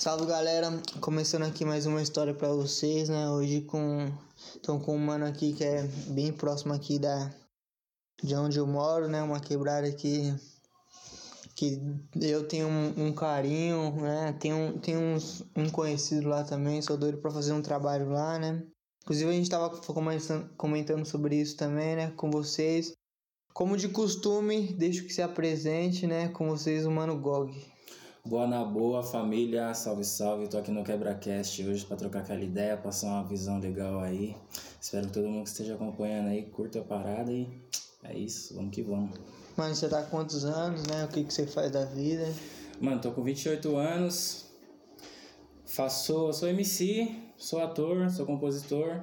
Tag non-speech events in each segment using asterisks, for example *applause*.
Salve galera, começando aqui mais uma história para vocês, né? Hoje com estão com um mano aqui que é bem próximo aqui da de onde eu moro, né? Uma quebrada aqui que eu tenho um, um carinho, né? Tem um tem uns, um conhecido lá também, sou doido para fazer um trabalho lá, né? Inclusive a gente tava comentando sobre isso também, né, com vocês. Como de costume, deixo que se apresente, né, com vocês o Mano Gog. Boa na boa, família, salve salve, tô aqui no QuebraCast hoje para trocar aquela ideia, passar uma visão legal aí. Espero que todo mundo que esteja acompanhando aí curta a parada e é isso, vamos que vamos. Mano, você tá com quantos anos, né? O que, que você faz da vida? Mano, tô com 28 anos, faço, sou MC, sou ator, sou compositor.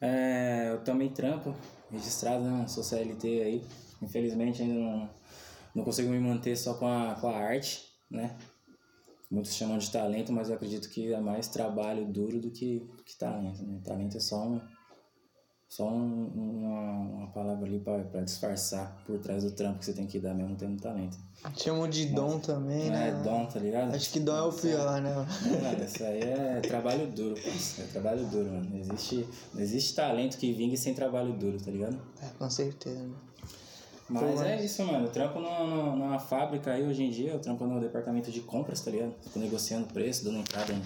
É, eu também trampo, registrado, né? Sou CLT aí. Infelizmente ainda não não consigo me manter só com a, com a arte, né? Muitos chamam de talento, mas eu acredito que é mais trabalho duro do que, do que talento. Né? Talento é só, um, só um, uma, uma palavra ali para disfarçar por trás do trampo que você tem que dar mesmo tendo talento. Chamam de dom também, né? É, dom, tá ligado? Acho que dom é o pior, né? Não, isso aí é trabalho duro, É trabalho duro, mano. Não existe, não existe talento que vingue sem trabalho duro, tá ligado? É, com certeza, né? Mas é isso, mano. Eu trampo numa, numa fábrica aí hoje em dia, eu trampo no departamento de compras, tá ligado? Fico negociando preço, dando entrada em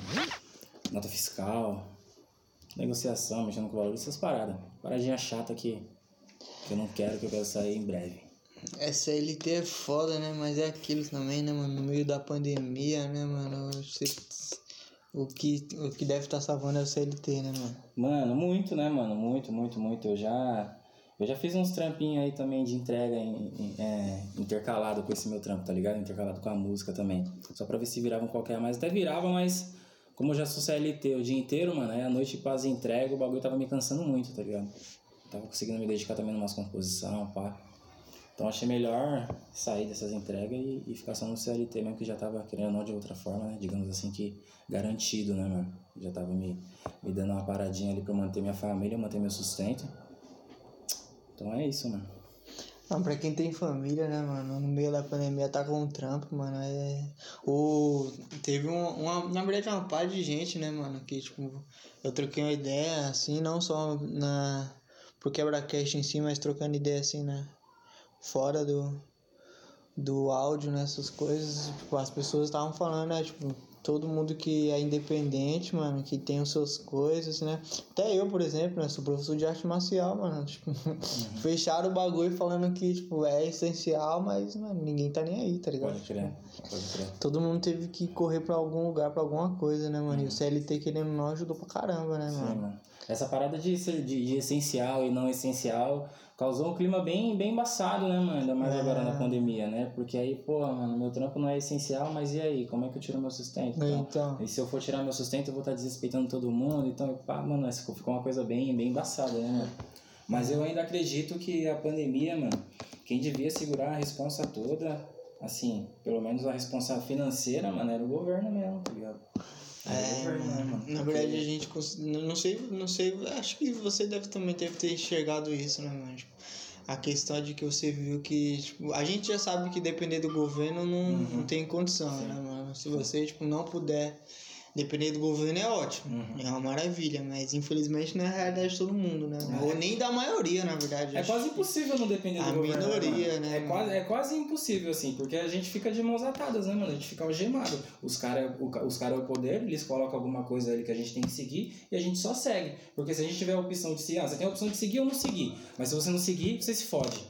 nota fiscal, negociação, mexendo com valor, essas paradas. Paradinha chata que, que eu não quero, que eu quero sair em breve. SLT é foda, né? Mas é aquilo também, né, mano? No meio da pandemia, né, mano? Você, o, que, o que deve estar tá salvando é o CLT, né, mano? Mano, muito, né, mano? Muito, muito, muito. Eu já eu já fiz uns trampinhos aí também de entrega em, em, é, intercalado com esse meu trampo, tá ligado? Intercalado com a música também. Só pra ver se viravam qualquer mais. Até virava, mas como eu já sou CLT o dia inteiro, mano, aí a noite para as entregas o bagulho tava me cansando muito, tá ligado? Tava conseguindo me dedicar também numas composição, pá. Então achei melhor sair dessas entregas e, e ficar só no CLT mesmo, que já tava querendo não de outra forma, né? Digamos assim que garantido, né, mano? Já tava me, me dando uma paradinha ali pra manter minha família, manter meu sustento. Então é isso, mano. Não, pra quem tem família, né, mano, no meio da pandemia tá com um trampo, mano, é... O... Teve uma, na verdade, uma par de gente, né, mano, que, tipo, eu troquei uma ideia, assim, não só na... pro quebra-cast em si, mas trocando ideia, assim, né, fora do... do áudio, né, coisas, tipo, as pessoas estavam falando, né, tipo todo mundo que é independente, mano, que tem as suas coisas, né? Até eu, por exemplo, né, sou professor de arte marcial, mano. *laughs* Tipo, uhum. fecharam o bagulho falando que, tipo, é essencial, mas, mano, ninguém tá nem aí, tá ligado? Pode crer, pode crer. Todo mundo teve que correr pra algum lugar, pra alguma coisa, né, mano? Uhum. E o uhum. CLT, querendo não, ajudou pra caramba, né, mano? Sim, mano. Essa parada de, de, de essencial e não essencial causou um clima bem, bem embaçado, né, mano? Ainda mais é. agora na pandemia, né? Porque aí, pô, mano, meu trampo não é essencial, mas e aí? Como é que eu tiro meu sustento? Então, então. E se eu for tirar meu sustento, eu vou estar tá desrespeitando todo mundo. Então, pá, mano, ficou uma coisa bem, bem embaçada, né, mano? Mas eu ainda acredito que a pandemia, mano, quem devia segurar a responsa toda, assim, pelo menos a responsa financeira, mano, era o governo mesmo, tá ligado? É, mano, na verdade a gente não sei, não sei, acho que você deve também deve ter enxergado isso, né, mano? Tipo, a questão de que você viu que, tipo, a gente já sabe que depender do governo não, uhum. não tem condição, Sim. né, mano? Se você, tipo, não puder Depender do governo é ótimo, uhum. é uma maravilha, mas infelizmente não é a realidade de todo mundo, né? É. Ou nem da maioria, na verdade. É quase impossível não depender do a governo. A minoria, né? É quase, é quase impossível, assim, porque a gente fica de mãos atadas, né, mano? A gente fica algemado. Os caras os cara é o poder, eles colocam alguma coisa ali que a gente tem que seguir e a gente só segue. Porque se a gente tiver a opção de seguir, ah, você tem a opção de seguir ou não seguir, mas se você não seguir, você se fode.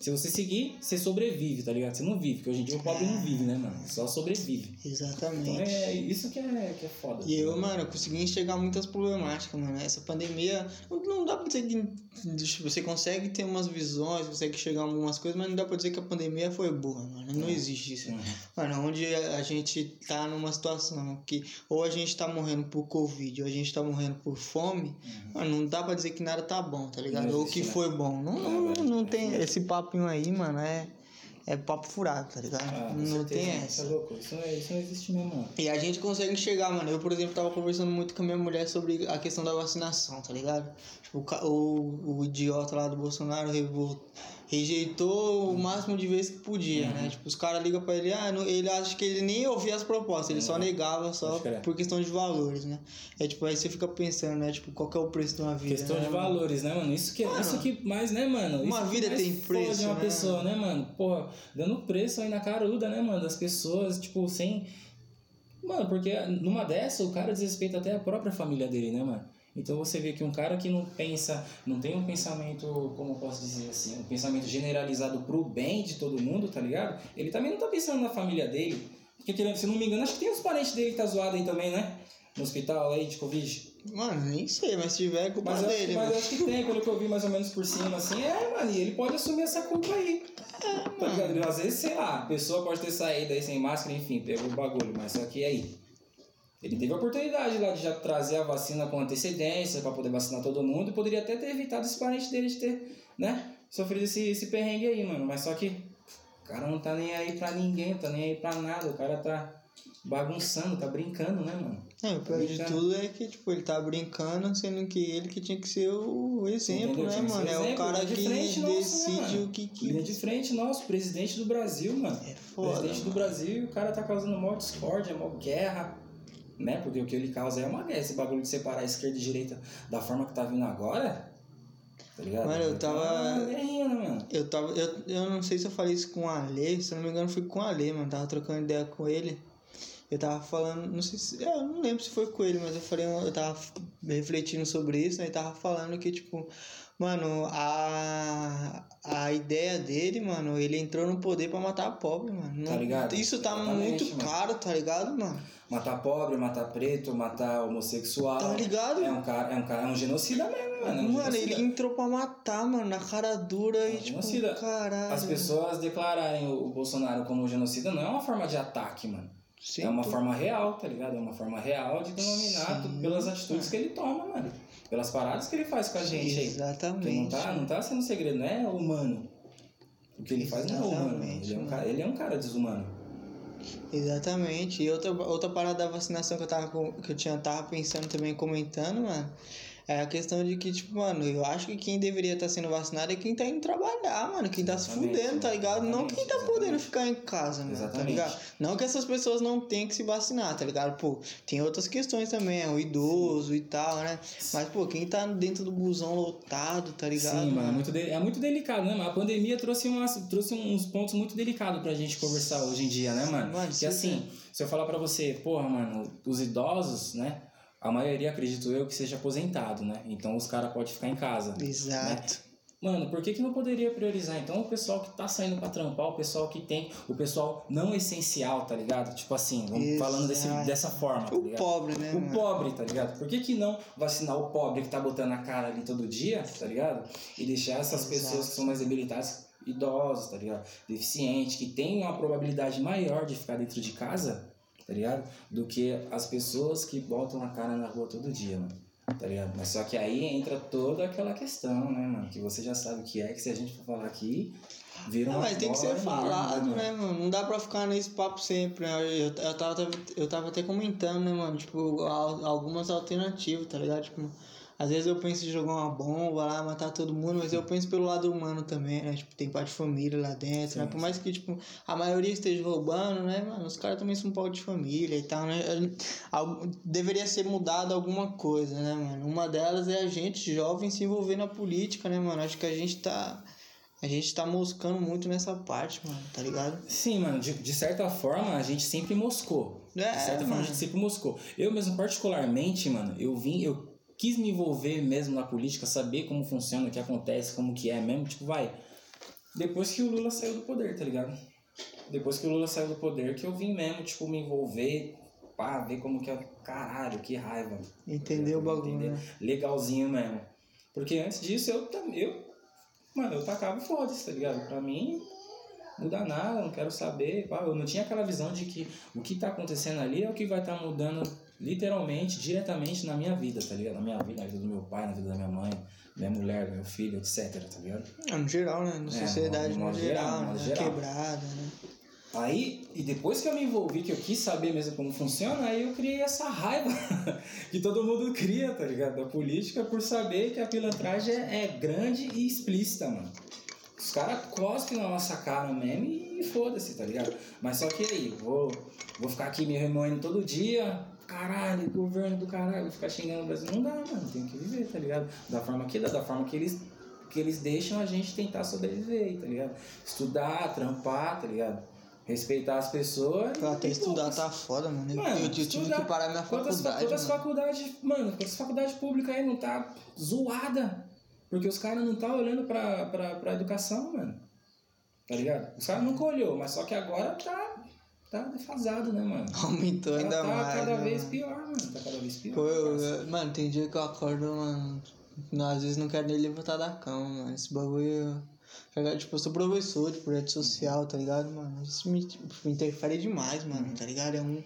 Se você seguir, você sobrevive, tá ligado? Você não vive, porque hoje em dia o pobre não vive, né, mano? Só sobrevive. Exatamente. Então é isso que é, que é foda. E eu, mano, consegui enxergar muitas problemáticas, mano. Essa pandemia, não dá pra dizer que você consegue ter umas visões, consegue a algumas coisas, mas não dá pra dizer que a pandemia foi boa, mano. Não é. existe isso. Uhum. Mano, onde a gente tá numa situação que ou a gente tá morrendo por Covid, ou a gente tá morrendo por fome, uhum. mano, não dá pra dizer que nada tá bom, tá ligado? Ou que né? foi bom. Não, não, não, não tem esse papo papinho aí, mano, é, é papo furado, tá ligado? Ah, não tem essa. Isso é louco, isso não, é, isso não existe mesmo, mano. E a gente consegue enxergar, mano. Eu, por exemplo, tava conversando muito com a minha mulher sobre a questão da vacinação, tá ligado? Tipo, o, o, o idiota lá do Bolsonaro rejeitou o máximo de vezes que podia, Uhum. né? Tipo, os caras ligam pra ele, ah, não- ele acha que ele nem ouvia as propostas, ele só Uhum. negava só crer. por questão de valores, né? É tipo, aí você fica pensando, né? Tipo, qual que é o preço de uma vida? Questão né, de mano? valores, né, mano? Isso que, Mano, isso que mais, né, mano? uma Isso que vida tem preço, uma né? pessoa, né, mano? Porra, dando preço aí na caruda, né, mano? Das pessoas, tipo, sem. Mano, porque numa dessa o cara desrespeita até a própria família dele, né, mano? Então você vê que um cara que não pensa, não tem um pensamento, como eu posso dizer assim, um pensamento generalizado pro bem de todo mundo, tá ligado? Ele também não tá pensando na família dele. Porque, querendo, se não me engano, acho que tem uns parentes dele que tá zoado aí também, né? No hospital aí de Covid. Mano, nem sei, mas se tiver é culpa Mas, acho, dele, que- mas acho que tem, pelo que eu vi mais ou menos por cima, assim, é, mano, e ele pode assumir essa culpa aí. tá ligado? Às vezes, sei lá, a pessoa pode ter saído aí sem máscara, enfim, pegou o bagulho, mas só que aí. Ele teve a oportunidade lá de já trazer a vacina com antecedência pra poder vacinar todo mundo e poderia até ter evitado esse parente dele de ter, né, sofrido esse, esse perrengue aí, mano. Mas só que o cara não tá nem aí pra ninguém, tá nem aí pra nada, o cara tá bagunçando, tá brincando, né, mano? É, o pior de Brincando. tudo é que, tipo, ele tá brincando, sendo que ele que tinha que ser o exemplo, Entendeu? né, mano? É o exemplo, cara linha de que né, decide mano? o que que... Linha de frente, nosso presidente do Brasil, mano. É foda, presidente do mano. Brasil e o cara tá causando maior discórdia, maior guerra, né? Porque o que ele causa é uma guerra. Esse bagulho de separar a esquerda e direita da forma que tá vindo agora, tá ligado? Mano, eu É tava- guerrinha, né, mano? Eu tava. Eu, eu não sei se eu falei isso com o Ale, se eu não me engano foi com o Ale, mano. Tava trocando ideia com ele. Eu tava falando, não sei se. Eu não lembro se foi com ele, mas eu falei, eu tava refletindo sobre isso, né? E tava falando que, tipo, mano, a. A ideia dele, mano, ele entrou no poder pra matar pobre, mano. Tá ligado? Isso tá Exatamente, muito mano. caro, tá ligado, mano? Matar pobre, matar preto, matar homossexual. Tá ligado? É um cara, é um cara, é um genocida mesmo, mano. É um Mano, ele genocida. entrou pra matar, mano, na cara dura e, tipo, genocida. caralho. As pessoas declararem o o Bolsonaro como genocida não é uma forma de ataque, mano. Sim, é uma pô. forma real, tá ligado? É uma forma real de denominar Sim, pelas atitudes que ele toma, mano. Pelas paradas que ele faz com a gente aí. Exatamente. Não tá, não tá sendo segredo, não é humano. O que ele faz não é humano. mano. Exatamente, Ele é, um cara, ele é um cara desumano. Exatamente. E outra, outra parada da vacinação que eu tava, que eu tinha, tava pensando também, comentando, mano, é a questão de que, tipo, mano, eu acho que quem deveria estar sendo vacinado é quem tá indo trabalhar, mano. Quem tá se fudendo, tá ligado? Não quem tá exatamente. podendo ficar em casa, mano, tá Exatamente. ligado? Não que essas pessoas não tenham que se vacinar, tá ligado? Pô, tem outras questões também, é o idoso e tal, né? Mas, pô, quem tá dentro do busão lotado, tá ligado? Sim, mano, é muito, de- é muito delicado, né, mano? A pandemia trouxe, umas, trouxe uns pontos muito delicados pra gente conversar hoje em dia, né, mano? Mano, sim, assim, se eu falar pra você, porra, mano, os idosos, né? A maioria, acredito eu, que seja aposentado, né? Então os caras podem ficar em casa. Exato. Mano, por que, que não poderia priorizar? Então o pessoal que tá saindo pra trampar, o pessoal que tem, o pessoal não essencial, tá ligado? Tipo assim, vamos falando desse, Exato. dessa forma, tá O ligado? pobre, né, O mano? pobre, tá ligado? Por que, que não vacinar o pobre que tá botando a cara ali todo dia, tá ligado? E deixar essas Exato. pessoas que são mais debilitadas, idosos, tá ligado? Deficientes, que têm uma probabilidade maior de ficar dentro de casa, tá ligado? Do que as pessoas que botam a cara na rua todo dia, mano. Tá ligado? Mas só que aí entra toda aquela questão, né, mano? Que você já sabe o que é, que se a gente for falar aqui, vira Não, uma mas tem que ser falado, né, mano? Não dá pra ficar nesse papo sempre, né? Eu, eu, tava, eu tava até comentando, né, mano? Tipo, al- algumas alternativas, tá ligado? Tipo, às vezes eu penso em jogar uma bomba lá, matar todo mundo, mas eu penso pelo lado humano também, né? Tipo, tem pai de família lá dentro, né? Por mais que, tipo, a maioria esteja roubando, né, mano? Os caras também são pau de família e tal, né? Deveria ser mudado alguma coisa, né, mano? Uma delas é a gente, jovem, se envolver na política, né, mano? Acho que a gente tá... A gente tá moscando muito nessa parte, mano, tá ligado? Sim, mano, de, de certa forma a gente sempre moscou. É, de certa forma a mano. gente sempre moscou. Eu mesmo, particularmente, mano, eu vim, eu quis me envolver mesmo na política, saber como funciona, o que acontece, como que é mesmo, tipo, vai. Depois que o Lula saiu do poder, tá ligado? Depois que o Lula saiu do poder, que eu vim mesmo, tipo, me envolver, pá, ver como que é. Caralho, que raiva. Entender o bagulho, Entender? né? Legalzinho mesmo. Porque antes disso eu também. Eu, mano, eu tacava foda-se, tá ligado? Pra mim, muda nada, não quero saber. Eu não tinha aquela visão de que o que tá acontecendo ali é o que vai estar mudando literalmente, diretamente na minha vida, tá ligado? Na minha vida, na vida do meu pai, na vida da minha mãe, minha mulher, do meu filho, etc, tá ligado? Ah, No geral, né? Na É, sociedade, no no, modo geral, geral, no né? geral. Quebrada, né? Aí, e depois que eu me envolvi, que eu quis saber mesmo como funciona, aí eu criei essa raiva *laughs* que todo mundo cria, tá ligado? Da política por saber que a pilantragem é, é grande e explícita, mano. Os caras cospem na nossa cara mesmo e foda-se, tá ligado? Mas só que aí, vou, vou ficar aqui me remoendo todo dia, caralho, governo do caralho, vou ficar xingando o Brasil. Não dá, mano, tem que viver, tá ligado? Da forma que dá, da forma que eles, que eles deixam a gente tentar sobreviver, tá ligado? Estudar, trampar, tá ligado? Respeitar as pessoas. Pra até estudar tá foda, mano. mano eu, eu tive que parar minha faculdade. Quantas faculdades, mano, quantas faculdades públicas aí não tá zoada? Porque os caras não tá olhando pra, pra, pra educação, mano. Tá ligado? Os caras nunca olhou, mas só que agora tá, tá defasado, né, mano? Aumentou ainda tá mais. Tá cada né, vez pior, mano. Tá cada vez pior. Pô, eu, mano, tem dia que eu acordo, mano. Às vezes não quero nem levantar da cama, mano. Esse bagulho. Tá? Tipo, eu sou professor de projeto social, tá ligado, mano? Isso me, tipo, me interfere demais, mano, tá ligado? É um.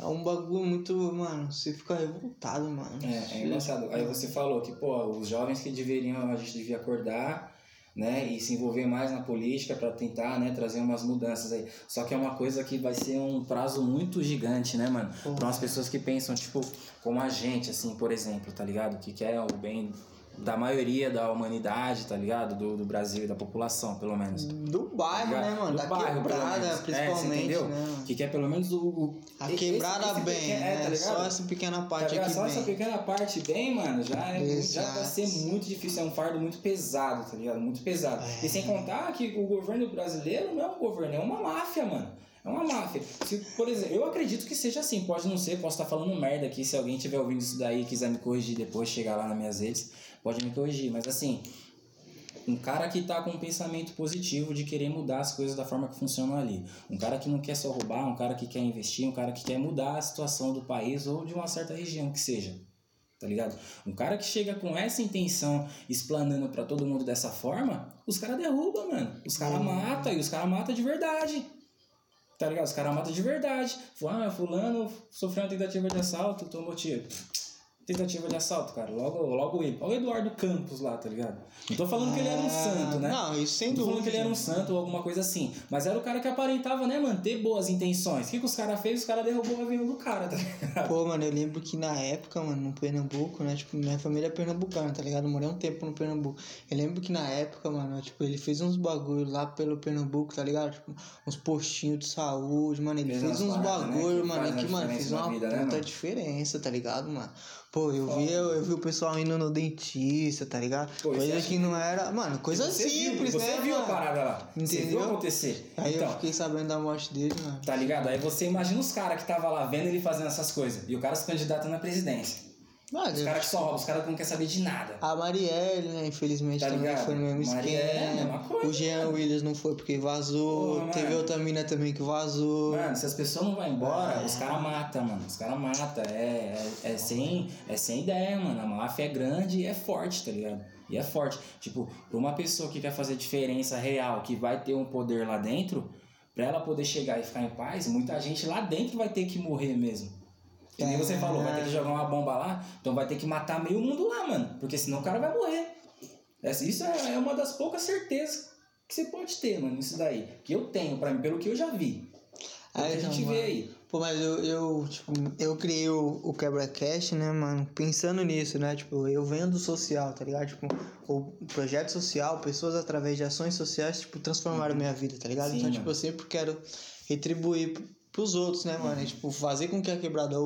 É um bagulho muito, mano, você fica revoltado, mano. É, é engraçado. Aí você falou que, pô, os jovens que deveriam, a gente devia acordar, né, e se envolver mais na política para tentar, né, trazer umas mudanças aí. Só que é uma coisa que vai ser um prazo muito gigante, né, mano? Para umas pessoas que pensam, tipo, como a gente, assim, por exemplo, tá ligado? Que quer o bem da maioria da humanidade, tá ligado? Do, do Brasil e da população, pelo menos. Do bairro, Tá né, mano? Do da bairro, quebrada. É, principalmente, entendeu? né? Que quer pelo menos o. o A esse- quebrada esse bem, pequeno- né? é, tá ligado? Só essa pequena Tá parte ligado? aqui Só bem. essa pequena parte bem, mano, já, é, já vai Exato. ser muito difícil, é um fardo muito pesado, tá ligado? Muito pesado. É. E sem contar que o governo brasileiro não é um governo, é uma máfia, mano. É uma máfia. Se, por exemplo, eu acredito que seja assim, pode não ser, posso estar falando merda aqui, se alguém estiver ouvindo isso daí e quiser me corrigir depois, chegar lá nas minhas redes, pode me corrigir. Mas assim, um cara que tá com um pensamento positivo de querer mudar as coisas da forma que funcionam ali. Um cara que não quer só roubar, um cara que quer investir, um cara que quer mudar a situação do país ou de uma certa região que seja. Tá ligado? Um cara que chega com essa intenção, explanando pra todo mundo dessa forma, os caras derrubam, mano. Os caras matam e os caras matam de verdade. Tá ligado? Os caras matam de verdade. Ah, fulano sofreu uma tentativa de assalto, tomou tiro. Tentativa de assalto, cara. Logo, logo ele. Olha o Eduardo Campos lá, tá ligado? Não tô falando que ele era um Ah, santo, né? Não, isso sem Não tô falando dúvida. que ele era um santo ou alguma coisa assim. Mas era o cara que aparentava, né, mano, ter boas intenções. O que, que os caras fez? Os caras derrubou o avião do cara, tá ligado? Pô, mano, eu lembro que na época, mano, no Pernambuco, né? Tipo, minha família é pernambucana, tá ligado? Eu morei um tempo no Pernambuco. Eu lembro que na época, mano, tipo, ele fez uns bagulho lá pelo Pernambuco, tá ligado? Tipo, uns postinhos de saúde, mano. Ele Fez fez uns paradas, né, bagulho, que mano, que, mano, fez uma vida, né, puta mano? diferença, tá ligado, mano? Pô, eu vi, eu, eu vi o pessoal indo no dentista, tá ligado? Pô, você coisa acha que não era. Mano, coisa Você viu, simples, Você né? viu a mano? parada lá. Você viu Entendeu? acontecer. Aí eu então, fiquei sabendo da morte dele, mano. Tá ligado? Aí você imagina os caras que tava lá vendo ele fazendo essas coisas. E o cara se candidata na presidência. Mano, Os caras que só roubam, os caras que não querem saber de nada. A Marielle, né? Infelizmente Tá também ligado? foi no mesmo esquema. coisa, o Jean. Williams não foi porque vazou. Porra, Teve mano. outra mina também que vazou. Mano, se as pessoas não vão embora, É. os caras matam, mano. Os caras matam. É, é, é, sem, é sem ideia, mano. A máfia é grande e é forte, tá ligado? E é forte. Tipo, pra uma pessoa que quer fazer diferença real, que vai ter um poder lá dentro, pra ela poder chegar e ficar em paz, muita gente lá dentro vai ter que morrer mesmo. Que nem você falou, vai ter que jogar uma bomba lá, então vai ter que matar meio mundo lá, mano. Porque senão o cara vai morrer. Isso é é uma das poucas certezas que você pode ter, mano, isso daí. Que eu tenho, pra mim, pelo que eu já vi. Aí, que a gente vê aí. Pô, mas eu, eu, tipo, eu criei o, o Quebra-Cash, né, mano? Pensando nisso, né? Tipo, eu venho do social, tá ligado? Tipo, o projeto social, pessoas através de ações sociais, tipo, transformaram minha vida, tá ligado? Sim, então, mano. tipo, eu sempre quero retribuir pros outros, né, mano? E, tipo, fazer com que a quebrada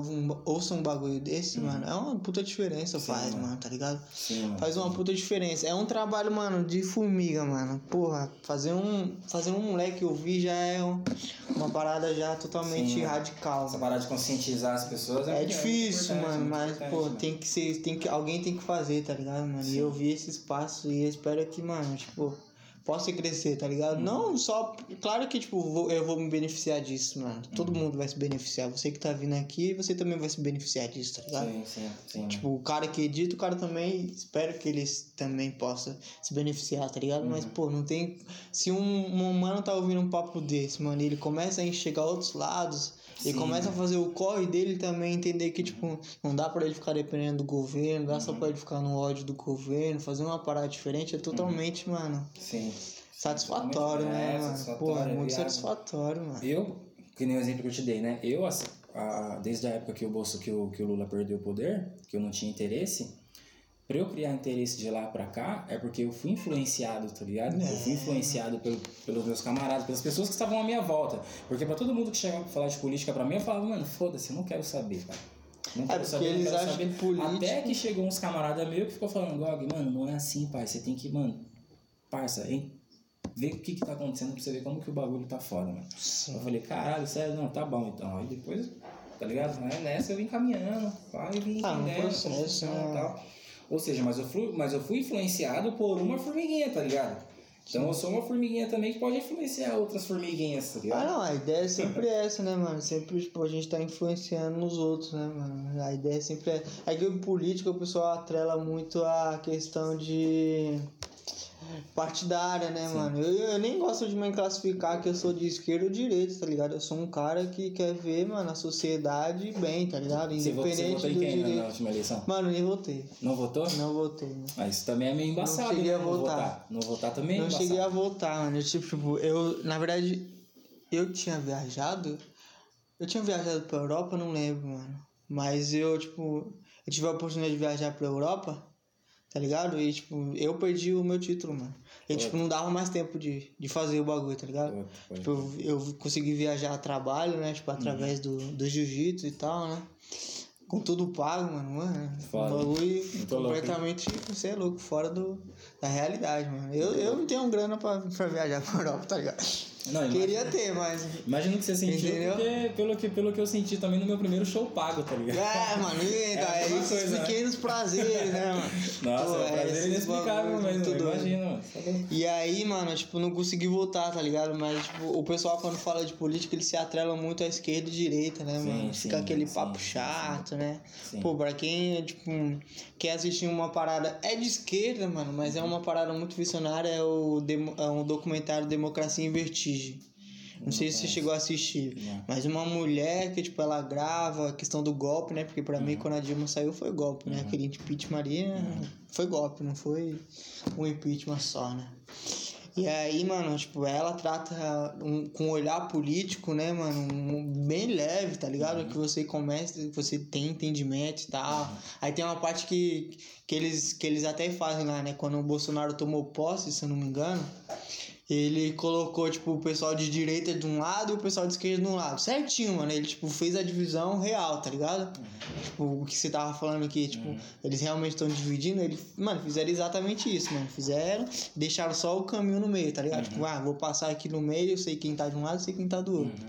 ouça um, bagulho desse, mano, é uma puta diferença, Sim, faz, mano. mano, tá ligado? Sim, mano. Faz uma puta diferença. É um trabalho, mano, de formiga, mano. Porra, fazer um, fazer um moleque ouvir já é um- uma parada já totalmente Sim, radical. Essa parada de conscientizar as pessoas é, É muito- difícil, mano, mas, pô, mano. tem que ser, tem que, alguém tem que fazer, tá ligado, mano? E eu vi esse espaço e espero que, mano, tipo, possa crescer, tá ligado? Uhum. Não só, claro que, tipo, vou- eu vou me beneficiar disso, mano. Todo Uhum. mundo vai se beneficiar. Você que tá vindo aqui, você também vai se beneficiar disso, tá ligado? Sim, sim, sim. Tipo, o cara que edita, o cara também, espero que eles também possa se beneficiar, tá ligado? Uhum. Mas, pô, não tem. Se um, um humano tá ouvindo um papo desse, mano, e ele começa a enxergar outros lados, e Sim, começa mano. a fazer o corre dele também, entender que, tipo, não dá pra ele ficar dependendo do governo, dá só Uhum. pra ele ficar no ódio do governo, fazer uma parada diferente é totalmente, mano, Sim. satisfatório, Totalmente, né, é, mano? satisfatório, Pô, é muito viado. satisfatório, mano. Eu, que nem o exemplo que eu te dei, né? Eu, assim, a- desde a época que o Bolso, que o, que o Lula perdeu o poder, que eu não tinha interesse, pra eu criar interesse de lá pra cá, é porque eu fui influenciado, tá ligado? Eu fui É. influenciado pelo, pelos meus camaradas, pelas pessoas que estavam à minha volta. Porque pra todo mundo que chegava pra falar de política pra mim, eu falava, mano, foda-se, eu não quero saber, cara. Não quero É, saber, não eles quero acham saber. político- Até que chegou uns camaradas meus que ficou falando, Gog, mano, não é assim, pai. Você tem que, mano, parça, hein? Vê o que que tá acontecendo pra você ver como que o bagulho tá foda, mano. Eu falei, caralho, sério, não, tá bom então. Aí depois, tá ligado? Nessa eu vim caminhando, e vim Ah, processo, né? e tal. Ou seja, mas eu, fui, mas eu fui influenciado por uma formiguinha, tá ligado? Então eu sou uma formiguinha também que pode influenciar outras formiguinhas, tá Ah, ligado? não, a ideia é sempre essa, né, mano? Sempre, tipo, a gente tá influenciando nos outros, né, mano? A ideia sempre é. É que o político o pessoal atrela muito a questão de partidária, né, mano? Eu, eu nem gosto de me classificar que eu sou de esquerda ou direita, tá ligado? Eu sou um cara que quer ver, mano, a sociedade bem, tá ligado? Votou, você Independente votou em do quem na- na direito. última eleição? Mano, nem votei. Não votou? Não votei, né? Ah, isso também é meio embaçado, cheguei né? a Não votar. votar. Não votar também é Não embaçado. cheguei a voltar, mano. Eu, tipo, eu, na verdade, eu tinha viajado. Eu tinha viajado pra Europa, não lembro, mano. Mas eu, tipo, eu tive a oportunidade de viajar pra Europa, tá ligado? E, tipo, eu perdi o meu título, mano. E, tipo, não dava mais tempo de, de fazer o bagulho, tá ligado? Tipo, eu, eu consegui viajar a trabalho, né? Tipo, através do, do jiu-jitsu e tal, né? Com tudo pago, mano. mano Foda. um bagulho Muito louco, completamente, você é louco, fora do, da realidade, mano. Eu, eu não tenho grana pra, pra viajar pra Europa, tá ligado? Não, Queria ter, mas. Imagino que você sentiu, Entendeu? porque pelo que, pelo que eu senti também no meu primeiro show pago, tá ligado? É, mano, *laughs* É a mesma esses coisa, né? pequenos prazeres, né, mano? *laughs* Nossa, Pô, é um prazer esses inexplicável mesmo, doido. imagina, mano. E aí, mano, tipo, não consegui voltar, tá ligado? Mas, tipo, o pessoal quando fala de política, eles se atrelam muito à esquerda e direita, né, Sim, mano? sim, Fica aquele sim, papo sim, chato, né? Pô, pra quem, tipo, quer assistir uma parada, é de esquerda, mano, mas é uma parada muito visionária, é, o é um documentário Democracia em Vertigem. Não sei se você chegou a assistir, Não. mas uma mulher que, tipo, ela grava a questão do golpe, né? Porque pra Uhum. mim, quando a Dilma saiu, foi golpe, né? Aquele impeachment ali né? foi golpe, não foi um impeachment só, né? E aí, mano, tipo, ela trata um, com um olhar político, né, mano, um- bem leve, tá ligado? Que você começa, que você tem entendimento e tal. Aí tem uma parte que, que, eles, que eles até fazem lá, né? Quando o Bolsonaro tomou posse, se eu não me engano, ele colocou, tipo, o pessoal de direita de um lado e o pessoal de esquerda de um lado. Certinho, mano. Ele, tipo, fez a divisão real, tá ligado? Tipo, o que você tava falando aqui, tipo, eles realmente estão dividindo. Eles, mano, fizeram exatamente isso, mano. Fizeram, deixaram só o caminho no meio, tá ligado? Tipo, ah, vou passar aqui no meio, eu sei quem tá de um lado, eu sei quem tá do outro.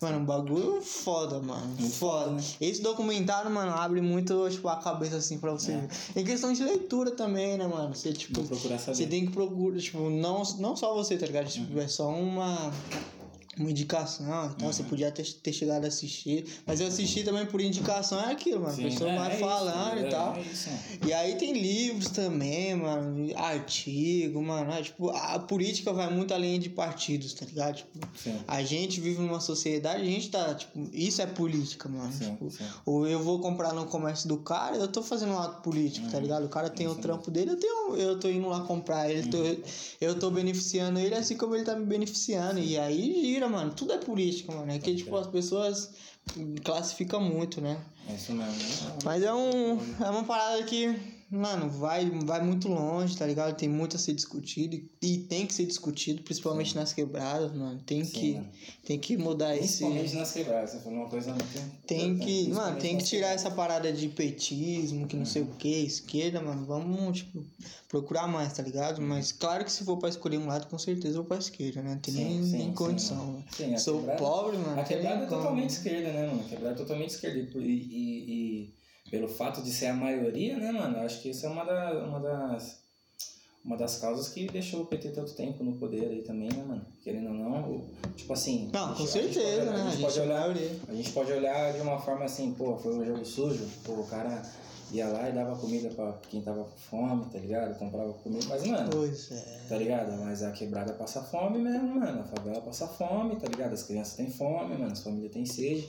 Mano, um bagulho foda, mano. foda. Esse documentário, mano, abre muito, tipo, a cabeça assim pra você ver. Em questão de leitura também, né, mano? Você, tipo, você tem que procurar, tipo, não, não só você, tá ligado? Tipo, é só uma, uma indicação e tal. Você podia ter, ter chegado a assistir. Mas eu assisti também por indicação, é aquilo, mano. Sim, a pessoa é, vai é isso, falando é, e tal. é isso, mano. E aí tem livros também, mano, artigo, mano. é, tipo, a política vai muito além de partidos, tá ligado? Tipo, Sim. a gente vive numa sociedade, a gente tá, tipo, isso é política, mano. Sim, tipo, ou eu vou comprar no comércio do cara, eu tô fazendo um ato político, Uhum. tá ligado? O cara tem o trampo dele, eu tenho, eu tô indo lá comprar ele, tô, Uhum. eu tô beneficiando ele assim como ele tá me beneficiando. E aí gira, mano. Tudo é política, mano. É que, tipo, as pessoas classificam muito, né? É isso mesmo. né? Mas é um. É uma parada que, mano, vai, vai muito longe, tá ligado? Tem muito a ser discutido e, tem que ser discutido, principalmente nas quebradas, mano. Tem que, mano. tem que mudar esse. Principalmente nas quebradas, você falou uma coisa muito. Tem que, mano, tem que tirar essa parada de petismo, que não sei o que, esquerda, mano. Vamos, tipo, procurar mais, tá ligado? Mas claro que se for pra escolher um lado, com certeza eu vou pra esquerda, né? Não tem Sim, nem, sim, nem sim, condição, mano. Sim, Sou quebrada- pobre, mano. A quebrada é totalmente esquerda, né, mano? A quebrada é totalmente esquerda. E, e, e pelo fato de ser a maioria, né, mano? Eu acho que isso é uma, da, uma das. Uma das causas que deixou o PT tanto tempo no poder aí também, né, mano? Querendo ou não, tipo assim. Não, a com gente- a gente pode certeza, olhar- né? A gente pode é a olhar a gente pode olhar de uma forma assim, pô, foi um jogo sujo, pô, o cara ia lá e dava comida pra quem tava com fome, tá ligado? Comprava comida, mas, mano, Pois é. tá ligado? Mas a quebrada passa fome mesmo, mano, a favela passa fome, tá ligado? As crianças têm fome, mano, as famílias têm sede,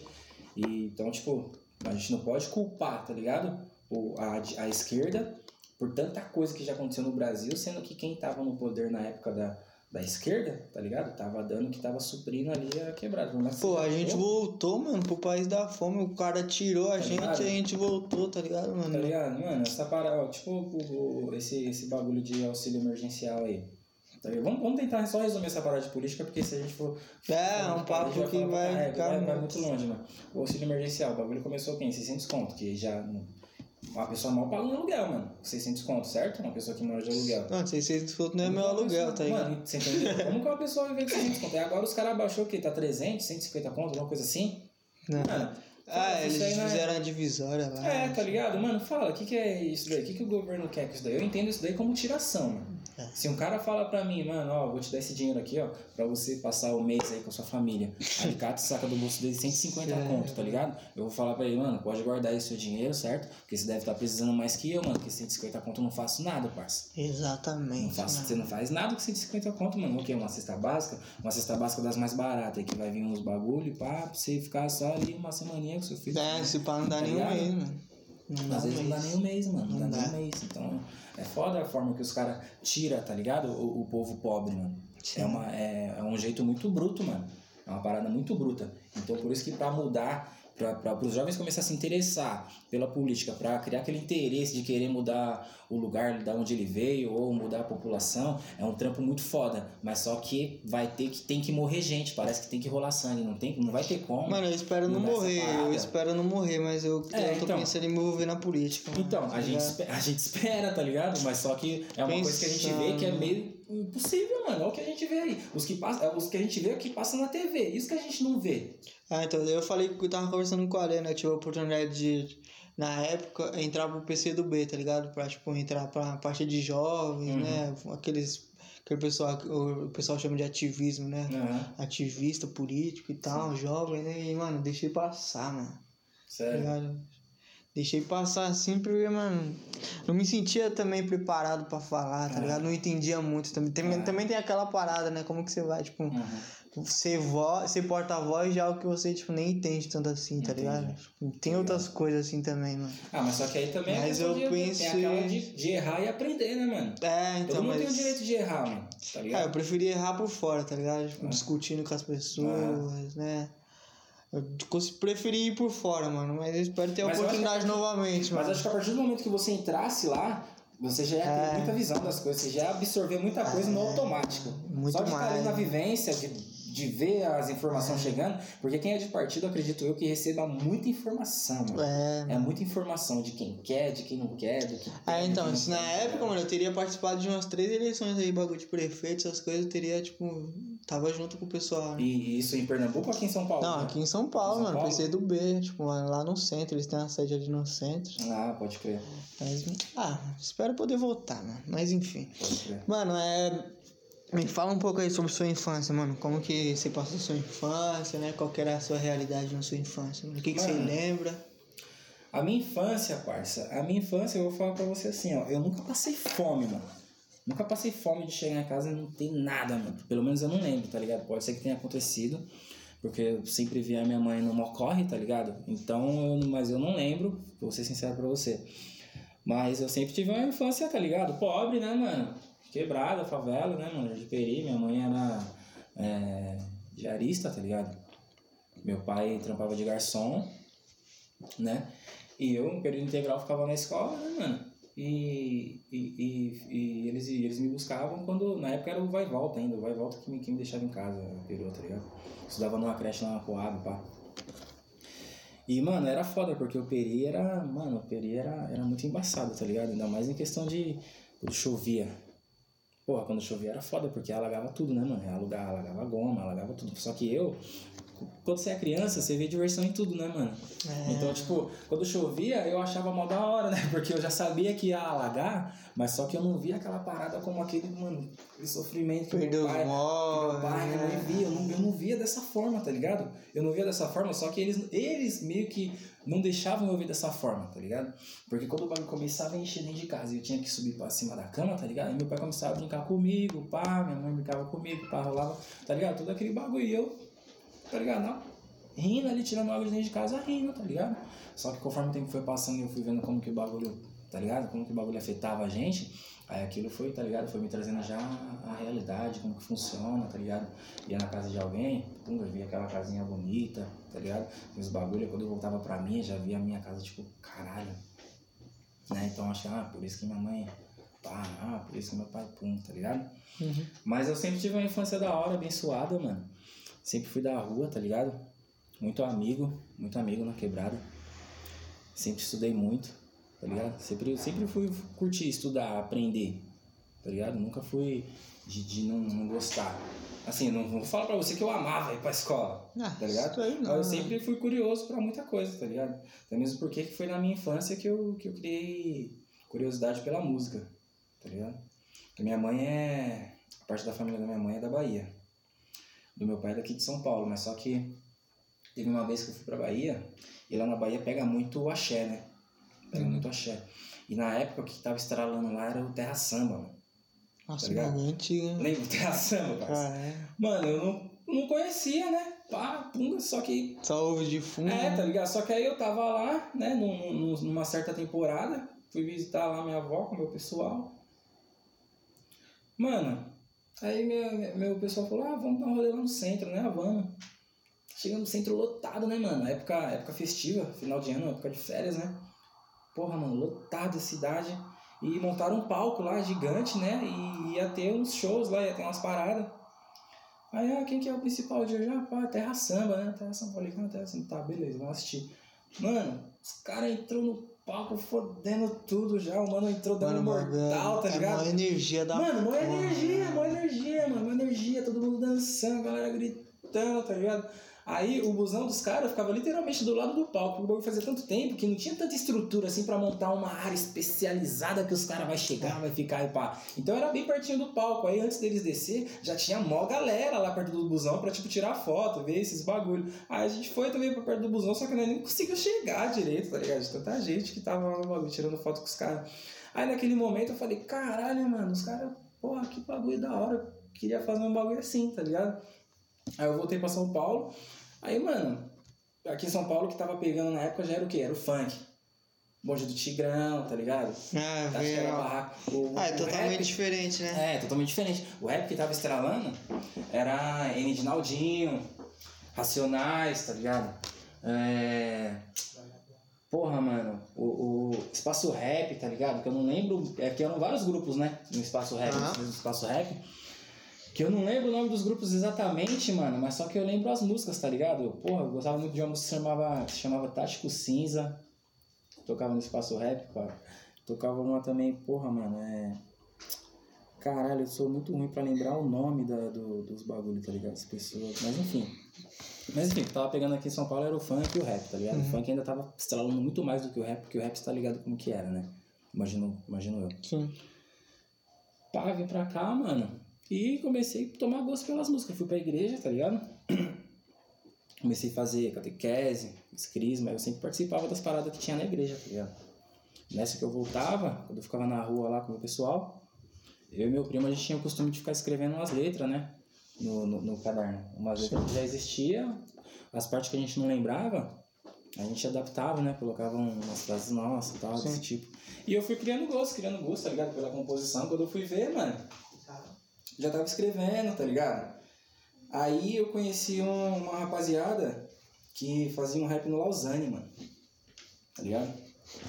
e então, tipo, a gente não pode culpar, tá ligado? O, a, a esquerda por tanta coisa que já aconteceu no Brasil, sendo que quem tava no poder na época da, da esquerda, tá ligado? Tava dando que tava suprindo ali a quebrada. Mas Pô, a gente voltou, voltou, mano, pro país da fome. O cara tirou a Tá gente ligado? e a gente voltou, tá ligado, mano? Tá ligado? Mano, essa parada, ó, tipo o, o- esse, esse bagulho de auxílio emergencial aí. Tá? Vamos, vamos tentar só resumir essa parada de política, porque se a gente for. É, um papo que vai caralho, ficar vai, vai muito. longe, mano. O auxílio emergencial, o bagulho começou quem? 600 conto, que já. Uma pessoa mal paga um aluguel, mano. 600 conto, certo? Uma pessoa que mora de aluguel. Não, 600 conto não é meu aluguel, tá ligado? Mano, você entendeu? Como que uma pessoa vive com 600 conto? E agora os caras abaixou o quê? Tá 300, 150 conto, alguma coisa assim? Não. Mano, Ah, foda-se, eles aí é- fizeram a divisória lá. É, tá ligado? Mano, fala, o que, que é isso daí? O que, que o governo quer com isso daí? Eu entendo isso daí como tiração, mano. É. Se um cara fala pra mim, mano, ó, vou te dar esse dinheiro aqui, ó, pra você passar o mês aí com a sua família. *laughs* Alicate saca do bolso dele 150 É. conto, tá ligado? Eu vou falar pra ele, mano, pode guardar aí seu dinheiro, certo? Porque você deve estar precisando mais que eu, mano, porque 150 conto eu não faço nada, parça. Não Exatamente. faço, mano. você não faz nada com 150 conto, mano. O quê? Uma cesta básica? Uma cesta básica das mais baratas, aí que vai vir uns bagulho, pá, pra você ficar só ali uma semaninha com seu filho. É, se pá não dá Tá nenhum ligado? Mês. Não Às vezes não dá mês. nem um mês, mano. Não, Não dá, nem dá. um mês. Então, é foda a forma que os caras tiram, tá ligado? O, o povo pobre, mano. Sim. É, uma, é, é um jeito muito bruto, mano. É uma parada muito bruta. Então, por isso que pra mudar, pra, os jovens começarem a se interessar pela política, pra criar aquele interesse de querer mudar o lugar da onde ele veio ou mudar a população, é um trampo muito foda. Mas só que vai ter que, tem que morrer gente. Parece que tem que rolar sangue. Não, tem, não vai ter como. Mano, eu espero não morrer, eu espero não morrer, mas eu, É, eu tô então. pensando em me envolver na política. Então, tá a gente, ligado? espe- a gente *laughs* espera, tá ligado? Mas só que é uma coisa que a gente vê que é Pensando. meio impossível, mano. Olha o que a gente vê aí. Os que, passa, os que a gente vê é o que passa na TV. Isso que a gente não vê. Ah, então, eu falei que eu tava conversando com a Arena, eu tive a oportunidade de, na época, entrar pro PC do B, tá ligado? Pra, tipo, entrar pra parte de jovens, Uhum. né? Aqueles, aquele pessoal, o pessoal chama de ativismo, né? Ativista, político e tal, jovem, né? E, mano, deixei passar, mano. Tá Sério. ligado? Deixei passar assim porque, mano, não me sentia também preparado pra falar, tá É. ligado? Não entendia muito. Também, também, É. também tem aquela parada, né? Como que você vai, tipo, Uhum. ser, voz, ser porta-voz já é algo que você, tipo, nem entende tanto assim, tá Entendi. ligado? Tipo, tem outras coisas assim também, mano. Ah, mas só que aí também é Mas questão eu de, pensei- tem aquela de, de errar e aprender, né, mano? É, Todo então, mundo mas... tem o direito de errar, mano. Tá É, eu ligado? preferi errar por fora, tá ligado? Tipo, Ah. discutindo com as pessoas, né? Eu preferi ir por fora, mano, mas eu espero ter a Mas oportunidade novamente, Mas mano. acho que a partir do momento que você entrasse lá, você já ia ter É. muita visão das coisas, você já ia absorver muita coisa no É, automático. muito Só de estar ali mais. na vivência, de, de ver as informações chegando, porque quem é de partido, acredito eu, que receba muita informação, mano. É, É muita informação de quem quer, de quem não quer, do que Ah, tem, então, se na época, mano, eu teria participado de umas três eleições aí, bagulho de prefeito, essas coisas, eu teria, tipo, tava junto com o pessoal. né? E isso em Pernambuco ou aqui em São Paulo? Não, né? aqui em São Paulo, São mano? PC do B, tipo, lá no centro, eles têm a sede ali no centro. Ah, pode crer. Mas, ah, espero poder voltar, mano. Mas enfim. Pode crer. Mano, é. Me fala um pouco aí sobre sua infância, mano. Como que você passou sua infância, né? Qual que era a sua realidade na sua infância? mano? O que, que você lembra? A minha infância, parça, a minha infância, eu vou falar pra você assim, ó, eu nunca passei fome, mano. Nunca passei fome de chegar em casa e não ter nada, mano. Pelo menos eu não lembro, tá ligado? Pode ser que tenha acontecido, porque eu sempre vi a minha mãe no mocorre, tá ligado? Então, eu, mas eu não lembro, vou ser sincero pra você. Mas eu sempre tive uma infância, tá ligado? Pobre, né, mano? Quebrada, favela, né, mano? De Peri, minha mãe era é, diarista, tá ligado? Meu pai trampava de garçom, né? E eu, no período integral, ficava na escola, né, mano? E, e, e, e eles, eles me buscavam quando, na época era o vai e volta ainda, o vai e volta que me, que me deixava em casa, a perua, tá ligado? Estudava numa creche lá na Coab, pá. E, mano, era foda, porque o Peri era, mano, o Peri era, era muito embaçado, tá ligado? Ainda mais em questão de, quando chovia. Porra, quando chovia era foda, porque alagava tudo, né, mano? Alagava, alagava goma, alagava tudo. Só que eu, quando você é criança, você vê diversão em tudo, né, mano? É. Então, tipo, quando chovia, eu achava mó da hora, né? *laughs* Porque eu já sabia que ia alagar, mas só que eu não via aquela parada como aquele, mano, aquele sofrimento que Perdeu meu pai, meu pai, minha mãe via. Eu não, eu não via dessa forma, tá ligado? Eu não via dessa forma, só que eles, eles meio que não deixavam eu ver dessa forma, tá ligado? Porque quando o bagulho começava a encher dentro de casa e eu tinha que subir pra cima da cama, tá ligado? Aí meu pai começava a brincar comigo, pá, minha mãe brincava comigo, pá, rolava, tá ligado? Todo aquele bagulho e eu, tá ligado? Não, rindo ali, tirando água de dentro de casa, rindo, tá ligado? Só que conforme o tempo foi passando e eu fui vendo como que o bagulho tá ligado? Como que o bagulho afetava a gente. Aí aquilo foi, tá ligado? Foi me trazendo já a realidade, como que funciona, tá ligado? Ia na casa de alguém, pum, eu via aquela casinha bonita, tá ligado? Os bagulho, quando eu voltava pra mim, já via a minha casa, tipo, caralho. Né? Então eu achava, ah, por isso que minha mãe, pá, ah, por isso que meu pai, pum, tá ligado? Uhum. Mas eu sempre tive uma infância da hora, abençoada, mano. Sempre fui da rua, tá ligado? Muito amigo, muito amigo na quebrada. Sempre estudei muito, tá ligado? Sempre, sempre fui curtir, estudar, aprender, tá ligado? Nunca fui de, de não, não gostar. Assim, não vou falar pra você que eu amava ir pra escola, Ah, tá ligado? aí não, eu sempre fui curioso pra muita coisa, tá ligado? Até mesmo porque que foi na minha infância que eu, que eu criei curiosidade pela música, tá ligado? Porque minha mãe é. A parte da família da minha mãe é da Bahia. Do meu pai é daqui de São Paulo, mas só que teve uma vez que eu fui pra Bahia, e lá na Bahia pega muito axé, né? Pega Uhum. muito axé. E na época o que tava estralando lá era o Terra Samba, mano. Nossa, tá antigo, né? Lembra o Terra Samba? Cara, é. Mano, eu não, não conhecia, né? Pá, punga, só que Só ouve de fundo. é, né? tá ligado? Só que aí eu tava lá, né, num, num- numa certa temporada, fui visitar lá minha avó com o meu pessoal. Mano, aí meu, meu pessoal falou, ah, vamos dar um rolê lá no centro, né? Vamos. Chegando no centro lotado, né, mano? Época, época festiva, final de ano, época de férias, né? Porra, mano, lotado a cidade. E montaram um palco lá gigante, né? E ia ter uns shows lá, ia ter umas paradas. Aí, ah, quem que é o principal de hoje? Ah, pá, Terra Samba, né? Terra Samba. Falei, cara, Terra Samba. Tá, beleza, vamos assistir. Mano, os caras entrou no palco fodendo tudo já. O mano entrou dando mortal, tá é ligado? energia da Mano, mó porra, energia, mó energia, mano, mó energia, todo mundo dançando, galera gritando, tá ligado? Aí o busão dos caras ficava literalmente do lado do palco, o bagulho fazia tanto tempo que não tinha tanta estrutura assim pra montar uma área especializada que os caras vai chegar, vai ficar e pá. Então era bem pertinho do palco. Aí antes deles descer, já tinha mó galera lá perto do busão pra tipo tirar foto, ver esses bagulho. Aí a gente foi também pra perto do busão, só que nós nem conseguiu chegar direito, tá ligado? De tanta gente que tava no bagulho tirando foto com os caras. Aí naquele momento eu falei, caralho, mano, os caras, porra, que bagulho da hora. Eu queria fazer um bagulho assim, tá ligado? Aí eu voltei pra São Paulo. Aí, mano, aqui em São Paulo que tava pegando na época já era o quê? Era o funk. Bonde do Tigrão, tá ligado? Ah, Acho que era barraco. O, Ah, é totalmente rap- diferente, né? é, totalmente diferente. O rap que tava estralando era N de Naldinho, Racionais, tá ligado? É... Porra, mano, o, o Espaço Rap, tá ligado? Que eu não lembro. É que eram vários grupos, né? No Espaço Rap, Aham. no Espaço Rap. Que eu não lembro o nome dos grupos exatamente, mano, mas só que eu lembro as músicas, tá ligado? Eu, porra, eu gostava muito de uma música que se chamava, que chamava Tático Cinza. Tocava no Espaço Rap, cara. Tocava uma também, porra, mano, é. Caralho, eu sou muito ruim pra lembrar o nome da, do, dos bagulhos, tá ligado? As pessoas. Mas enfim. Mas enfim, o que tava pegando aqui em São Paulo era o funk e o rap, tá ligado? O funk ainda tava estralando muito mais do que o rap, porque o rap você tá ligado como que era, né? Imagino, imagino eu. Sim. Pá, vim pra cá, mano. E comecei a tomar gosto pelas músicas. Fui pra igreja, tá ligado? *clears throat* Comecei a fazer catequese, crisma. Eu sempre participava das paradas que tinha na igreja, tá ligado? Nessa que eu voltava, quando eu ficava na rua lá com o pessoal, eu e meu primo, a gente tinha o costume de ficar escrevendo umas letras, né? No, no, no caderno. Umas letras que já existiam, as partes que a gente não lembrava, a gente adaptava, né? Colocava umas frases nossas e tal, Sim. desse tipo. E eu fui criando gosto, criando gosto, tá ligado? Pela composição. Quando eu fui ver, mano, já tava escrevendo, tá ligado? Aí eu conheci um- uma rapaziada que fazia um rap no Lausanne, mano. Tá ligado?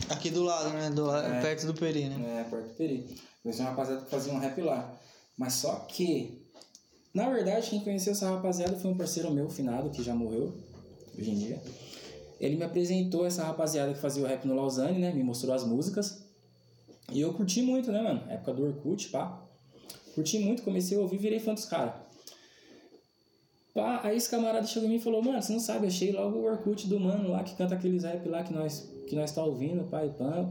Aqui do lado, né? Do É. perto do Peri, né? É, perto do Peri. Conheci uma rapaziada que fazia um rap lá. Mas só que, na verdade, quem conheceu essa rapaziada foi um parceiro meu, finado, que já morreu, hoje em dia. Ele me apresentou essa rapaziada que fazia o rap no Lausanne, né? Me mostrou as músicas. E eu curti muito, né, mano? Época do Orkut, pá. Curti muito, comecei a ouvir, virei fã dos caras. Aí esse camarada chegou em mim e falou, mano, você não sabe, achei logo o Orkut do mano lá que canta aqueles rap lá que nós, que nós tá ouvindo, pai, pá.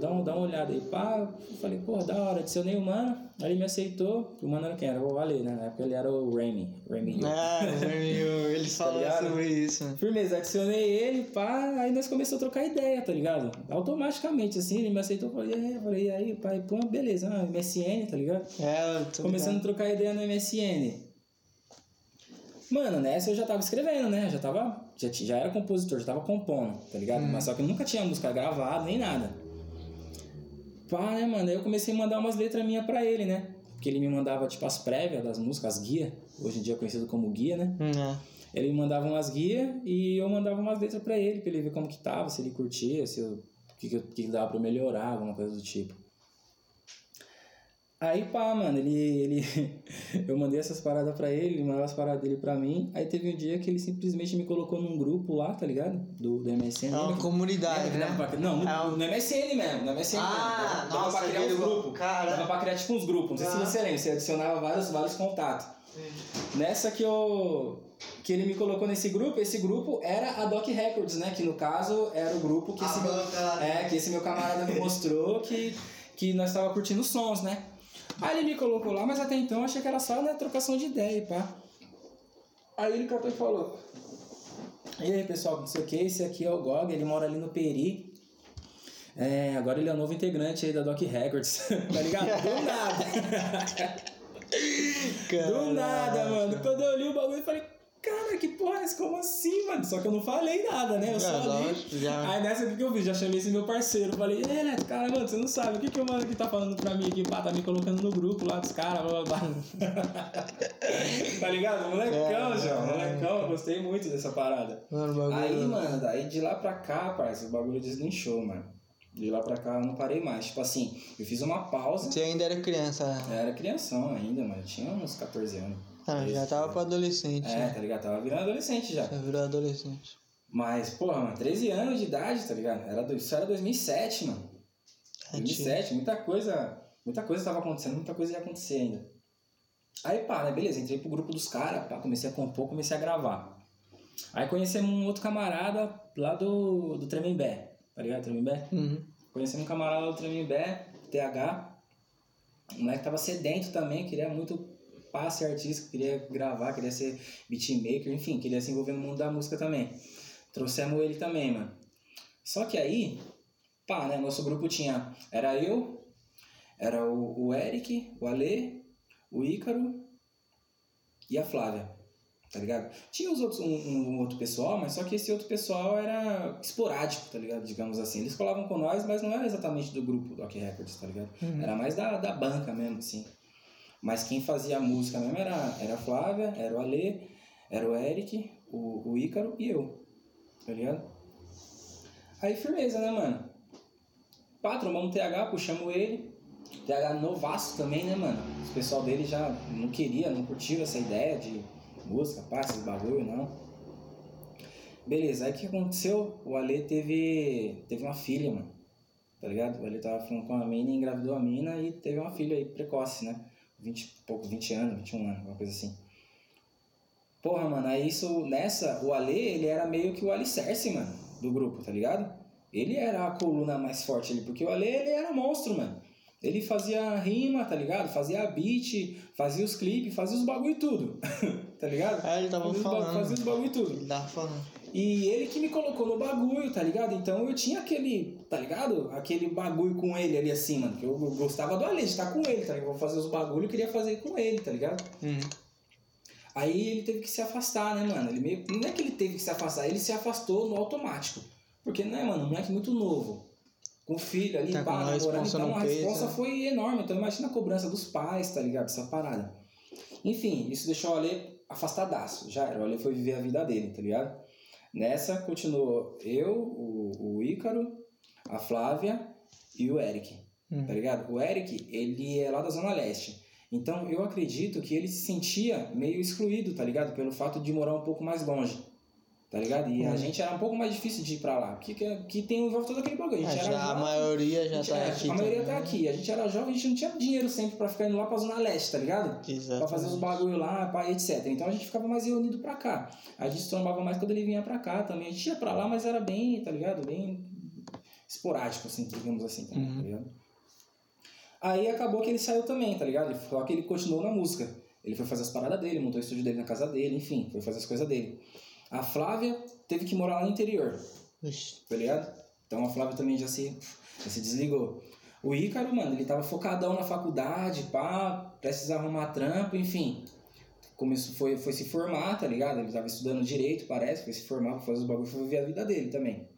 Dá, um, dá uma olhada aí, pá. Eu falei, pô, da hora, adicionei o mano, aí ele me aceitou. O mano era quem? Era o Ale, né? Na época ele era o Remy. Remy Hill. Ah, meu, eles falam ligado? sobre isso. Firmeza, adicionei ele, pá, aí nós começamos a trocar ideia, tá ligado? Automaticamente, assim, ele me aceitou, falei, e aí, falei, e aí, pai, pô, beleza, ah, MSN, tá ligado? É, tô Começando a ligado. trocar ideia no MSN. Mano, nessa eu já tava escrevendo, né? Já tava. Já, já era compositor, já tava compondo, tá ligado? Mas só que eu nunca tinha música gravada nem nada. Pá, né, mano? Aí eu comecei a mandar umas letras minhas pra ele, né? Porque ele me mandava, tipo, as prévias das músicas, as guias. Hoje em dia é conhecido como guia, né? Hum, é. Ele me mandava umas guias e eu mandava umas letras pra ele, pra ele ver como que tava, se ele curtia, se eu, o que, que, eu- que dava pra melhorar, alguma coisa do tipo. Aí pá, mano, ele, ele *laughs* eu mandei essas paradas pra ele, ele mandava as paradas dele pra mim. Aí teve um dia que ele simplesmente me colocou num grupo lá, tá ligado? Do, do MSN. É uma Lembra? comunidade, que né? pra- Não, no, É um- no MSN mesmo, no MSN Ah, mesmo. Dava nossa, pra criar uns grupo. grupos. Cara. Dava pra criar tipo uns grupos, não sei Ah. se você lembra, você adicionava vários, vários contatos. Nessa que eu. Que ele me colocou nesse grupo, esse grupo era a Doc Records, né? Que no caso era o grupo que esse, meu, é, que esse meu camarada me mostrou que, que nós tava curtindo sons, né? Aí ele me colocou lá, mas até então eu achei que era só né, trocação de ideia, pá. Aí ele catou e falou: E aí pessoal, não sei o que, esse aqui é o Gog, ele mora ali no Peri. É, agora ele é o novo integrante aí da Doc Records, *laughs* tá ligado? Do nada. *laughs* Do nada, mano. Quando eu li o bagulho, eu falei, cara, que porra é? Como assim, mano? Só que eu não falei nada, né? Eu só É, li. já. Aí nessa que eu vi, já chamei esse meu parceiro. Falei, é, Neto, cara, mano, você não sabe o que, que o mano aqui tá falando pra mim aqui, pá, tá me colocando no grupo lá dos caras, blá blá blá. *laughs* tá ligado? Molecão, É, João, é. molecão, eu gostei muito dessa parada. Mano, o bagulho. Aí, mano, daí de lá pra cá, parça, o bagulho deslinchou, mano. De lá pra cá eu não parei mais. Tipo assim, eu fiz uma pausa. Você ainda era criança. Eu era crianção ainda, mano. Eu tinha uns 14 anos. Ah, já tava pra adolescente. É, né? tá ligado? Tava virando adolescente já. Já virou adolescente. Mas, porra, mano, 13 anos de idade, tá ligado? Era, isso era 2007, mano. É, 2007, muita coisa. Muita coisa tava acontecendo, muita coisa ia acontecer ainda. Aí, pá, né, beleza, entrei pro grupo dos caras, pá, comecei a compor, comecei a gravar. Aí conhecemos um outro camarada lá do, do Tremembé, tá ligado? Tremembé? Uhum. Conhecemos um camarada do Tremembé, TH. O moleque tava sedento também, queria muito pá, ser artista, queria gravar, queria ser beatmaker, enfim, queria se envolver no mundo da música também. Trouxemos ele também, mano. Só que aí, pá, né, nosso grupo tinha, era eu, era o, o Eric, o Ale, o Ícaro e a Flávia, tá ligado? Tinha os outros, um, um outro pessoal, mas só que esse outro pessoal era esporádico, tá ligado? Digamos assim. Eles colavam com nós, mas não era exatamente do grupo do Rock Records, tá ligado? Uhum. Era mais da, da banca mesmo, assim. Mas quem fazia a música mesmo era, era a Flávia, era o Ale, era o Eric, o, o Ícaro e eu, tá ligado? Aí firmeza, né, mano? Pá, trombamos TH, puxamos ele. TH novaço também, né, mano? O pessoal dele já não queria, não curtiu essa ideia de música, pá, esses bagulho, não. Beleza, aí o que aconteceu? O Ale teve, teve uma filha, mano. Tá ligado? O Ale tava falando com a mina, engravidou a mina e teve uma filha aí precoce, né? 20 e pouco, 20 anos, 21 anos, uma coisa assim. Porra, mano, aí isso, nessa, o Ale, ele era meio que o alicerce, mano, do grupo, tá ligado? Ele era a coluna mais forte ali, porque o Ale, ele era monstro, mano. Ele fazia rima, tá ligado? Fazia beat, fazia os clipes, fazia os bagulho e tudo, *laughs* tá ligado? Ah, ele tava fazia os ba- falando. Fazia os bagulho e tudo. Ele tava falando. E ele que me colocou no bagulho, tá ligado? Então eu tinha aquele, tá ligado? Aquele bagulho com ele ali assim, mano. Que eu eu gostava do Ale, de estar com ele, tá ligado? Vou fazer os bagulhos, eu queria fazer com ele, tá ligado? Uhum. Aí ele teve que se afastar, né, mano? Ele meio. Não é que ele teve que se afastar, ele se afastou no automático. Porque, né, mano, um moleque muito novo. Com filho ali, Tá pá, namorando, então a resposta né? foi enorme. Então imagina a cobrança dos pais, tá ligado? Essa parada. Enfim, isso deixou o Ale afastadaço. Já era, o Ale foi viver a vida dele, tá ligado? Nessa continuou eu, o, o Ícaro, a Flávia e o Eric Uhum. tá ligado? O Eric, ele é lá da Zona Leste. Então eu acredito que ele se sentia meio excluído, tá ligado? Pelo fato de morar um pouco mais longe. Tá ligado? E a gente era um pouco mais difícil de ir pra lá. Porque que, que tem envolve todo aquele bagulho. A gente já, era a jovem, maioria já a gente- tá é, aqui. A maioria também. tá aqui. A gente era jovem, a gente não tinha dinheiro sempre pra ficar indo lá pra Zona Leste, tá ligado? Exato. Pra fazer os bagulho lá, pá, etc. Então a gente ficava mais reunido pra cá. A gente se trombava mais quando ele vinha pra cá também. A gente ia pra lá, mas era bem, tá ligado? Bem esporádico, assim, digamos assim, também, Uhum. tá ligado? Aí acabou que ele saiu também, tá ligado? Só que ele continuou na música. Ele foi fazer as paradas dele, montou o estúdio dele na casa dele, enfim, foi fazer as coisas dele. A Flávia teve que morar lá no interior, Ixi, tá ligado? Então a Flávia também já se, já se desligou. O Ícaro, mano, ele tava focadão na faculdade, pá, precisa arrumar trampo, enfim. Começou, foi, foi se formar, tá ligado? Ele tava estudando direito, parece, foi se formar, foi fazer os bagulhos, foi viver a vida dele também.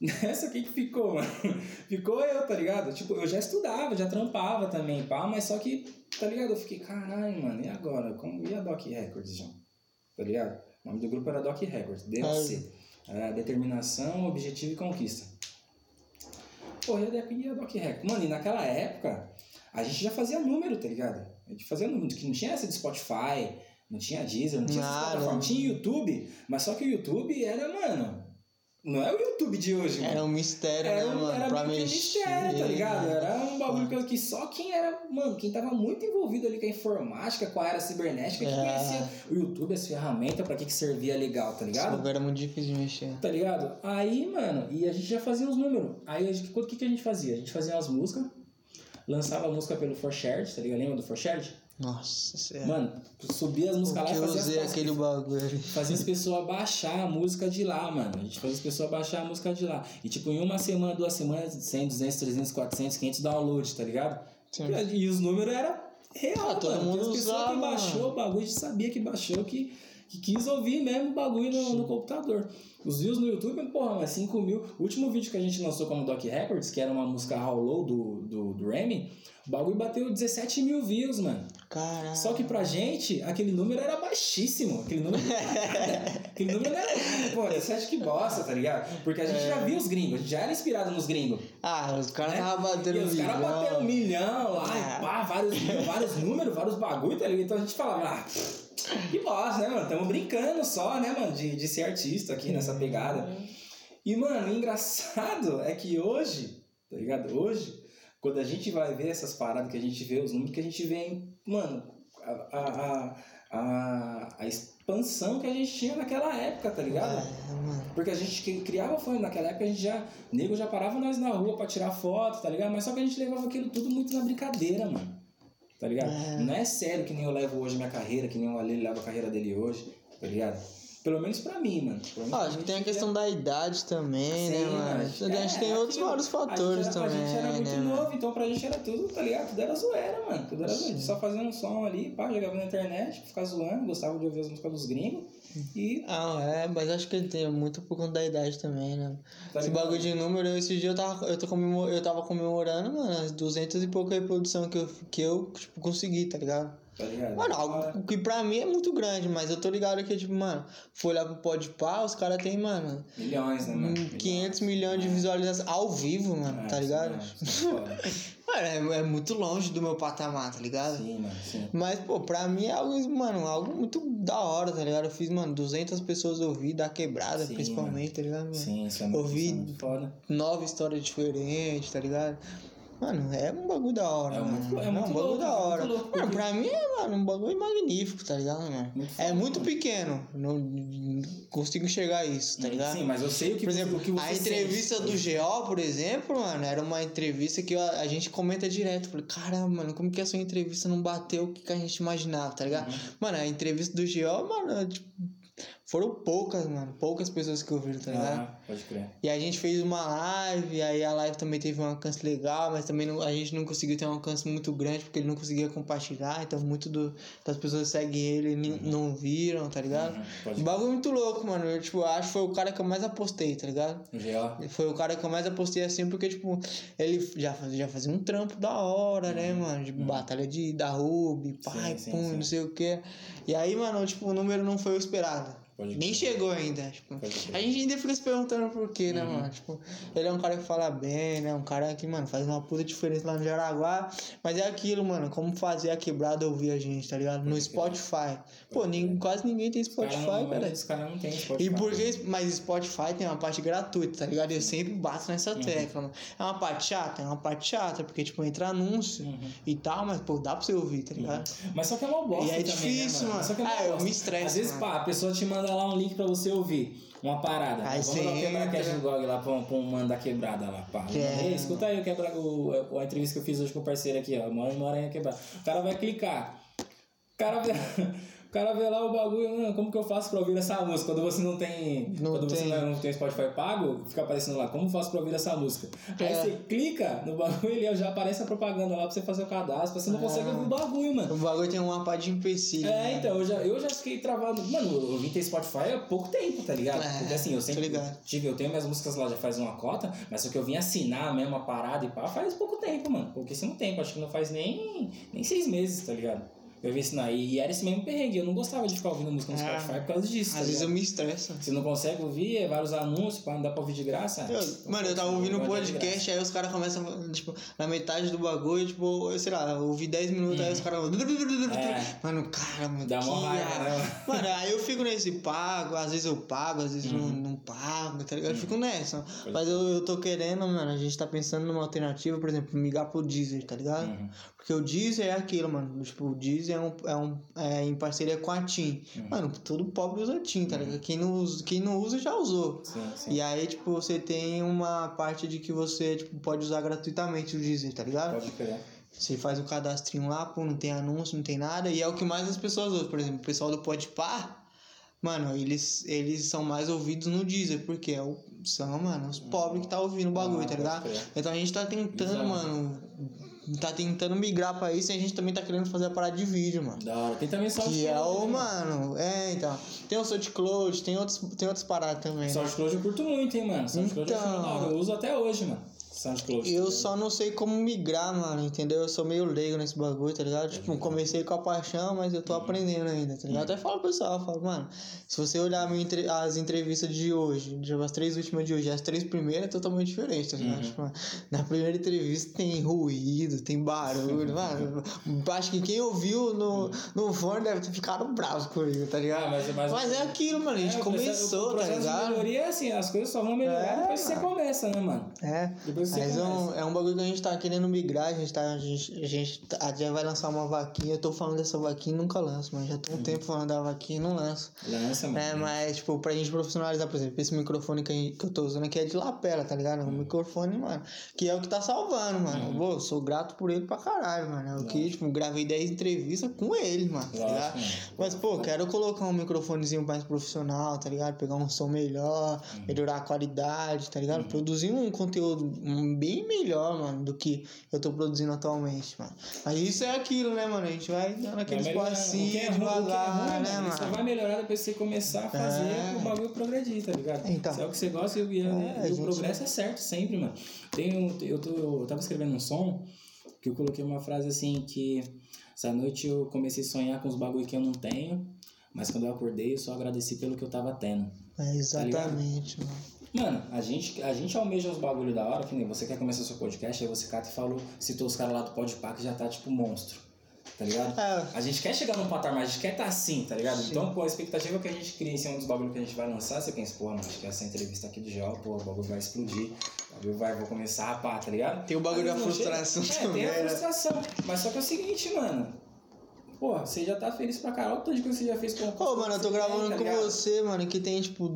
*laughs* Nessa quem que ficou, mano? *laughs* Ficou eu, tá ligado? Tipo, eu já estudava, já trampava também, pá, mas só que, tá ligado? Eu fiquei, caralho, mano, e agora? Como, e a Doc Records, João? Tá ligado? O nome do grupo era Doc Records, DOC. Era Determinação, Objetivo e Conquista. Pô, e a, e a Doc Records? Mano, e naquela época, a gente já fazia número, tá ligado? A gente fazia número, que não tinha essa de Spotify, não tinha Deezer, não tinha essa plataforma. Tinha YouTube, mas só que o YouTube era, mano, não é o YouTube de hoje, mano. Era um mistério, Era, né, mano? era pra que um mexer. mistério, tá ligado? Era um bagulho que- que só quem era, mano, quem tava muito envolvido ali com a informática, com a área cibernética, que É. conhecia o YouTube, as ferramentas, pra que que servia legal, tá Esse ligado? bagulho era muito difícil de mexer. Tá ligado? Aí, mano, e a gente já fazia os números. Aí, o que, que a gente fazia? A gente fazia umas músicas, lançava a música pelo Forshared, tá ligado? Lembra do Forshared? Nossa, sério. Mano, subia as músicas lá Porque e eu fazia usei as aquele bagulho ali. Fazia as *laughs* pessoas baixar a música de lá, mano. A gente fazia as pessoas baixar a música de lá. E tipo, em uma semana, duas semanas, 100, 200, 300, 400, 500 downloads, tá ligado? Sim. E os números eram real, Ah, todo mano. mundo as pessoas que baixou mano. o bagulho, a gente sabia que baixou, que, que quis ouvir mesmo o bagulho no, no computador. Os views no YouTube, porra, mas 5 mil. O último vídeo que a gente lançou como Doc Records, que era uma música How Low do, do, do Remy, o bagulho bateu 17 mil views, mano. Caralho. Só que pra gente, aquele número era baixíssimo. Aquele número. *laughs* aquele número não era. Pô, você acha que bosta, tá ligado? Porque a gente já via os gringos, a gente já era inspirado nos gringos. Ah, os caras né? estavam batendo E os caras bateram um milhão lá, Ah. e pá, vários, vários números, vários bagulho, tá ligado? Então a gente falava, ah, que bosta, né, mano? Tamo brincando só, né, mano, de, de ser artista aqui nessa pegada. E, mano, o engraçado *laughs* é que hoje, tá ligado? Hoje, quando a gente vai ver essas paradas que a gente vê, os números que a gente vê, mano, a, a, a, a, expansão que a gente tinha naquela época, tá ligado? É. Porque a gente que criava fã, naquela época a gente já. Nego já parava nós na rua pra tirar foto, tá ligado? Mas só que a gente levava aquilo tudo muito na brincadeira, mano. Tá ligado? É. Não é sério que nem eu levo hoje minha carreira, que nem o Ale leva a carreira dele hoje, tá ligado? Pelo menos pra mim, mano. Ah, acho que tem a que questão da idade também, né, mano? A gente tem é, outros aquilo- vários fatores era, também, A gente era muito né? novo, mano? então pra gente era tudo, tá ligado? Tudo era zoeira, mano. Tudo era zoeira. Só fazendo um som ali, pá, jogava na internet, ficava zoando, gostava de ouvir as músicas dos gringos. E. Ah, é, mas acho que tem muito por conta da idade também, né? Tá Esse ligado? bagulho de número, esse dia eu tava, eu, tô comemor, eu tava comemorando, mano, as 200 e pouca reprodução que eu, que eu tipo, consegui, tá ligado? Tá ligado? Mano, algo que pra mim é muito grande, mas eu tô ligado que, tipo, mano, foi olhar pro Podpah, os caras tem, mano, Milhões, né, mano? hum, 500 milhões de visualizações ao vivo, mano, É, tá ligado? foda. *laughs* Mano, é, é muito longe do meu patamar, tá ligado? Sim, mano, sim. Mas, pô, pra mim é algo, mano, algo muito da hora, tá ligado? Eu fiz, mano, 200 pessoas ouvir da quebrada, Sim, principalmente, tá ligado? mano? Sim, isso é muito, Ouvi- isso é muito foda. Nove histórias diferentes, tá ligado? Mano, é um bagulho da hora, É mano. muito- é um muito bagulho louco, da é hora. louco, Mano, pra mim é, mano, um bagulho magnífico, tá ligado, mano? Muito é foda, muito mano. pequeno. Não consigo enxergar isso, tá ligado? Sim, mas eu sei o que Por você- exemplo, o que você a entrevista sente. do GO, por exemplo, mano, era uma entrevista que a, a gente comenta direto. Falei, caramba, mano, como que a sua entrevista não bateu o que, que a gente imaginava, tá ligado? Uhum. Mano, a entrevista do GO, mano, tipo, foram poucas, mano. Poucas pessoas que ouviram, tá ligado? Ah, pode crer. E a gente fez uma live, aí a live também teve um alcance legal, mas também não- a gente não conseguiu ter um alcance muito grande porque ele não conseguia compartilhar, então muito do- das pessoas seguem ele e ni- não viram, tá ligado? Uhum, Um bagulho muito louco, mano. Eu, tipo, acho que foi o cara que eu mais apostei, tá ligado? GO. Foi o cara que eu mais apostei assim, porque, tipo, ele já fazia, já fazia um trampo da hora, né, mano? De batalha de, da Ruby, pai, Uhum. sim, pum, sim. não sei o quê. E aí, mano, tipo, o número não foi o esperado. Pode Nem chegou ainda. Tipo, a gente ainda fica se perguntando por quê, Uhum. né, mano? Tipo, ele é um cara que fala bem, né? Um cara que, mano, faz uma puta diferença lá no Jaraguá. Mas é aquilo, mano, como fazer a quebrada ouvir a gente, tá ligado? No Spotify. Pô, nin- quase ninguém tem Spotify, cara. cara. Os caras não tem Spotify. E porque, mas Spotify tem uma parte gratuita, tá ligado? Eu sempre bato nessa Uhum. tecla, mano. É uma parte chata? É uma parte chata, porque, tipo, entra anúncio Uhum. e tal, mas, pô, dá pra você ouvir, tá ligado? Mas só que é uma bosta E é também, difícil, né, mano. Só que é uma Ah, eu bosta. me estresso, Às vezes, mano. pá, a pessoa te manda lá um link pra você ouvir uma parada. Aí Vamos quebrar entra. cash do GOG lá pra, pra um mano da quebrada lá, pá. É. Ei, escuta aí o quebra, o, a entrevista que eu fiz hoje com o parceiro aqui, ó. Mora em Moranha Quebrada. O cara vai clicar. O cara vai... *laughs* O cara vê lá o bagulho, mano, como que eu faço pra ouvir essa música? Quando você não tem. Não quando tem. você não, tem Spotify pago, fica aparecendo lá, como faço pra ouvir essa música? Aí É. você clica no bagulho e já aparece a propaganda lá pra você fazer o cadastro, você não É. consegue ouvir o bagulho, mano. O bagulho tem uma parte de empecilho. É, né? então, eu já, eu já fiquei travado. Mano, eu vim ter Spotify há pouco tempo, tá ligado? É, Porque assim, eu sempre tive, eu tenho minhas músicas lá já faz uma cota, mas só que eu vim assinar mesmo a parada e pá, faz pouco tempo, mano. Pouquíssimo tempo, acho que não faz nem, nem seis meses, tá ligado? Eu vim assinar. E era esse mesmo perrengue. Eu não gostava de ficar ouvindo música no É. Spotify por causa disso. Às tá vezes eu ligado? me estresso. Você não consegue ouvir, é vários anúncios, pá, não dá pra ouvir de graça. Eu- mano, eu tava ouvindo um podcast, aí os caras começam, tipo, na metade do bagulho, tipo, eu sei lá, eu ouvi 10 minutos, aí os caras. É. Mano, cara, mano. Dá mó raiva, né, *laughs* Mano, aí eu fico nesse pago, às vezes eu pago, às vezes não, não pago, tá ligado? Eu fico nessa. Mas eu, eu tô querendo, mano, a gente tá pensando numa alternativa, por exemplo, migrar pro Deezer, tá ligado? Uhum. Porque o Deezer é aquilo, mano. Tipo, o Deezer é, um, é, um, é em parceria com a TIM. Mano, todo pobre usa TIM, tá ligado? Quem não usa, quem não usa já usou. Sim, sim. E aí, tipo, você tem uma parte de que você, tipo, pode usar gratuitamente o Deezer, tá ligado? Pode crer. Você faz o cadastrinho lá, pô, não tem anúncio, não tem nada. E é o que mais as pessoas usam. Por exemplo, o pessoal do Podpah, mano, eles, eles são mais ouvidos no Deezer. Porque é o, são, mano, os pobres que tá ouvindo o bagulho, Ah, tá ligado? Então a gente tá tentando, Exato. mano... Tá tentando migrar pra isso e a gente também tá querendo fazer a parada de vídeo, mano. Da hora. Tem também só Que é o, mano, é, então. Tem o SoundCloud, tem outros, tem outras paradas também. né? SoundCloud eu curto muito, hein, mano. SoundCloud eu Então. hora. Eu uso até hoje, mano. SoundCloud. Eu tá só não sei como migrar, mano, entendeu? Eu sou meio leigo nesse bagulho, tá ligado? Tipo, comecei com a paixão, mas eu tô aprendendo ainda, tá ligado? Até falo pro pessoal, eu falo, mano, se você olhar a entre- as entrevistas de hoje, as três últimas de hoje, as três primeiras é totalmente diferente, tá ligado? Tipo, na primeira entrevista tem ruído, tem barulho, mano. *laughs* Acho que quem ouviu no, no fone deve ter ficado bravo comigo, tá ligado? Ah, mas- mas- mas é aquilo, mano, a gente É, o processo- começou, o tá de ligado? melhoria é assim, as coisas só vão melhorar É, depois que você começa, né, mano? É, Depois você mas é um, é um bagulho que a gente tá querendo migrar, a gente tá. A gente, a gente tá- a já vai lançar uma vaquinha. Eu tô falando dessa vaquinha e nunca lanço, mas já tô um tempo falando da vaquinha e não lanço. Lança, mano. É, mas, tipo, pra gente profissionalizar, por exemplo, esse microfone que, gente- que eu tô usando aqui é de lapela, tá ligado? É um microfone, mano, que é o que tá salvando, mano. Pô, sou grato por ele pra caralho, mano. É o que, tipo, gravei 10 entrevistas com ele, mano, tá Lógico, ligado? mano. Mas, pô, quero colocar um microfonezinho mais profissional, tá ligado? Pegar um som melhor, melhorar a qualidade, tá ligado? Produzir um conteúdo bem melhor, mano, do que eu tô produzindo atualmente, mano. Mas isso é aquilo, né, mano? A gente vai dando aquele Vai espacinho é é devagar, ruim, né, mano? Só vai melhorar depois que você começar a fazer É. o bagulho progredir, tá ligado? Então. Se é o que você gosta e, e- É, e a o gente- progresso é certo sempre, mano. Tem um, eu, tô, eu tava escrevendo um som que eu coloquei uma frase assim que essa noite eu comecei a sonhar com os bagulho que eu não tenho, mas quando eu acordei eu só agradeci pelo que eu tava tendo. É, exatamente, mano. Mano, a gente, a gente almeja uns bagulho da hora, que nem você quer começar seu podcast, aí você cata e falou, citou os caras lá do Podpah que já tá tipo monstro, tá ligado? É. A gente quer chegar num patamar, a gente quer estar assim, tá ligado? Então, pô, a expectativa que a gente cria em cima dos bagulho que a gente vai lançar, você pensa, pô, mano, acho que essa entrevista aqui do Geo, pô, o bagulho vai explodir, o bagulho vai, vou começar a pá, tá ligado? Tem o bagulho da não chega- frustração É, também, tem a né? frustração, mas só que é o seguinte, mano, pô, você já tá feliz pra caralho, tanto de que você já fez com Pô, mano, eu tô gravando tá com ligado? você, mano, que tem tipo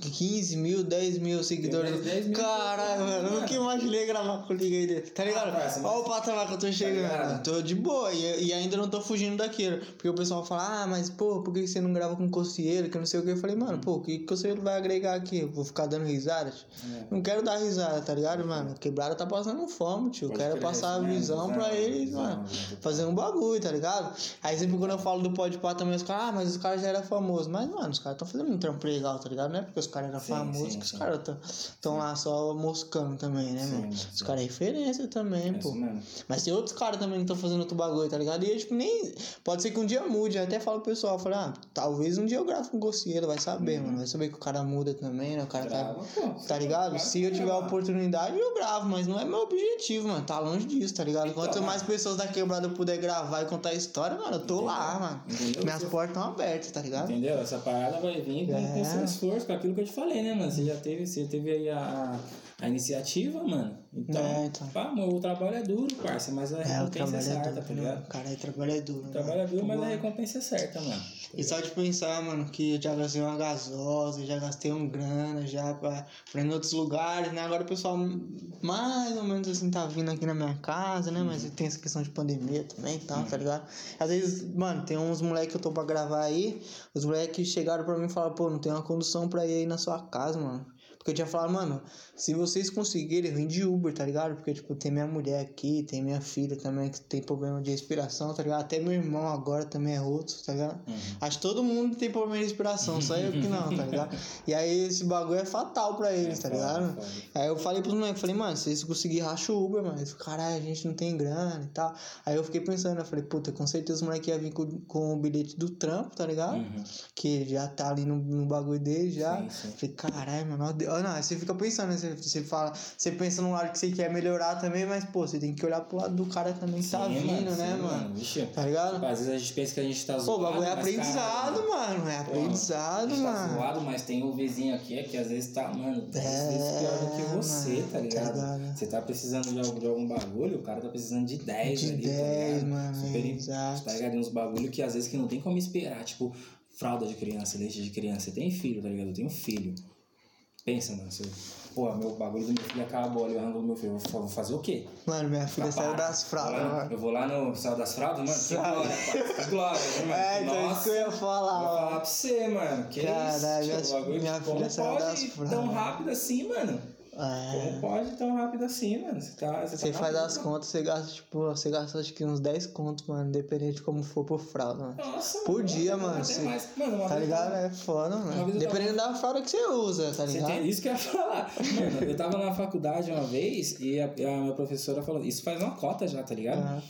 15 mil, 10 mil seguidores. mais 10 mil Caralho, seguidores, mano, eu nunca mano. imaginei gravar com liga aí dele. Tá ligado? Ah, parça, mas- Olha o patamar que eu tô chegando. ligado? tô de boa e, e ainda não tô fugindo daquilo. Porque o pessoal fala, ah, mas pô, por que você não grava com cocieiro? Que não sei o que. Eu falei, mano, pô, o que cocieiro vai agregar aqui? Eu vou ficar dando risada? É. Não quero dar risada, tá ligado, mano? Quebrada tá passando fome, tio. Pode quero passar a né? visão pra Visão, eles, mano. Fazer um bagulho, tá ligado? Aí sempre quando eu falo do Podpah também, os caras, ah, mas os caras já eram famosos. Mas, mano, os caras estão fazendo um trampo legal, tá ligado? Não é porque os caras eram Sim, famosos sim, que os caras estão lá só moscando também, né, Sim, mano? Os caras é referência também, É pô. Mas tem outros caras também que estão fazendo outro bagulho, tá ligado? E eu, tipo, nem. Pode ser que um dia mude. Eu até falo pro pessoal, falo, ah, talvez um dia eu grave com gocieiro, vai saber, mano. Vai saber que o cara muda também, né? O cara Grava, tá. pô. Tá ligado? Se eu tiver a oportunidade, eu gravo, mas não é meu objetivo, mano. Tá longe disso, tá ligado? Quanto Então, mais pessoas da quebrada eu puder gravar e contar a história, mano, eu tô lá, mano. Entendeu? Minhas portas estão abertas, tá ligado? Entendeu? Essa parada vai vir com, com É. seu esforço, com aquilo que eu te falei, né, mano? Você já teve, você teve aí a, a iniciativa, mano. Então, É, então. pá, o trabalho é duro, parça, mas a É, o recompensa é é certa, duro. tá né? ligado? Cara, o trabalho é duro. O trabalho é né? duro, mas a recompensa é certa, mano. E só de pensar, mano, que eu já gastei uma gasosa, já gastei um grana já pra, pra ir em outros lugares, né? Agora o pessoal mais ou menos assim tá vindo aqui na minha casa, né? Mas tem essa questão de pandemia também e tal, tá ligado? Às vezes, mano, tem uns moleques que eu tô pra gravar aí, os moleques chegaram pra mim e falaram, pô, não tem uma condução pra ir aí na sua casa, mano. Porque eu tinha falado, mano, se vocês conseguirem, vem de Uber, tá ligado? Porque, tipo, tem minha mulher aqui, tem minha filha também que tem problema de respiração, tá ligado? Até meu irmão agora também é outro, tá ligado? Acho que todo mundo tem problema de respiração, só eu que não, tá ligado? E aí esse bagulho é fatal pra eles, tá foda, ligado? foda. Aí eu falei pros moleques, falei, mano, se vocês conseguirem, racha o Uber, mano. Caralho, a gente não tem grana e tal. Aí eu fiquei pensando, eu falei, puta, com certeza os moleques iam vir com, com o bilhete do trampo, tá ligado? Uhum. Que já tá ali no, no bagulho dele já. Sim, sim. Falei, caralho, mano. Não, aí você fica pensando, né? Você, você fala, você pensa num lado que você quer melhorar também, mas, pô, você tem que olhar pro lado do cara também que tá vindo, mano, né, sim, mano? Vixe, Tá ligado? Às vezes a gente pensa que a gente tá Pô, zoado. o bagulho é aprendizado, caralho, mano. É Pô, aprendizado, a gente tá mano. zoado, mas tem o vizinho aqui que às vezes tá, mano, 10 É, vezes pior do que você, mano, tá tá ligado? ligado? Você tá precisando de algum, de algum bagulho, o cara tá precisando de 10 De ali, 10, tá mano, Super, exato. Tá ligado? Uns bagulho que às vezes que não tem como esperar, tipo, fralda de criança, leite de criança. Você tem filho, tá ligado? Eu tenho filho. Pensa, mano, você... Pô, meu bagulho do meu filho acabou ali, rango do meu filho. Eu vou vou fazer o quê? Mano, minha filha Ficar saiu parado. das fraldas, Eu vou lá- mano. Eu vou lá no saiu das fraldas, mano. Que glória, pai. Que glória, né, mano? *laughs* É, então isso Nossa. que eu ia Vou falar, falar ó. pra você, mano. Que Caralho, isso, minha- filha saiu das fraldas. tão rápido assim, mano? Como É. pode ir tão rápido assim, mano? Você, tá, você, Você tá faz as contas, você gasta, tipo, você gasta acho que uns 10 contos, mano, independente de como for por fralda, mano. Nossa, Por mano, dia, mano, mais. Mano, Tá ligado? tava- É foda, mano. eu tava- Dependendo da fralda que você usa, tá ligado? tem isso que eu ia falar. Mano, eu tava na faculdade uma vez e a, a minha professora falou, isso faz uma cota já, tá ligado? Aham.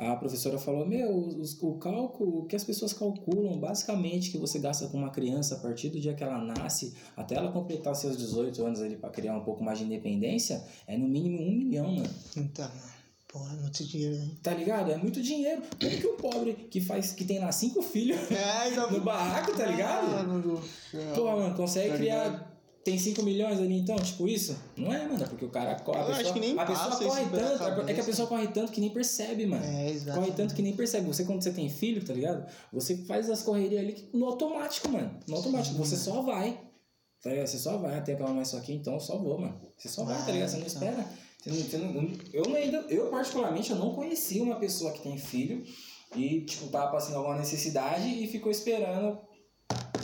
A professora falou, meu, os- o cálculo, que as pessoas calculam, basicamente, que você gasta com uma criança a partir do dia que ela nasce, até ela completar seus 18 anos ali pra criar um pouco mais de independência, é no mínimo um milhão, mano. Então, mano. Porra, é muito dinheiro, hein? Tá ligado? É muito dinheiro. Como que o pobre que faz, que tem lá cinco filhos É, então. *laughs* no barraco, tá ligado? Céu. Pô, mano, consegue Tá criar. Tem 5 milhões ali então, tipo isso? Não é, mano, é porque o cara corre. a Eu acho pessoa- que nem a pessoa corre tanto, é que a pessoa corre tanto que nem percebe, mano. É, exato. Corre tanto que nem percebe. Você, quando você tem filho, tá ligado? Você faz as correrias ali no automático, mano. No automático. Você só vai. Tá ligado? Você só vai. Até pra mais isso aqui, então eu só vou, mano. Você só vai, tá ligado? Você não então. espera. Você não, você não- eu ainda, eu particularmente, eu não conhecia uma pessoa que tem filho e, tipo, tava passando alguma necessidade e ficou esperando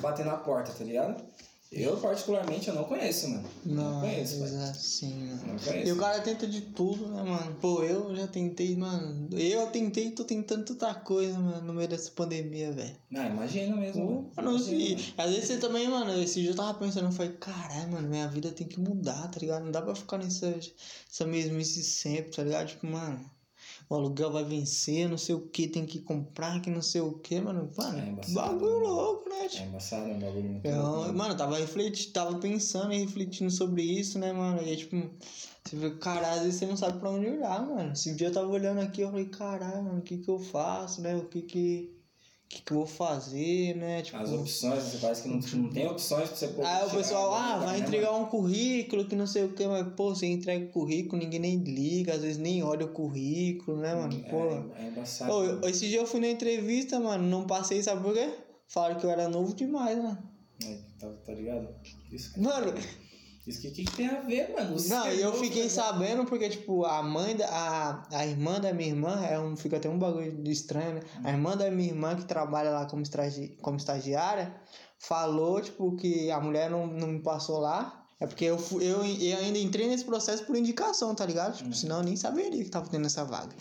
bater na porta, tá ligado? Eu, particularmente, eu não conheço, mano. Não, conheço, pai. exato, sim, mano. Não conheço. E o cara tenta de tudo, né, mano? Pô, eu já tentei, mano. Eu tentei, tô tentando tanta coisa, mano, no meio dessa pandemia, velho. Ah, imagina mesmo. Mano, Imagina, e, mano. às vezes você também, mano, esse dia eu tava pensando, eu falei, caralho, mano, minha vida tem que mudar, tá ligado? Não dá pra ficar nessa essa mesmice sempre, tá ligado? Tipo, mano, o aluguel vai vencer, não sei o que, tem que comprar, que não sei o que, mano. Mano, É embaçado, bagulho né? louco, né? Tipo, É embaçado, é um bagulho muito eu, louco, né? mano, eu tava refletindo, tava pensando e refletindo sobre isso, né, mano? E aí, tipo, você vê, caralho, às vezes você não sabe pra onde olhar, mano. Esse dia eu tava olhando aqui, eu falei, caralho, mano, o que que eu faço, né? O que que, que, que eu vou fazer, né? Tipo, As opções, você parece que não, não tem opções pra você poder Aí o pessoal, ah, vai né, entregar mano? um currículo que não sei o que, mas, pô, você entrega o currículo, ninguém nem liga, às vezes nem olha o currículo, né, mano? Pô. É, é embaçado. Ô, mano. eu- esse dia eu fui na entrevista, mano, não passei, sabe por quê? Falaram que eu era novo demais, mano. É, tá, tá ligado? Isso que, Mano, isso que, que tem a ver, mano? Você não, é e eu fiquei ligado? sabendo porque, tipo, a mãe da. A, a irmã da minha irmã, é um, fica até um bagulho estranho, né? A irmã da minha irmã, que trabalha lá como, estagi, como estagiária, falou, tipo, que a mulher não, não me passou lá. É porque eu, fui, eu, eu ainda entrei nesse processo por indicação, tá ligado? Tipo, senão eu nem saberia que tava tendo essa vaga.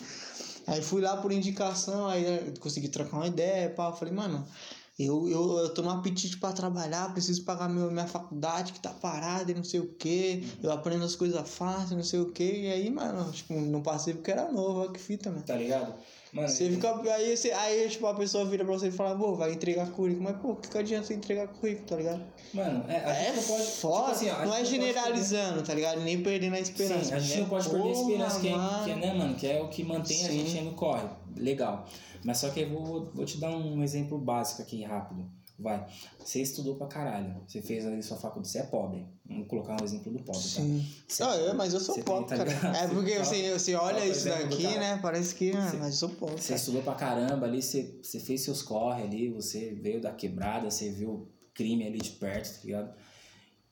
Aí fui lá por indicação, aí eu consegui trocar uma ideia, pá. Falei, mano, eu, eu, eu tô no apetite pra trabalhar, preciso pagar meu, minha faculdade que tá parada e não sei o que. Eu aprendo as coisas fáceis, não sei o que. E aí, mano, tipo, não passei porque era novo, que fita, mano. Tá ligado? Mano, Você fica. Aí, você, aí, tipo, a pessoa vira pra você e fala, pô, vai entregar currículo. Mas, pô, o que, que adianta você entregar currículo, tá ligado? Mano, é, a É gente não pode. foda, tipo assim, ó, a não é generalizando, tá ligado? Nem perdendo a perder- esperança. Sim, a gente né? não pode perder a esperança, que é, que é, né, mano? Que é o que mantém a Sim. gente no corre. Legal. Mas só que eu vou, vou te dar um exemplo básico aqui, rápido. Vai. Você estudou pra caralho. Você fez ali sua faculdade. Você é pobre. Vamos colocar um exemplo do pobre, tá? Sim. Você Não, é eu, mas eu sou pobre, tem, tá cara. É porque Você você, você olha isso daqui, cara. né? Parece que. ah, Você- mas eu sou pobre. Você cara. estudou pra caramba ali, você, você fez seus corre ali, você veio da quebrada, você viu crime ali de perto, tá ligado?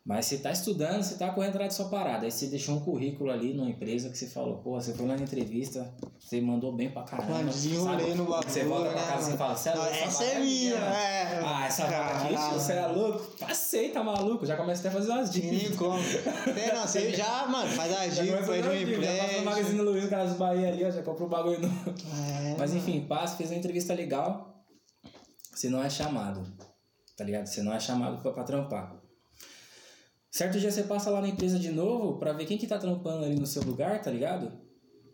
Mas você tá estudando, você tá correndo atrás da sua parada. Aí você deixou um currículo ali numa empresa que você falou, pô, você foi lá na entrevista, você mandou bem pra caramba. Sabe? no bagulho. Você volta pra casa e fala, "Cê é Não, louco, Essa vaga é minha, minha." é. Ah, essa vaga aqui, você é louco? Passei, tá maluco? Já começa até a fazer umas dicas. Sim, como? Tem, não, você já, mano, faz a Já dica, começa a pede um dicas, já passa no Magazine. Luiza, Casas Bahia ali, ó, já comprou o bagulho novo. É, Mas enfim, passa, fez uma entrevista legal. Você não é chamado, tá ligado? Você não é chamado pra, pra trampar. Certo dia você passa lá na empresa de novo pra ver quem que tá trampando ali no seu lugar, tá ligado?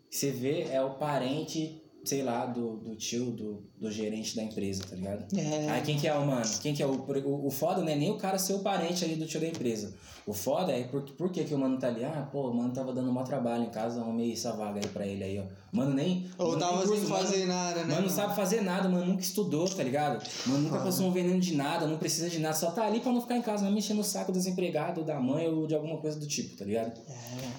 Você vê, é o parente, sei lá, do, do tio, do, do gerente da empresa, tá ligado? É. Aí quem que é o mano? Quem que é o, o, o foda não é nem o cara ser o parente ali do tio da empresa. O foda é por, por que, que o mano tá ali? Ah, pô, o mano tava dando mó trabalho em casa, arrumei essa vaga aí pra ele aí, ó. Mano, nem. Ou mano, tava sem fazer nada, né? Mano, não sabe fazer nada, mano, nunca estudou, tá ligado? Mano, nunca passou um veneno de nada, não precisa de nada, só tá ali pra não ficar em casa, não mexendo no saco dos empregados, da mãe ou de alguma coisa do tipo, tá ligado? É,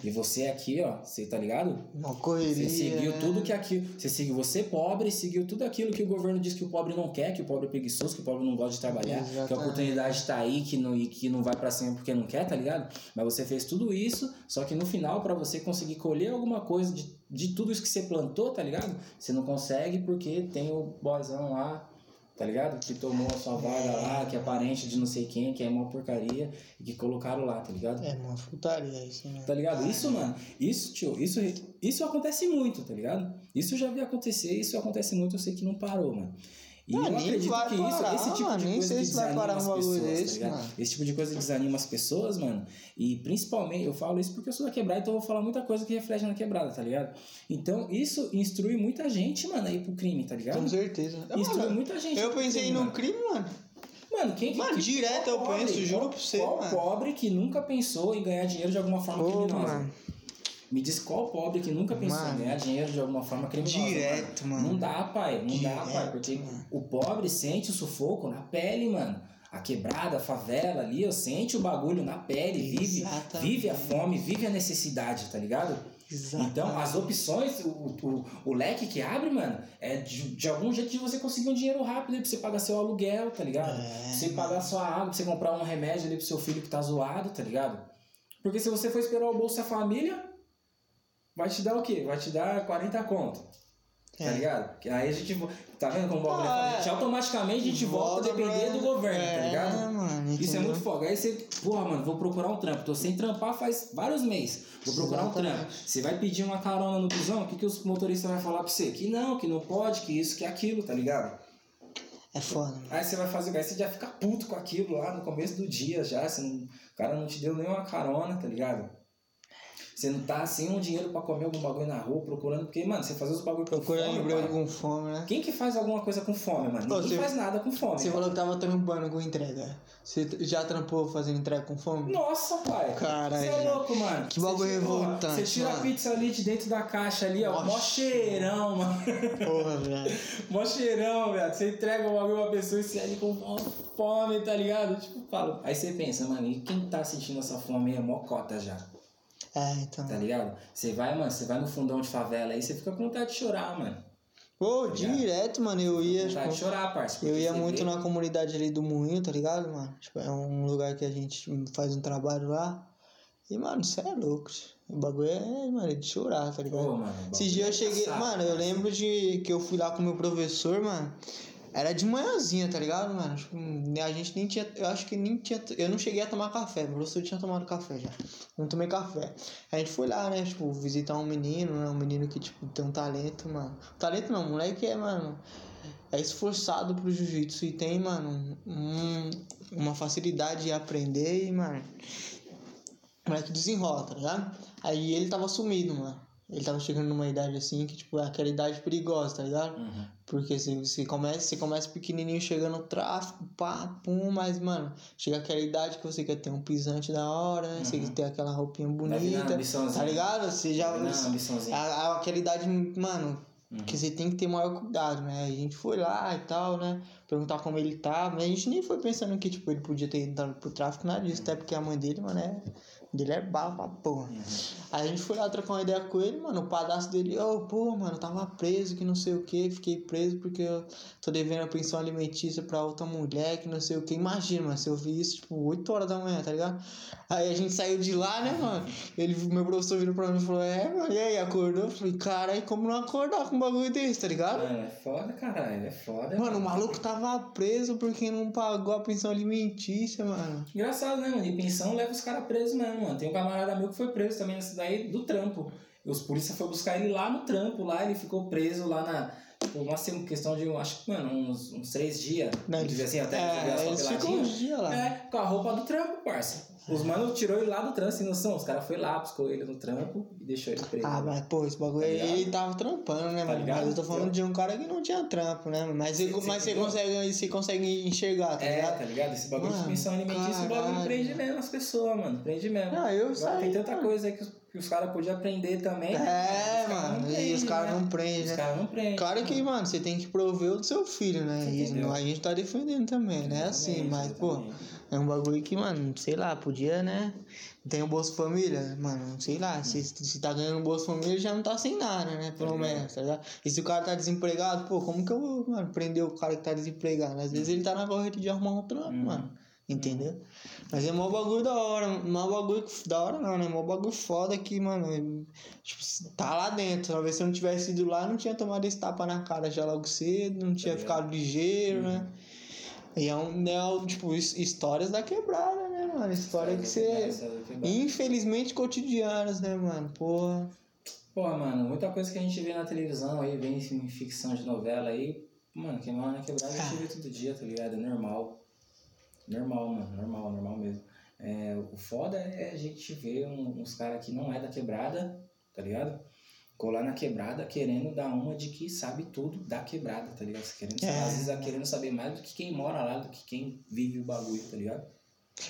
E você aqui, ó, você tá ligado? uma correria. Você seguiu né? tudo que aquilo. Você seguiu você pobre, seguiu tudo aquilo que o governo diz que o pobre não quer, que o pobre é preguiçoso, que o pobre não gosta de trabalhar, que a Exatamente. oportunidade tá aí, que não, e que não vai pra cima porque não quer, tá ligado? Mas você fez tudo isso, só que no final, pra você conseguir colher alguma coisa de, de tudo isso que você plantou, tá ligado? Você não consegue porque tem o boyzão lá. Tá ligado? Que tomou a sua vaga lá, que é parente de não sei quem, que é uma porcaria, e que colocaram lá, tá ligado? É uma putaria isso, né? Tá ligado? Isso, mano, isso, tio, isso, isso acontece muito, tá ligado? Isso eu já vi acontecer, isso acontece muito, eu sei que não parou, mano. E Ah, eu nem acredito que parar, isso, esse tipo mano, de nem coisa sei que se vai desanima parar as um pessoas, desse, tá ligado? mano. Esse tipo de coisa desanima as pessoas, mano. E principalmente, eu falo isso porque eu sou da quebrada, então eu vou falar muita coisa que reflete na quebrada, tá ligado? Então, isso instrui muita gente, mano, a ir pro crime, tá ligado? Com certeza. Instrui Mano, muita gente. eu pensei crime, no mano. crime, mano. Mano, quem que. Mano, que- direto eu qual penso, pobre? juro pra você, Qual mano. pobre que nunca pensou em ganhar dinheiro de alguma forma Pô, criminosa? mano. Me diz qual pobre que nunca pensou Mano. em ganhar dinheiro de alguma forma criminosa. Direto, mano. Não dá, pai. Não dá, pai. Direto, Porque mano. o pobre sente o sufoco na pele, mano. A quebrada, a favela ali, ó, sente o bagulho na pele, vive, Exatamente. vive a fome, vive a necessidade, tá ligado? Exato. Então, as opções, o, o, o leque que abre, mano, é de, de algum jeito de você conseguir um dinheiro rápido aí pra você pagar seu aluguel, tá ligado? É, pra você pagar sua água, pra você comprar um remédio ali pro seu filho que tá zoado, tá ligado? Porque se você for esperar o bolso da família, vai te dar o quê? Vai te dar 40 conto. Tá É. ligado? Que Aí a gente. Tá vendo como o bagulho Ah, é? É. automaticamente a gente volta, a depender pra- do governo, é, tá ligado? Mano, Isso é muito foda. Aí você, porra, mano, vou procurar um trampo. Tô sem trampar faz vários meses. Vou procurar um Exatamente. trampo. Você vai pedir uma carona no busão, o que, que os motoristas vão falar pra você? Que não, que não pode, que isso, que aquilo, tá ligado? É foda, mano. Aí você vai fazer, aí você já fica puto com aquilo lá no começo do dia já. Você não- o cara não te deu nenhuma carona, tá ligado? Você não tá sem um dinheiro pra comer algum bagulho na rua, procurando, porque, mano, você fazer os bagulho com Procurando fome, pai. com fome, né? Quem que faz alguma coisa com fome, mano? Ninguém você- faz nada com fome. Você pai. falou que tava trampando com entrega. Você já trampou fazendo entrega com fome? Nossa, pai. Caralho, Você é louco, mano. Que bagulho revoltante, Você tira a mano. pizza ali de dentro da caixa ali, ó. Mó cheirão, mano. Porra, velho. *laughs* Mó cheirão, velho. Você entrega o bagulho pra pessoa e você ali com mó fome, tá ligado? Tipo, fala. Aí você pensa, mano, e quem tá sentindo essa fome aí é mó cota já, É, então. tá ligado? Você vai, mano, você vai no fundão de favela aí, você fica com vontade de chorar, mano. Pô, Tá direto, mano, eu ia, Vontade de tipo, chorar, parça. eu ia muito vê- na comunidade ali do Moinho, tá ligado, mano? Tipo, é um lugar que a gente faz um trabalho lá. E, mano, você é louco. O bagulho é, mano, é de chorar, tá ligado? Pô, mano. Esse dia eu cheguei. Engraçado, Mano, eu lembro de que eu fui lá com o meu professor, mano. Era de manhãzinha, tá ligado, mano? Tipo, a gente nem tinha. Eu acho que nem tinha. Eu não cheguei a tomar café. Meu professor tinha tomado café já. Não tomei café. A gente foi lá, né? Tipo, visitar um menino, né? Um menino que, tipo, tem um talento, mano. Talento não, moleque é, mano. É esforçado pro jiu-jitsu e tem, mano, um, uma facilidade de aprender e, mano. Moleque desenrola, tá ligado? Aí ele tava sumido, mano. Ele tava chegando numa idade assim que, tipo, é aquela idade perigosa, tá ligado? Uhum. Porque assim, você começa, você começa pequenininho chegando no tráfico, pá, pum, mas, mano, chega aquela idade que você quer ter um pisante da hora, né? Você Uhum. quer ter aquela roupinha bonita, tá ligado? Você já. Ambiçãozinha. a- aquela idade, mano, Porque você tem que ter maior cuidado, né? A gente foi lá e tal, né? Perguntar como ele tava. Mas a gente nem foi pensando que, tipo, ele podia ter entrado pro tráfico, nada disso. Até porque a mãe dele, mano, é dele é pra porra. Uhum. Aí a gente foi lá trocar uma ideia com ele, mano. O padastro dele, ô, oh, pô, mano, tava preso, que não sei o que. Fiquei preso porque eu tô devendo a pensão alimentícia pra outra mulher, que não sei o que. Imagina, mano, se eu vi isso, tipo, 8 horas da manhã, tá ligado? Aí a gente saiu de lá, né, mano? Ele, meu professor virou pra mim e falou, é, mano, e aí, acordou? Eu falei, cara, e como não acordar com um bagulho desse, tá ligado? Mano, é foda, caralho, é foda. Mano, o maluco tava preso porque não pagou a pensão alimentícia, mano. Engraçado, né, mano? E pensão leva os caras presos mesmo mano. Tem um camarada meu que foi preso também nessa daí do trampo. Os polícia foi buscar ele lá no trampo, lá ele ficou preso lá na. Tipo, uma assim, questão de, acho que, mano, uns, uns três dias. Não, ele, assim, até é, eles ficam uns dias lá. É, com a roupa do trampo, parça. Os mano tirou ele lá do trampo, sem noção. Os caras foi lá, buscou ele no trampo e deixou ele preso. Ah, mas pô, esse bagulho aí tá ele tava trampando, né, tá mano? Mas eu tô falando de um cara que não tinha trampo, né? Mas, sim, mas você, consegue, você consegue enxergar, tá é, ligado? tá ligado? Esse bagulho mano, de pensão alimentícia, o bagulho prende mesmo as pessoas, mano. Prende mesmo. Ah, eu sei. Tem tanta mano. coisa aí que que os caras podiam aprender também. É, mano, e os caras não prendem, né? Os caras não prendem. Claro que, mano, você tem que prover o do seu filho, né? E a gente tá defendendo também, né? Assim, mas, pô, é um bagulho que, mano, sei lá, podia, né? Tem o Bolsa Família, mano, sei lá, se, se tá ganhando o Bolsa Família já não tá sem nada, né? Pelo menos, tá ligado? E se o cara tá desempregado, pô, como que eu vou, mano, prender o cara que tá desempregado? Às vezes ele tá na corrida de arrumar um trampo, hum. mano. Entendeu? Mas é mó bagulho da hora. Mó bagulho da hora não, né? Mó bagulho foda que, mano, tipo, tá lá dentro. Talvez se eu não tivesse ido lá, não tinha tomado esse tapa na cara já logo cedo, não tinha é. ficado ligeiro, né? uhum. né? E é um, é, tipo, histórias da quebrada, né, mano? História que você. Infelizmente cotidianas, né, mano? Porra. Porra, mano, muita coisa que a gente vê na televisão aí, vê em ficção de novela aí. Mano, quem mora na quebrada a gente vê todo dia, tá ligado? É normal. Normal, mano, normal, normal mesmo. É, o foda é a gente ver uns caras que não é da quebrada, tá ligado? Colar na quebrada querendo dar uma de que sabe tudo da quebrada, tá ligado? Querendo, é. Às vezes querendo saber mais do que quem mora lá, do que quem vive o bagulho, tá ligado?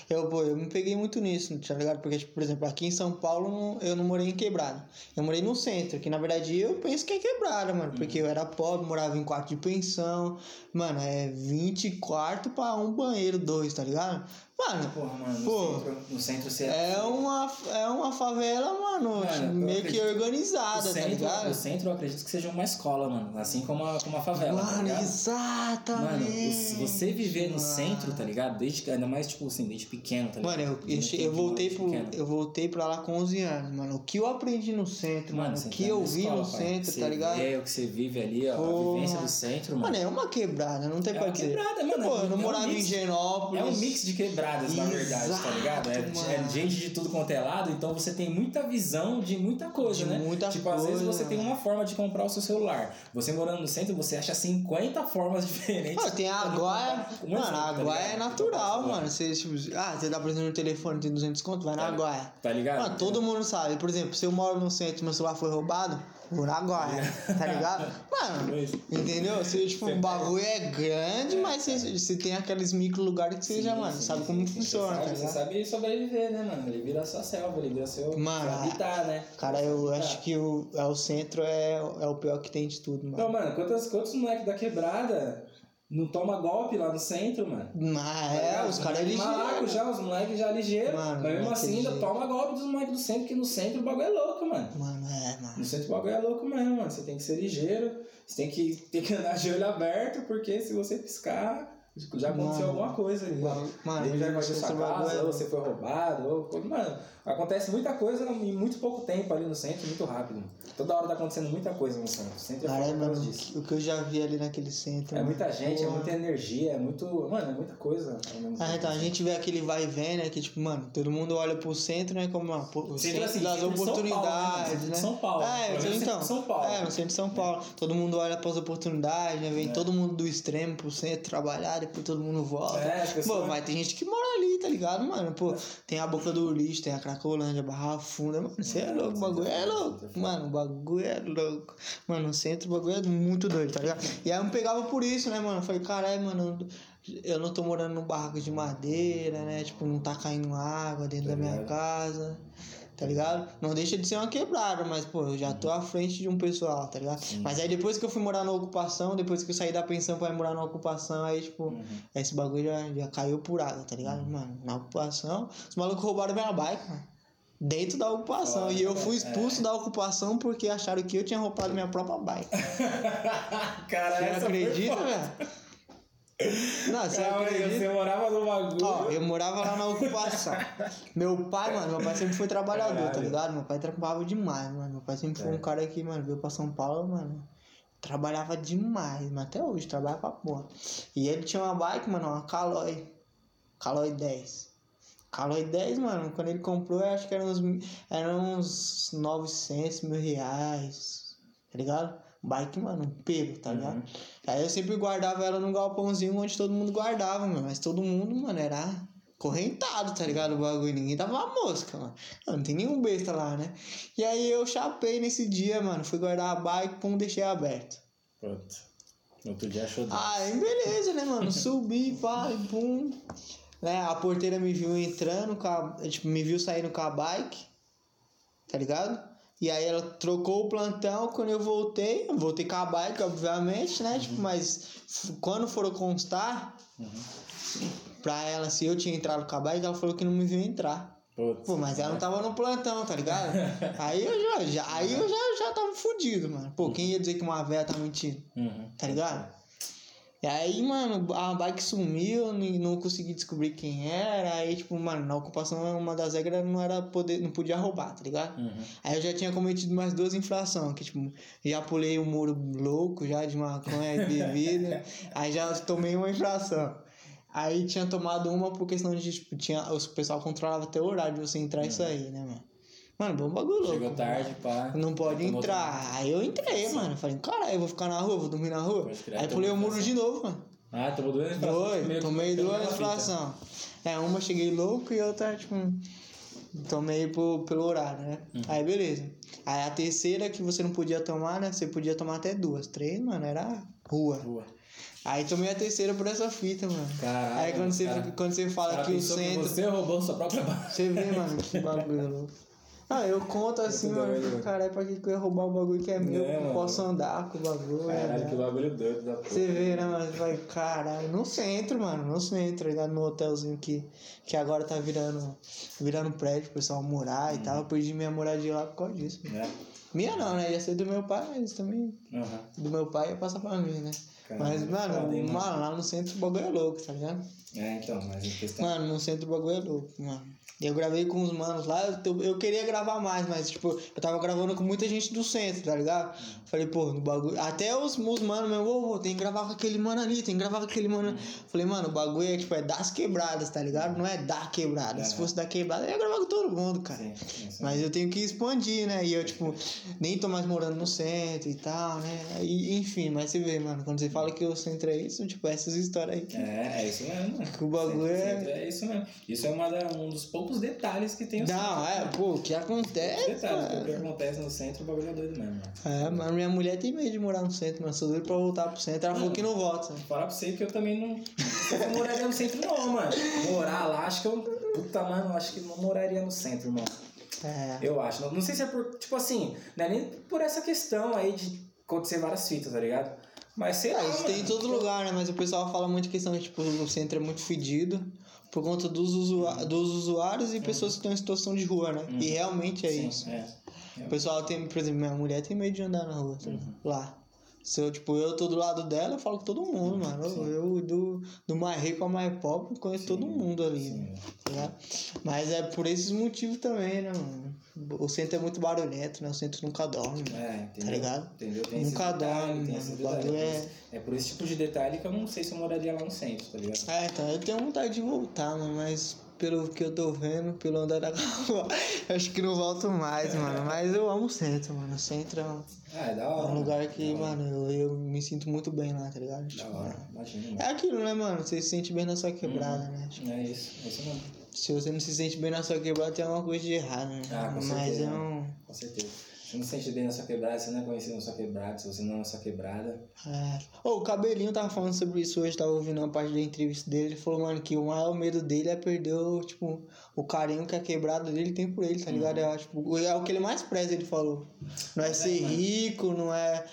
Eu, eu me peguei muito nisso, tá ligado? Porque, tipo, por exemplo, aqui em São Paulo eu não morei em quebrada. Eu morei no centro, que na verdade eu penso que é quebrada, mano. Porque eu era pobre, morava em quarto de pensão. Mano, é 20 quartos pra um banheiro, dois, tá ligado? Mano, Porra, mano no, pô, centro, no centro você é, é uma É uma favela, mano, mano meio que organizada, tá centro, tá ligado? O centro eu acredito que seja uma escola, mano. Assim como a, como a favela. Tá mano, tá exatamente. Mano, você viver no centro, tá ligado? Desde, ainda mais, tipo assim, desde pequeno, tá ligado? Mano, eu, eu, eu voltei pro, eu voltei pra lá com 11 anos, mano. O que eu aprendi no centro, mano, o que tá eu vi no centro, tá ligado? É o que você vive ali, ó, a vivência do centro, mano. Mano, é uma quebrada, não tem é pra dizer. É quebrada, mano. Pô, eu não é morava em Genópolis. É um mix de quebradas, na verdade tá ligado? É, é, gente de tudo quanto é lado, então você tem muita visão de muita coisa, de né? Muita tipo, coisa. às vezes você tem uma forma de comprar o seu celular. Você morando no centro, você acha 50 formas *laughs* diferentes. Mano, tem a Aguaia. Mano, a Aguaia tá é natural, mano. Você, tipo, ah, você dá por exemplo no telefone, tem 200 conto, vai na tá, Aguaia. Tá ligado? Mano, todo mundo sabe. Por exemplo, se eu moro no centro e meu celular foi roubado, por agora, tá ligado? *laughs* Mano, entendeu? Você, tipo, o bagulho é grande, mas você, você tem aqueles micro lugares que você sim, já, mano, sim, sabe como funciona, tá ligado? Você sabe sobreviver, né, mano? Ele vira sua selva, ele vira seu mano, habitat, né? Cara, eu habitar. acho que o, é, o centro é, é o pior que tem de tudo, mano. Não, mano, quantos, quantos moleques da quebrada não toma golpe lá no centro, mano. Ah, é, tá os caras é ligeiro. Malaco já, os moleques já ligeiros. Mas mesmo é assim, ainda toma golpe dos moleques do centro, porque no centro o bagulho é louco, mano. Mano, é, mano. No centro o bagulho é louco mesmo, mano. Você tem que ser ligeiro, você tem que, tem que andar de olho aberto, porque se você piscar, já aconteceu mano, alguma coisa ali. Mano, ele já invadiu sua casa, ou você foi roubado, ou. Mano, acontece muita coisa em muito pouco tempo ali no centro, muito rápido. Toda hora tá acontecendo muita coisa no centro. O centro é Cara, mano, disso. O que eu já vi ali naquele centro. É mano, muita gente, é muita energia, é muito. Mano, é muita coisa. Ah, então a gente vê aquele vai e vem, né? Que tipo, mano, todo mundo olha pro centro, né? Como uma, o centro, assim, das oportunidades, né? São Paulo, né? É, então. São Paulo. É, no centro de São Paulo. Todo mundo olha pras oportunidades, né? Vem é. todo mundo do extremo pro centro trabalhar, depois todo mundo volta. É, Pô, mas tem gente que mora ali, tá ligado, mano? Pô, tem a boca do lixo, tem a Cracolândia, Barra Funda, mano. Você é louco, o bagulho é louco. Mano, o bagulho é louco. Mano, no centro o bagulho é muito doido, tá ligado? E aí eu me pegava por isso, né, mano? Eu falei, caralho, mano, eu não tô morando num barraco de madeira, né? Tipo, não tá caindo água dentro tá da minha casa. Tá ligado? Não deixa de ser uma quebrada, mas, pô, eu já tô à frente de um pessoal, tá ligado? Mas aí depois que eu fui morar na ocupação, depois que eu saí da pensão pra ir morar na ocupação, aí, tipo, Uhum. esse bagulho já, já caiu por água, tá ligado? Mano, na ocupação, os malucos roubaram minha bike, mano. Dentro da ocupação. E eu fui é. expulso da ocupação porque acharam que eu tinha roubado minha própria bike. *laughs* Cara, Você essa acredita, velho? Não, você Calma acredita? você morava no bagulho. Ó, eu morava lá na ocupação. Meu pai, mano, meu pai sempre foi trabalhador, tá Caralho. ligado? Meu pai trabalhava demais, mano. Meu pai sempre foi É. um cara que, mano, veio pra São Paulo, mano. Trabalhava demais, mas até hoje trabalha pra porra. E ele tinha uma bike, mano, uma Caloi. Caloi 10. Caloi 10, mano, quando ele comprou, eu acho que eram uns, eram uns 900 mil reais, tá ligado? Bike, mano, um pego, tá ligado? Uhum. Aí eu sempre guardava ela num galpãozinho onde todo mundo guardava, mano. Mas todo mundo, mano, era correntado, tá ligado? O bagulho. Ninguém tava uma mosca, mano. Não, tem nenhum besta lá, né? E aí eu chapei nesse dia, mano. Fui guardar a bike, pum, deixei aberto. Pronto. No outro dia achou Aí, beleza, né, mano? Subi, e pum. Né? A porteira me viu entrando, a, tipo, me viu saindo com a bike, tá ligado? E aí ela trocou o plantão, quando eu voltei, eu voltei com a bike, obviamente, né? Tipo, mas f- quando foram constar pra ela se eu tinha entrado com a bike, ela falou que não me viu entrar. Putz. Pô, mas ela não tava no plantão, tá ligado? *laughs* Aí eu já, já, aí eu já, já tava fudido, mano. Pô, quem ia dizer que uma véia tá mentindo? Uhum. tá ligado? E aí, mano, a bike sumiu, não consegui descobrir quem era. Aí, tipo, mano, na ocupação uma das regras não era poder, não podia roubar, tá ligado? Uhum. Aí eu já tinha cometido mais duas infrações, que tipo, já pulei um muro louco já de maconha e bebida, *laughs* aí já tomei uma infração. Aí tinha tomado uma por questão de, tipo, tinha, o pessoal controlava até o horário de você entrar e sair, né, mano? Mano, bom bagulho louco. Chegou mano. tarde, pá. Não pode entrar. Aí eu entrei, mano. Falei, caralho, eu vou ficar na rua, vou dormir na rua. Aí pulei o muro de novo, mano. Ah, tomou duas infrações. Foi, tomei duas infrações. É, uma cheguei louco e outra, tipo, tomei por, pelo horário, né? Uhum. Aí beleza. Aí a terceira que você não podia tomar, né? Você podia tomar até duas. Três, mano, era rua. Rua. Aí tomei a terceira por essa fita, mano. Caralho. Aí quando você, cara- quando você fala cara que o centro. Você roubou sua própria. Você vê, mano, que *laughs* bagulho louco. Ah, eu conto assim, mano, caralho, pra que eu ia roubar um bagulho que é meu? É, eu posso andar com o bagulho. Caralho, né? que bagulho doido da porra. Você vê, né, mano? Vai, caralho, no centro, mano, no centro, ligado? No hotelzinho que, que agora tá virando, virando prédio pro pessoal morar e tal. Eu perdi minha moradia lá por causa disso. Né? Minha não, né? Ia ser do meu pai, mas também Uhum. do meu pai ia passar pra mim, né? Caralho, mas, mano, hein, mano, mano? lá no centro o bagulho é louco, tá ligado? É, então, mas em questão. Mano, no centro o bagulho é louco, mano. Eu gravei com os manos lá, eu, queria gravar mais, mas tipo, eu tava gravando com muita gente do centro, tá ligado? Falei, pô, no bagulho. Até os, os manos mesmo, ô, ô, tem que gravar com aquele mano ali, tem que gravar com aquele mano. Falei, mano, o bagulho é tipo, é das quebradas, tá ligado? Não é da quebrada. Se É. fosse da quebrada, eu ia gravar com todo mundo, cara. Sim, sim, sim. Mas eu tenho que expandir, né? E eu, tipo, nem tô mais morando no centro e tal, né? E, enfim, mas você vê, mano, quando você fala que o centro é isso, tipo, essas histórias aí. É, é isso mesmo. *laughs* Que o bagulho Sempre- é- sempre é isso mesmo. Isso é uma um dos poucos detalhes que tem o Não, é, pô, o que acontece. Detalhe, mano? o que acontece no centro, o bagulho é doido mesmo. mano. É, mas minha mulher tem medo de morar no centro, mas sou doido pra voltar pro centro. Ela falou que não volta. Falar pra você que eu também não. Eu não moraria no centro, não, mano. Morar lá, acho que eu. Puta, mano, acho que não moraria no centro, irmão. É. Eu acho. Não, não sei se é por. Tipo assim, não é nem por essa questão aí de acontecer várias fitas, tá ligado? Mas sei lá. É, isso tem em mano. todo lugar, né? Mas o pessoal fala muito questão de, tipo, o centro é muito fedido por conta dos, usua dos usuários e pessoas que estão em situação de rua, né? E realmente é Sim, isso. É. O pessoal tem, por exemplo, minha mulher tem medo de andar na rua, tá lá. Se eu, tipo, eu tô do lado dela, eu falo com todo mundo, mano. Eu, eu do, do mais rico ao mais pobre, conheço todo mundo ali, né? tá? Mas é por esses motivos também, né, mano? O centro é muito barulhento, né? O centro nunca dorme, mano. É, entendeu? Tá ligado? Entendeu? Tem Nunca detalhe, dorme, mano. O bagulho é- É por esse tipo de detalhe que eu não sei se eu moraria lá no centro, tá ligado? É, então, eu tenho vontade de voltar, mano, mas pelo que eu tô vendo, pelo andar da *laughs* rua, acho que não volto mais, mano. Mas eu amo o centro, mano. O centro é um, Ah, é da é hora. um lugar que, mano, eu, eu me sinto muito bem lá, tá ligado? Da Tipo, hora, imagina. É aquilo, né, mano? Você se sente bem na sua quebrada, né? Tipo, É isso, é isso mesmo. se você não se sente bem na sua quebrada, tem alguma coisa de errado, né? Ah, com Mas certeza, é um. Com certeza. Você não sente bem na sua quebrada, você não é conhecido na sua quebrada, se você não é na sua quebrada. É. Ô, o Cabelinho tava falando sobre isso hoje, tava ouvindo uma parte da entrevista dele. Ele falou, mano, que o maior medo dele é perder, o, tipo, o carinho que a quebrada dele tem por ele, tá ligado? É, tipo, é o que ele mais preza, ele falou. Não é ser rico, não é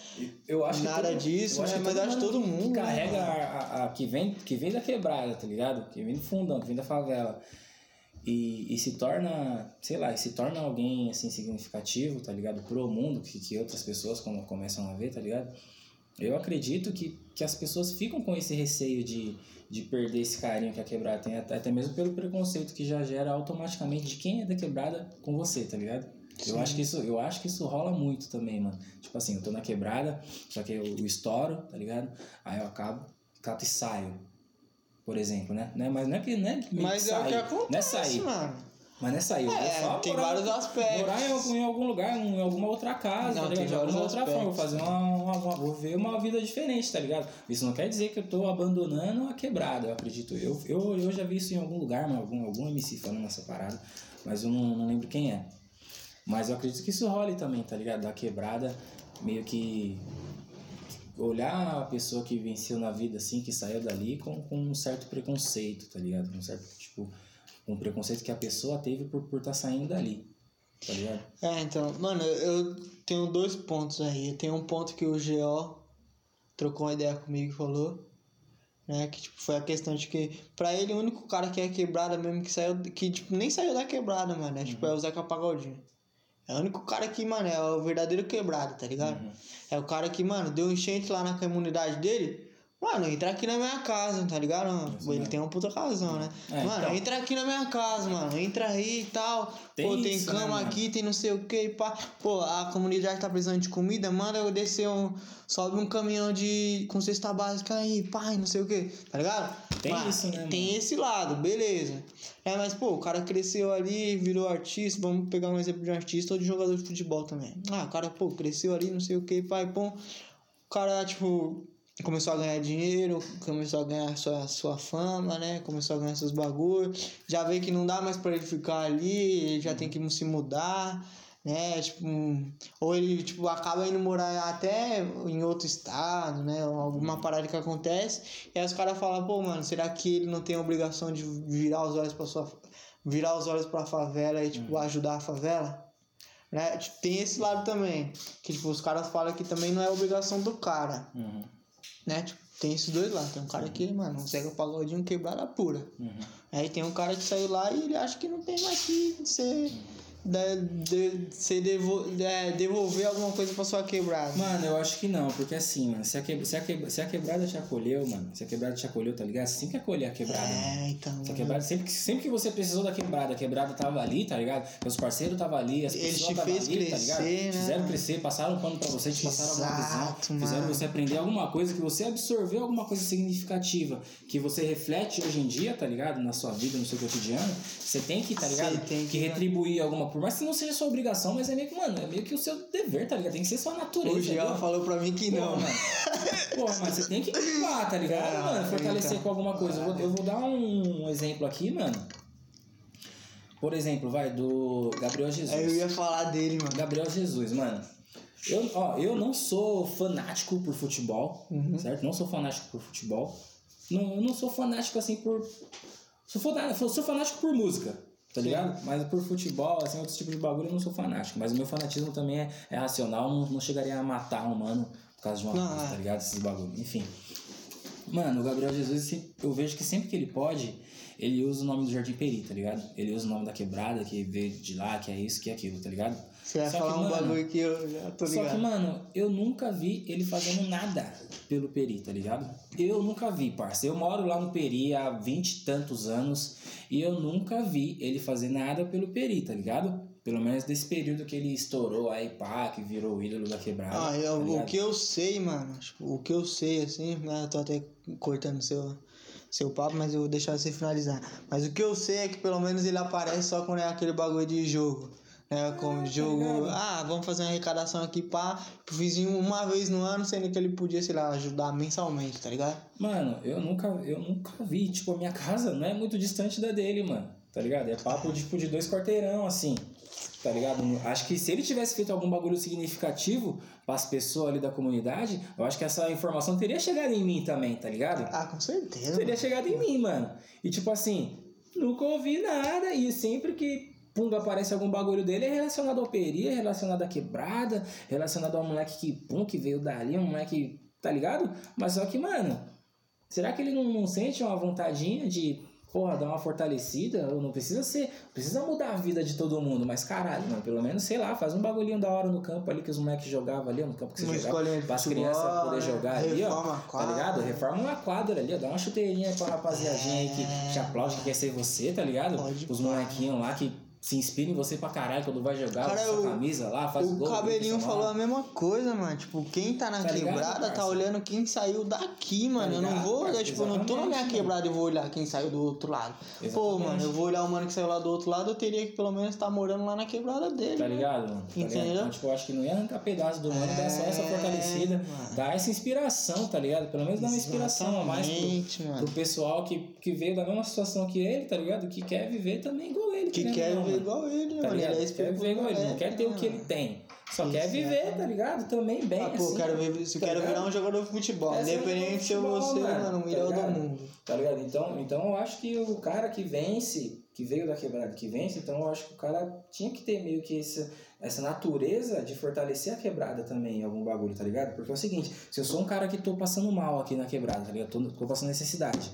Eu acho nada que todo, disso, acho né? que Mas eu acho que todo que mundo. né, carrega mano? a, a- a- que, vem, que vem da quebrada, tá ligado? Que vem do fundão, que vem da favela. E, e se torna, sei lá, se torna alguém assim significativo, tá ligado? Pro mundo, que, que outras pessoas como, começam a ver, tá ligado? Eu acredito que, que as pessoas ficam com esse receio de, de perder esse carinho que a quebrada tem, até até mesmo pelo preconceito que já gera automaticamente de quem é da quebrada com você, tá ligado? Eu acho, que isso, eu acho que isso rola muito também, mano. Tipo assim, eu tô na quebrada, só que eu, eu estouro, tá ligado? Aí eu acabo, cato e saio, por exemplo, né? né? Mas não é que, né? Mas é o que sair, acontece, é sair, mano. mas não é sair. eu É, tem morar- vários aspectos. Morar em algum, em algum lugar, em alguma outra casa, Não, tá tem ligado? Alguma outra forma, vou aspectos. fazer uma, uma, uma- Vou ver uma vida diferente, tá ligado? Isso não quer dizer que eu tô abandonando a quebrada, eu acredito. Eu, eu, eu já vi isso em algum lugar, algum, algum MC falando nessa parada, mas eu não, não lembro quem é. Mas eu acredito que isso role também, tá ligado? Da quebrada, meio que olhar a pessoa que venceu na vida, assim, que saiu dali com, com um certo preconceito, tá ligado? Um certo, tipo, um preconceito que a pessoa teve por estar por tá saindo dali, tá ligado? É, então, mano, eu tenho dois pontos aí. Tem um ponto que o GO trocou uma ideia comigo e falou, né? Que tipo, foi a questão de que, pra ele, o único cara que é quebrada mesmo que saiu, que tipo, nem saiu da quebrada, mano. É, tipo, é o Zeca Pagodinho. É o único cara que, mano, é o verdadeiro quebrado, tá ligado? Uhum. É o cara que, mano, deu enchente lá na comunidade dele. Mano, entra aqui na minha casa, tá ligado? Isso Ele mesmo. tem uma puta razão, né? É, mano, então. entra aqui na minha casa, mano. Entra aí e tal. Tem Pô, tem isso, né, cama mano? aqui, tem não sei o que, pá. Pô, a comunidade tá precisando de comida, manda eu descer um. Sobe um caminhão de. com cesta básica aí, pai, não sei o que, tá ligado? Tem Mano, isso, né, Tem esse lado, beleza. É, mas, pô, o cara cresceu ali, virou artista. Vamos pegar um exemplo de um artista ou de jogador de futebol também. Ah, o cara, pô, cresceu ali, não sei o que, pai, pô. O cara, tipo, começou a ganhar dinheiro, começou a ganhar sua, sua fama, né? Começou a ganhar seus bagulhos. Já vê que não dá mais pra ele ficar ali, ele já tem que se mudar, né? Tipo, ou ele, tipo, acaba indo morar até em outro estado, né? Alguma parada que acontece. E aí os caras falam, pô, mano, será que ele não tem a obrigação de virar os olhos pra sua... Virar os olhos pra favela e, tipo, ajudar a favela? Né? Tem esse lado também. Que, tipo, os caras falam que também não é obrigação do cara, Uhum. Né? Tipo, tem esses dois lados. Tem um cara que, mano, Zeca Pagodinho quebrada pura. Uhum. Aí tem um cara que saiu lá e ele acha que não tem mais que ser... De, de, ser devo, é, devolver alguma coisa pra sua quebrada. Mano, eu acho que não, porque assim, mano, se a, que, se, a que, se a quebrada te acolheu, mano, se a quebrada te acolheu, tá ligado? Você tem que acolher a quebrada, mano. É, então. Se a mano. quebrada, sempre, que, sempre que você precisou da quebrada, a quebrada tava ali, tá ligado? Meus parceiros tava ali, as Eles pessoas fez ali, tá ligado? crescer, né, Fizeram mano? crescer, passaram um pano pra você, te passaram alguma Exato, visão, fizeram mano. você aprender alguma coisa, que você absorveu alguma coisa significativa, que você reflete hoje em dia, tá ligado? Na sua vida, no seu cotidiano, você tem que, tá Você ligado? tem que- retribuir alguma, por mais que não seja sua obrigação, mas é meio que, mano, é meio que o seu dever, tá ligado? Tem que ser sua natureza. O Jean entendeu? falou pra mim que não. Pô, mano. Pô, mas você tem que culpar, tá ligado, Ah, mano? Fortalecer então. com alguma coisa. Eu vou, eu vou dar um exemplo aqui, mano. Por exemplo, vai, do Gabriel Jesus. Aí eu ia falar dele, mano. Gabriel Jesus, mano. Eu, ó, eu não sou fanático por futebol, Uhum. certo? Não sou fanático por futebol. Não, eu não sou fanático assim por. Sou, fana- sou fanático por música, tá Sim. ligado? Mas por futebol, assim, outros tipos de bagulho, eu não sou fanático. Mas o meu fanatismo também é, é racional, não, não chegaria a matar um mano por causa de uma Não, coisa, é. tá ligado? Esses bagulho. Enfim. Mano, o Gabriel Jesus, eu vejo que sempre que ele pode, ele usa o nome do Jardim Peri, tá ligado? Ele usa o nome da quebrada, que veio de lá, que é isso, que é aquilo, tá ligado? Você vai Só que, falar um mano, bagulho que eu já tô Só ligado. que, mano, eu nunca vi ele fazendo nada pelo Peri, tá ligado? Eu nunca vi, parça. Eu moro lá no Peri há vinte e tantos anos e eu nunca vi ele fazer nada pelo Peri, tá ligado? Pelo menos desse período que ele estourou aí, pá, que virou o ídolo da quebrada. Ah, eu- tá o que eu sei, mano, tipo, o que eu sei, assim, né, eu tô até cortando seu, seu papo, mas eu vou deixar você finalizar. Mas o que eu sei é que pelo menos ele aparece só quando é aquele bagulho de jogo. Né, como jogo, ligado? ah, vamos fazer uma arrecadação aqui, pá, pro vizinho uma vez no ano, sendo que ele podia, sei lá, ajudar mensalmente, tá ligado? Mano, eu nunca, eu nunca vi. Tipo, a minha casa não é muito distante da dele, mano. Tá ligado? É papo tipo, de dois quarteirão, assim. tá ligado? Acho que se ele tivesse feito algum bagulho significativo para as pessoas ali da comunidade, eu acho que essa informação teria chegado em mim também, tá ligado? Ah, com certeza. Teria chegado em mim, mano. E tipo assim, nunca ouvi nada e sempre que pum, aparece algum bagulho dele é relacionado ao peri, é relacionado à quebrada, relacionado ao moleque que, pum, que veio dali, um moleque, tá ligado? Mas só que, mano, será que ele não, não sente uma vontadinha de porra, dar uma fortalecida, não precisa ser, precisa mudar a vida de todo mundo, mas caralho, mano, pelo menos, sei lá, faz um bagulhinho da hora no campo ali que os moleques jogavam ali, no campo que você Uma jogava, para as crianças poder né? jogar ali, ó, tá ligado? Reforma uma quadra ali, ó, dá uma chuteirinha pra rapaziadinha aí que te aplaude, que quer ser você, tá ligado? Pode Os molequinhos lá que se inspiram em você pra caralho quando vai jogar, Cara, usa sua o- camisa lá, faz O gol. cabelinho grita seu falou a mesma coisa, mano. Tipo, quem tá na Tá ligado, quebrada tá parça? olhando quem saiu daqui, mano. eu não ligado, vou, eu, tipo, eu não tô na minha quebrada e vou olhar quem saiu do outro lado. Pô, Exatamente. mano, eu vou olhar o mano que saiu lá do outro lado, eu teria que pelo menos estar morando lá na quebrada dele. Tá né? ligado, mano? Tá Entendeu? ligado? Então, tipo, eu acho que não ia arrancar pedaço do mano, dar só essa É, fortalecida, mano. dar essa inspiração, tá ligado? Pelo menos dar uma inspiração a mais pro, mano. pro pessoal que, que veio da mesma situação que ele, tá ligado? Que quer viver também igual ele. Que querendo quer viver mano. igual ele, Tá mano. Ele é quer viver igual ele, não quer ter o que ele tem. Só quer Exatamente. viver, tá ligado? Também bem, Ah, pô, assim. quero, ver, se eu tá quero virar um jogador de futebol. É, ser Independente de ser jogador de você, futebol, mano, o tá melhor do mundo. Tá ligado? Então, então eu acho que o cara que vence, que veio da quebrada que vence, então eu acho que o cara tinha que ter meio que essa, essa natureza de fortalecer a quebrada também em algum bagulho, tá ligado? Porque é o seguinte, se eu sou um cara que tô passando mal aqui na quebrada, tá ligado? Tô, tô passando necessidade.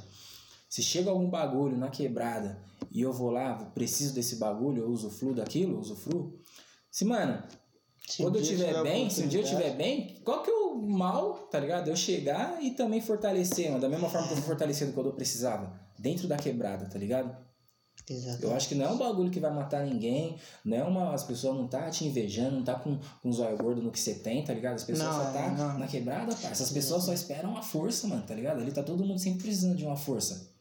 Se chega algum bagulho na quebrada e eu vou lá, preciso desse bagulho, eu usufruo daquilo, usufruo. Se, mano, Se quando um eu tiver bem, se um dia eu estiver bem, qual que é o mal, tá ligado? Eu chegar e também fortalecer, mano, da mesma forma que eu fui fortalecendo quando eu precisava, dentro da quebrada, tá ligado? Exato. Eu acho que não é um bagulho que vai matar ninguém, não é uma. As pessoas não tá te invejando, não tá com, com os olhos gordos no que você tem, tá ligado? As pessoas Não, só tá não. na quebrada, parça. As pessoas só esperam a força, mano, tá ligado? Ali tá todo mundo sempre precisando de uma força.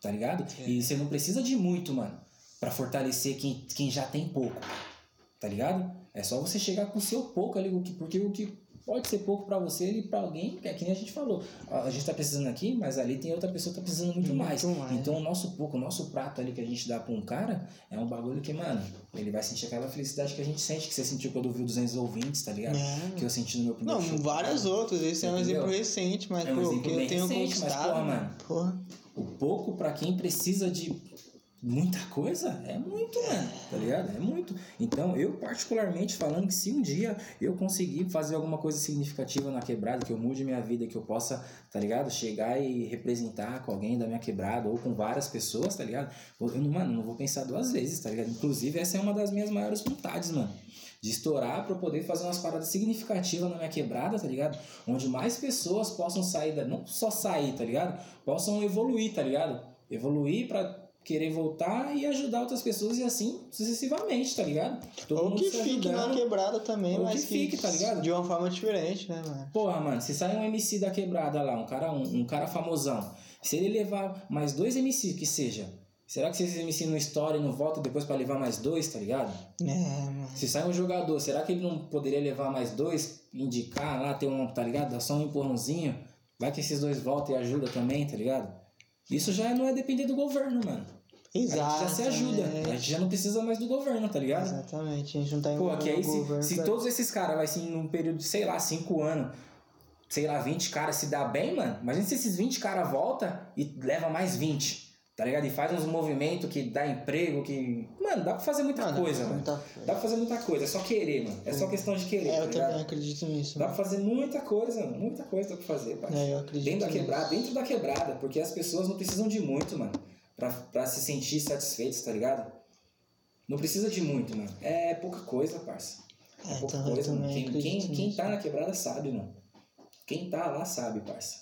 Tá ligado? É. E você não precisa de muito, mano, pra fortalecer quem, quem já tem pouco. Tá ligado? É só você chegar com o seu pouco ali, porque o que pode ser pouco pra você e pra alguém, é que nem a gente falou. A gente tá precisando aqui, mas ali tem outra pessoa que tá precisando muito, Muito mais. mais. Então o nosso pouco, o nosso prato ali que a gente dá pra um cara, é um bagulho que, mano, ele vai sentir aquela felicidade que a gente sente, que você sentiu quando viu 200 ouvintes, tá ligado? É. Que eu senti no meu primeiro Não, show. várias outras. Esse é um Entendeu? exemplo recente, mas É um pô, que eu tenho recente, mas, conquistado. porra, mano. Porra. O pouco pra quem precisa de muita coisa é muito, mano, tá ligado? É muito. Então, eu particularmente falando que se um dia eu conseguir fazer alguma coisa significativa na quebrada, que eu mude minha vida, que eu possa, tá ligado? Chegar e representar com alguém da minha quebrada ou com várias pessoas, tá ligado? Eu, mano, não vou pensar duas vezes, tá ligado? Inclusive, essa é uma das minhas maiores vontades, mano. De estourar eu poder fazer umas paradas significativas na minha quebrada, tá ligado? Onde mais pessoas possam sair, da, não só sair, tá ligado? Possam evoluir, tá ligado? Evoluir pra querer voltar e ajudar outras pessoas e assim sucessivamente, tá ligado? Todo Ou que fique na quebrada também, Ou mas que fique, tá ligado? De uma forma diferente, né, mano? Porra, mano, se sai um MC da quebrada lá, um cara, um, um cara famosão, se ele levar mais dois MC que seja, será que se esse MC não estoura e não volta depois pra levar mais dois, tá ligado? É, mano. Se sai um jogador, será que ele não poderia levar mais dois, indicar lá, ter um, tá ligado? Dar só um empurrãozinho, vai que esses dois voltam e ajudam também, tá ligado? Isso já não é depender do governo, mano. A gente Exato. já se ajuda, a gente já não precisa mais do governo, tá ligado? Exatamente, a gente não tá Pô, envolvendo que aí o governo se, se pra- todos esses caras, vai assim, num período de, sei lá, 5 anos, sei lá, 20 caras se dá bem, mano. Imagina se esses 20 caras voltam e leva mais 20, tá ligado? E faz uns movimentos que dá emprego, que. Mano, dá pra fazer muita Mano, coisa, mano. muita Dá coisa. pra fazer muita coisa, é só querer, mano. É só questão de querer, É, tá eu ligado? também acredito nisso. Dá mano. pra fazer muita coisa, mano. Muita coisa dá pra fazer, pai. É, eu acredito Dentro da nisso. quebrada, dentro da quebrada, porque as pessoas não precisam de muito, mano, pra, pra se sentir satisfeitas, tá ligado? Não precisa de muito, mano. É pouca coisa, parça. É, É, pouca então, coisa, mano. Quem, quem, quem tá na quebrada sabe, mano. Quem tá lá sabe, parça.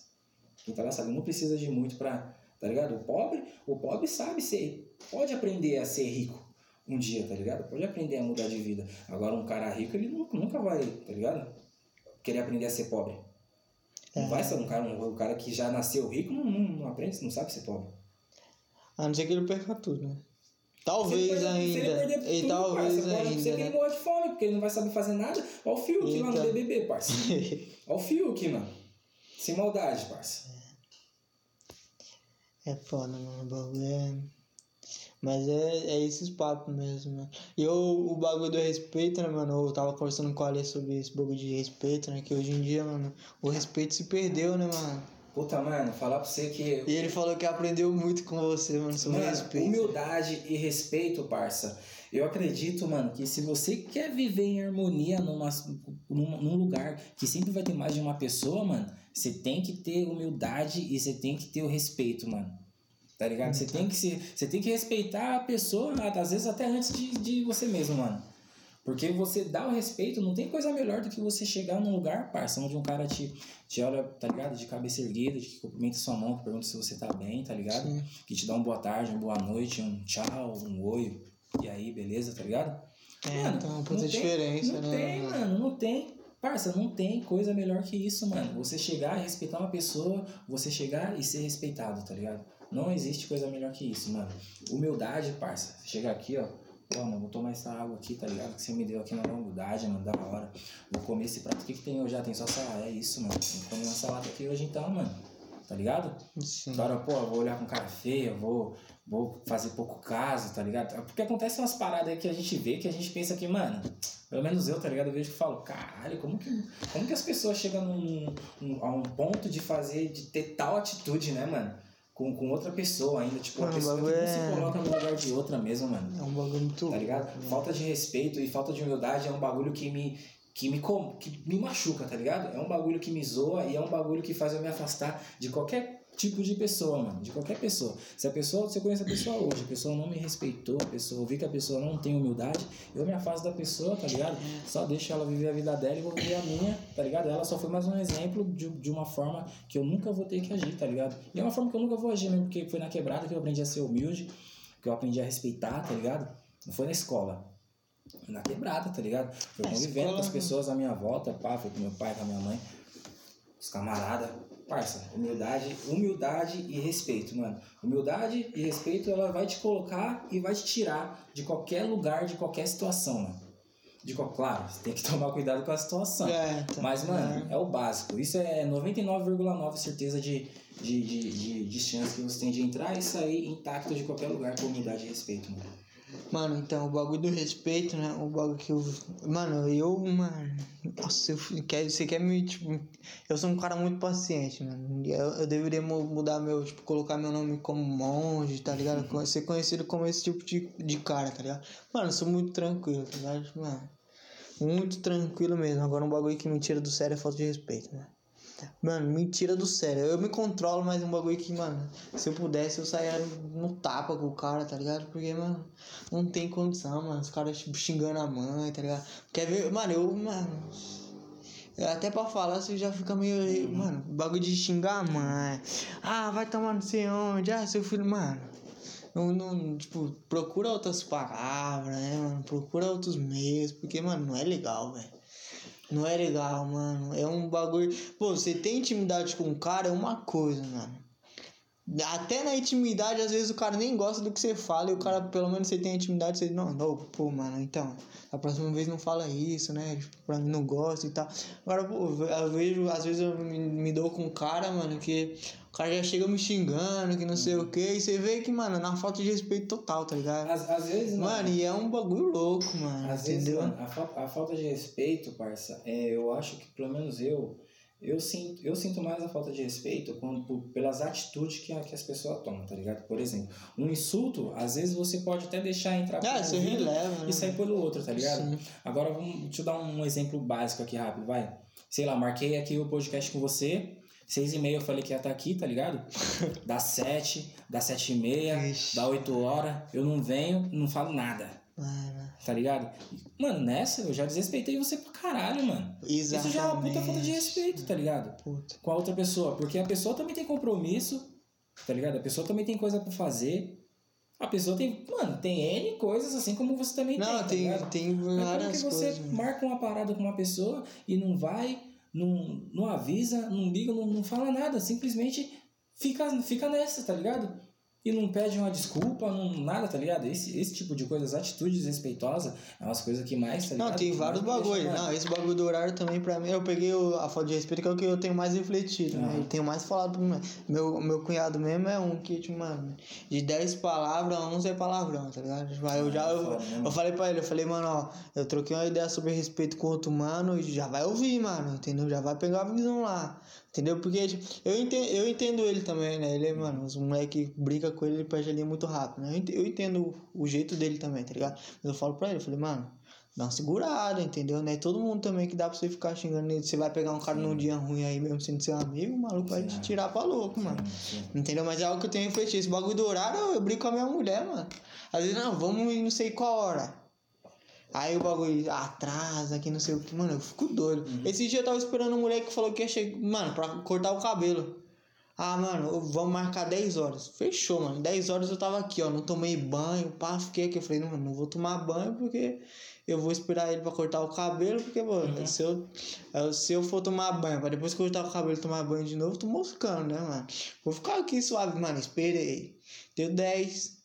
Quem tá lá sabe. Não precisa de muito pra. Tá ligado? O pobre, o pobre sabe ser. Pode aprender a ser rico um dia, tá ligado? Pode aprender a mudar de vida. Agora, um cara rico, ele nunca, nunca vai, tá ligado? Querer aprender a ser pobre. Não É. vai ser um cara, um, um cara que já nasceu rico, não, não, não aprende, não sabe ser pobre. A não ser que ele perca tudo, né? Talvez ele ainda. perder E tudo, talvez parça, pode ser que ainda, ele né? morra de fome, porque ele não vai saber fazer nada. Olha o Fiuk lá no. BBB, parça. *laughs* Olha o Fiuk, mano. Sem maldade, parça. É foda, mano. O bagulho é. Mas é, é esses papos mesmo, mano. E eu, o bagulho do respeito, né, mano? Eu tava conversando com a Ale sobre esse bagulho de respeito, né? Que hoje em dia, mano, o respeito se perdeu, né, mano? Puta, mano, falar pra você que. E ele falou que aprendeu muito com você, mano, sobre Mano, respeito. humildade e respeito, parça. Eu acredito, mano, que se você quer viver em harmonia numa, num, num lugar que sempre vai ter mais de uma pessoa, mano, você tem que ter humildade e você tem que ter o respeito, mano. Tá ligado? Você tem que se, você tem que respeitar a pessoa, às vezes até antes de, de você mesmo, mano. Porque você dá o respeito, não tem coisa melhor do que você chegar num lugar, parça, onde um cara te, te olha, tá ligado? De cabeça erguida, que cumprimenta sua mão, que pergunta se você tá bem, tá ligado? Sim. Que te dá uma boa tarde, uma boa noite, um tchau, um oi, e aí, beleza, tá ligado? É, Mano, então, não puta tem- diferença, não né? tem, mano, não tem. Parça, não tem coisa melhor que isso, mano. Você chegar e respeitar uma pessoa, você chegar e ser respeitado, tá ligado? Não existe coisa melhor que isso, mano. Humildade, parça. Chegar aqui, ó. Pô, mano, vou tomar essa água aqui, tá ligado? Que você me deu aqui na humildade, mano, da hora. Vou comer esse prato. O que, que tem hoje? Ah, tem só salada. É isso, mano. Tem que comer uma salada aqui hoje então, mano. Tá ligado? Sim. Agora, pô, eu vou olhar com cara feia, vou, vou fazer pouco caso, tá ligado? Porque acontecem umas paradas aí que a gente vê que a gente pensa que, mano, pelo menos eu, tá ligado? Eu vejo que falo, caralho, como que, como que as pessoas chegam num, a um ponto de fazer, de ter tal atitude, né, mano? Com, com outra pessoa ainda, tipo, uma Mano, o pessoa que é- se coloca no lugar de outra mesmo, mano. É um bagulho muito Tá ligado? louco, né? Falta de respeito e falta de humildade é um bagulho que me, que me, que me machuca, tá ligado? É um bagulho que me zoa e é um bagulho que faz eu me afastar de qualquer tipo de pessoa, mano. De qualquer pessoa. Se a pessoa, se eu conheço a pessoa hoje, a pessoa não me respeitou, a pessoa, eu vi que a pessoa não tem humildade, eu me afasto da pessoa, tá ligado? Só deixo ela viver a vida dela e vou viver a minha, tá ligado? Ela só foi mais um exemplo de, de uma forma que eu nunca vou ter que agir, tá ligado? E é uma forma que eu nunca vou agir mesmo, porque foi na quebrada que eu aprendi a ser humilde, que eu aprendi a respeitar, tá ligado? Não foi na escola. Foi na quebrada, tá ligado? Foi É, convivendo com as pessoas à minha volta, pá, foi com meu pai, com a minha mãe, os camaradas. Parça, humildade, humildade e respeito, mano. Humildade e respeito, ela vai te colocar e vai te tirar de qualquer lugar, de qualquer situação, mano. De claro, você tem que *laughs* tomar cuidado com a situação. É, tá. Mas, mano, é o básico. Isso é 99,9 certeza de, de, de, de, de chance que você tem de entrar e sair intacto de qualquer lugar com humildade e respeito, mano. Mano, então, o bagulho do respeito, né? O bagulho que eu. Mano, eu, mano. Nossa, eu quer, você quer me. Tipo, eu sou um cara muito paciente, mano. Eu, eu deveria mu- mudar meu. Tipo, colocar meu nome como monge, tá ligado? Co- Ser conhecido como esse tipo de, de cara, tá ligado? Mano, eu sou muito tranquilo, tá ligado? Mano, muito tranquilo mesmo. Agora, um bagulho que me tira do sério é falta de respeito, né? Mano, me tira do sério. Eu me controlo, mas é um bagulho que, mano, se eu pudesse, eu saia no tapa com o cara, tá ligado? Porque, mano, não tem condição, mano. Os caras tipo, xingando a mãe, tá ligado? Quer ver? Mano, eu, mano. Até pra falar, você já fica meio. Mano, bagulho de xingar a mãe. Ah, vai tomar não sei onde. Ah, seu filho, mano. Não, não, tipo, procura outras palavras, né, mano? Procura outros meios. Porque, mano, não é legal, velho. Não é legal, mano. É um bagulho. Pô, você tem intimidade com o cara é uma coisa, mano. Até na intimidade, às vezes o cara nem gosta do que você fala e o cara, pelo menos você tem intimidade, você não, não, pô, mano, então, a próxima vez não fala isso, né? Tipo, pra mim não gosta e tal. Agora, pô, eu vejo, às vezes eu me, me dou com um cara, mano, que cara já chega me xingando, que não sei o que, e você vê que, mano, na falta de respeito total, tá ligado? Às, às vezes, mano, Mano, e é um bagulho louco, mano, Às vezes, entendeu? mano, a, fa- a falta de respeito, parça, é, eu acho que pelo menos eu, eu sinto, eu sinto mais a falta de respeito quando, por- pelas atitudes que, a- que as pessoas tomam, tá ligado? Por exemplo, um insulto, às vezes você pode até deixar entrar Ah, por um releva, né? e sair pelo outro, tá ligado? Sim. Agora, vamos, deixa eu dar um exemplo básico aqui rápido, vai. Sei lá, marquei aqui o podcast com você, seis e meia eu falei que ia estar aqui, tá ligado? *laughs* Dá sete, dá sete e meia, Ixi. dá oito horas, eu não venho, não falo nada. Mano, Tá ligado? Mano, nessa eu já desrespeitei você pra caralho, mano. Isso já é uma puta falta de Exatamente. respeito, tá ligado? puta. Com a outra pessoa. Porque a pessoa também tem compromisso, tá ligado? A pessoa também tem coisa pra fazer. A pessoa tem. Mano, tem N coisas assim como você também Não, tem. tá tem, tem Mas como várias que você coisas. marca uma parada com uma pessoa e não vai, não, não avisa, não liga, não, não fala nada, simplesmente fica, fica nessa, tá ligado? E não pede uma desculpa, não, nada, tá ligado? Esse, esse tipo de coisas, atitude desrespeitosa, é umas coisas que mais, tá ligado? Não, tem vários mais me bagulho. deixa, Não, esse bagulho do horário também pra mim, eu peguei o- a falta de respeito que é o que eu tenho mais refletido, né? Aham. Eu tenho mais falado mim. Meu, meu cunhado mesmo é um que, tipo, mano, de 10 palavras, 11 é palavrão, tá ligado? Tipo, eu já. Eu, foda, né, eu falei pra ele, eu falei, mano, ó, eu troquei uma ideia sobre respeito com outro mano e já vai ouvir, mano, entendeu? Já vai pegar a visão lá. Entendeu? Porque tipo, eu, entendo, eu entendo ele também, né? Ele, é, mano, os moleque brinca com ele, ele perde a linha muito rápido, né? Eu ent- Eu entendo o jeito dele também, tá ligado? Mas eu falo pra ele, eu falei, mano, dá uma segurada, entendeu? Não é todo mundo também que dá pra você ficar xingando ele. Você vai pegar um cara num dia ruim aí mesmo sendo seu amigo, o maluco vai te tirar pra louco, mano. Sim, sim. Entendeu? Mas é algo que eu tenho refletido. Esse bagulho do horário, eu, eu brinco com a minha mulher, mano. Às vezes, não, vamos ir não sei qual hora. Aí o bagulho atrasa, que não sei o que. Mano, eu fico doido. Uhum. Esse dia eu tava esperando um moleque que falou que ia chegar, mano, pra cortar o cabelo. Ah, mano, vamos marcar 10 horas. Fechou, mano. 10 horas eu tava aqui, ó. Não tomei banho, pá, fiquei aqui. Eu falei, não, mano, não vou tomar banho porque eu vou esperar ele pra cortar o cabelo. Porque, mano, se, eu, é, se eu for tomar banho, pra depois cortar o cabelo e tomar banho de novo, eu tô moscando, né, mano? Vou ficar aqui suave, mano. Esperei. Deu 10,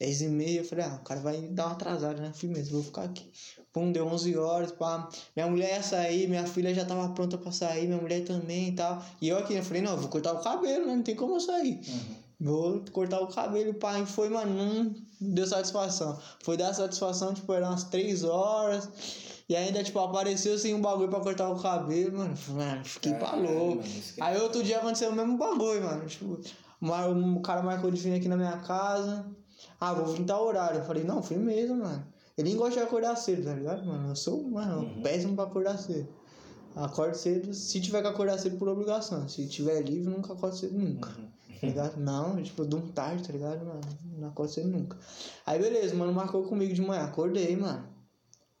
10 e meia. Eu falei, ah, o cara vai dar uma atrasada, né? Firmeza, vou ficar aqui. Pum, deu 11 horas, pá. Minha mulher ia sair, minha filha já tava pronta pra sair, minha mulher também e tal. E eu aqui, eu falei, não, eu vou cortar o cabelo, né? Não tem como eu sair. Uhum. Vou cortar o cabelo, pá. E foi, mano, não deu satisfação. Foi dar satisfação, tipo, eram umas 3 horas. E ainda, tipo, apareceu sem um bagulho pra cortar o cabelo, mano. Mano, fiquei pra louco. Aí outro dia aconteceu o mesmo bagulho, mano. Tipo, um cara marcou de vir aqui na minha casa. Ah, vou vir tal horário. Eu falei, não, firmeza, mano. Ele nem gosta de acordar cedo, tá ligado, mano? Eu sou, mano, Uhum. péssimo pra acordar cedo. Acordo cedo, se tiver que acordar cedo por obrigação. Se tiver livre, nunca acordo cedo nunca. Uhum. Tá ligado? Não, tipo, eu durmo tarde, tá ligado, mano? Não acordo cedo nunca. Aí beleza, mano, marcou comigo de manhã. Acordei, mano.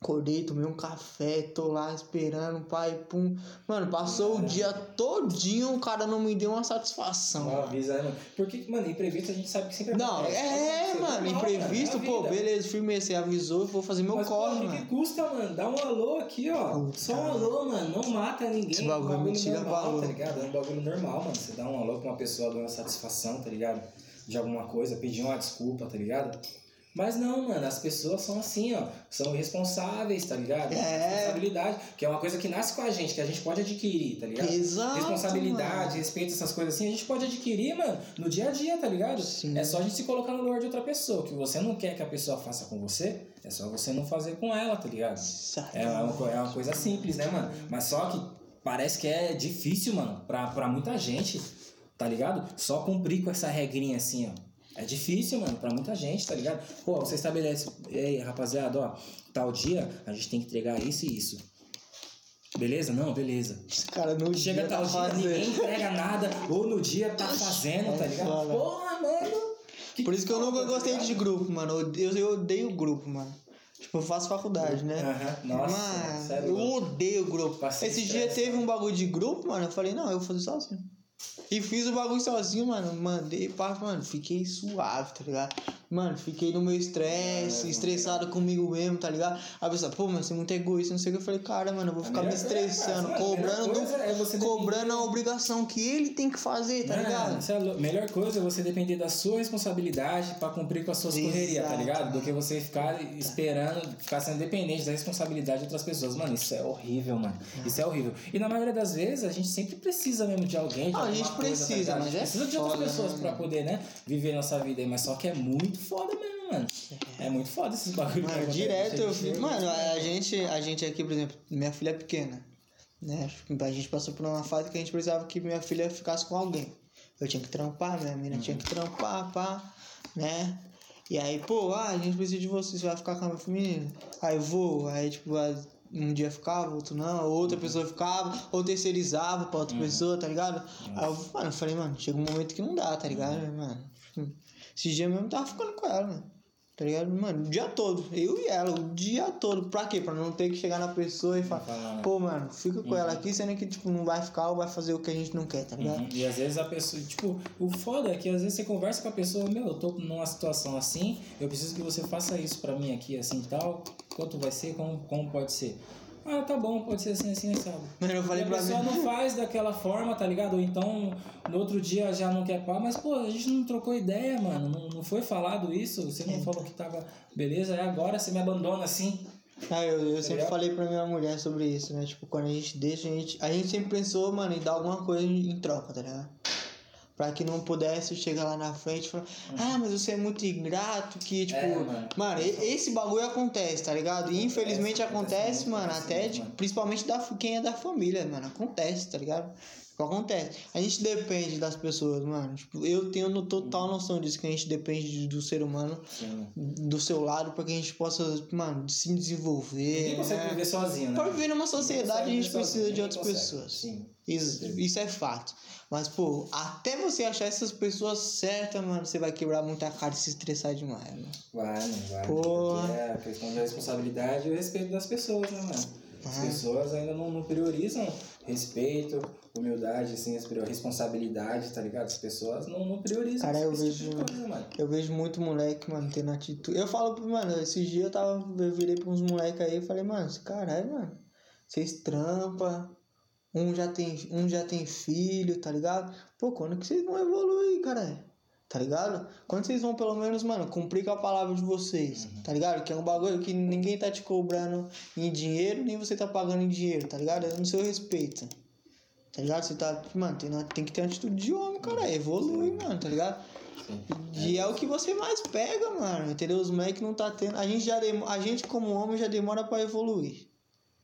Acordei, tomei um café, tô lá esperando, pai, pum. Mano, passou o dia todinho, o cara não me deu uma satisfação. Não avisa, né, mano? Porque, mano, imprevisto a gente sabe que sempre Não, acontece. é, Isso mano, imprevisto, é pô, beleza, firmeza, você avisou, vou fazer meu Mas, corre, pô, o que, mano. que custa, mano? Dá um alô aqui, ó. Puta. Só um alô, mano. Não mata ninguém. Esse bagulho um me tira normal, valor. tá ligado? É um bagulho normal, mano. Você dá um alô pra uma pessoa, dá uma satisfação, tá ligado? De alguma coisa, pedir uma desculpa, tá ligado? Mas não, mano, as pessoas são assim, ó. São irresponsáveis, tá ligado? É. Responsabilidade, que é uma coisa que nasce com a gente, que a gente pode adquirir, tá ligado? Exato, Responsabilidade, mano. respeito, essas coisas assim, a gente pode adquirir, mano, no dia a dia, tá ligado? Sim. É só a gente se colocar no lugar de outra pessoa. O que você não quer que a pessoa faça com você, é só você não fazer com ela, tá ligado? É uma, é uma coisa simples, né, mano? Mas só que parece que é difícil, mano, pra, pra muita gente, tá ligado? Só cumprir com essa regrinha assim, ó. É difícil, mano, pra muita gente, tá ligado? Pô, você estabelece, ei, rapaziada, ó, tal dia a gente tem que entregar isso e isso. Beleza? Não, beleza. Esse cara no Chega dia tal tá dia, ninguém entrega nada, ou no dia tá fazendo, tá ligado? foda. Porra, mano. Por isso que eu nunca tá gostei de grupo, mano. Eu odeio, eu odeio grupo, mano. Tipo, eu faço faculdade, né? Aham, Nossa, mano, sério, eu odeio grupo. Esse dia teve um bagulho de grupo, mano. Eu falei, não, eu vou fazer sozinho. E fiz o bagulho sozinho, mano. Mandei, pá, mano. Fiquei suave, tá ligado? Mano, fiquei no meu estresse, É, estressado comigo mesmo, tá ligado? A pessoa, pô, mas você é muito egoísta, não sei o que. Eu falei, cara, mano, eu vou ficar me coisa, estressando, cobrando, coisa é cobrando a obrigação que ele tem que fazer, tá Mano, ligado? é melhor coisa é você depender da sua responsabilidade pra cumprir com as suas Exato. correrias, tá ligado? Do que você ficar esperando, ficar sendo dependente da responsabilidade de outras pessoas. Mano, isso é horrível, mano. Isso é horrível. E na maioria das vezes a gente sempre precisa mesmo de alguém. De Não, a gente precisa, tá ligado? mas é Precisa de outras pessoas né, pra poder, né, viver nossa vida aí. Mas só que é muito foda mesmo, mano. É muito foda esses bagulhos. Mano, direto eu fico. Mano, a gente, a gente aqui, por exemplo, minha filha é pequena. Né? A gente passou por uma fase que a gente precisava que minha filha ficasse com alguém. Eu tinha que trampar, minha menina tinha que trampar, pá, né? E aí, pô, ah, a gente precisa de você, você vai ficar com a minha menina? Aí eu vou, aí tipo, ah, um dia ficava, outro não, outra pessoa ficava, ou terceirizava pra outra pessoa, tá ligado? Aí eu, mano, eu falei, mano, chega um momento que não dá, tá ligado, mano? Esse dia mesmo eu tava ficando com ela, mano. Tá ligado? Mano, o dia todo. Eu e ela, o dia todo. Pra quê? Pra não ter que chegar na pessoa e falar, falar, pô, mano, fica com ela aqui, sendo que, tipo, não vai ficar ou vai fazer o que a gente não quer, tá ligado? Uhum. E às vezes a pessoa, tipo, o foda é que às vezes você conversa com a pessoa, meu, eu tô numa situação assim, eu preciso que você faça isso pra mim aqui, assim e tal. Quanto vai ser? Como, como pode ser? Ah, tá bom, pode ser assim, assim, sabe? Mano, eu falei e a pra pessoa mim. não faz daquela forma, tá ligado? Ou então, no outro dia já não quer pá, mas pô, a gente não trocou ideia, mano. Não, não foi falado isso, você não falou que tava beleza, é agora você me abandona assim. Ah, eu, eu sempre ligado? falei pra minha mulher sobre isso, né? Tipo, quando a gente deixa, a gente, a gente sempre pensou, mano, em dar alguma coisa em troca, tá ligado? Pra que não pudesse chegar lá na frente e falar, ah, mas você é muito ingrato, que, tipo. É, mano. mano, esse bagulho acontece, tá ligado? E infelizmente Acontece, acontece, acontece mano, muito, até, mano. tipo, principalmente da, quem é da família, mano. Acontece, tá ligado? Tipo, Acontece. A gente depende das pessoas, mano. Tipo, eu tenho no total noção disso, que a gente depende do ser humano, Sim. do seu lado, pra que a gente possa, mano, se desenvolver. Ninguém consegue né? viver sozinho, né? Pra viver numa sociedade, a gente consegue precisa viver de sozinho, outras ninguém pessoas. consegue. Sim. Isso, isso é fato. Mas, pô, até você achar essas pessoas certas, mano, você vai quebrar muita cara e se estressar demais, mano. Vai, não vai. Porque É a questão da responsabilidade e o respeito das pessoas, né, mano? As Ah. pessoas ainda não, não priorizam respeito, humildade, assim, responsabilidade, tá ligado? As pessoas não, não priorizam Cara, eu tipo vejo- de coisa. Eu vejo muito moleque, mano, tendo atitude. Eu falo, pro- mano, esses dias eu tava. Eu virei pra uns moleques aí e falei, mano, caralho, mano, vocês trampa, um já tem, um já tem filho, tá ligado? Pô, quando que vocês vão evoluir, caralho? Tá ligado? Quando vocês vão, pelo menos, mano, cumprir com a palavra de vocês, tá ligado? Que é um bagulho que ninguém tá te cobrando em dinheiro, nem você tá pagando em dinheiro, tá ligado? É no seu respeito. Tá ligado? Você tá. Mano, tem, tem que ter uma atitude de homem, cara. Evolui, mano, tá ligado? Sim. E é o que você mais pega, mano. Entendeu? Os moleques não tá tendo. A gente já demo... A gente, como homem, já demora pra evoluir.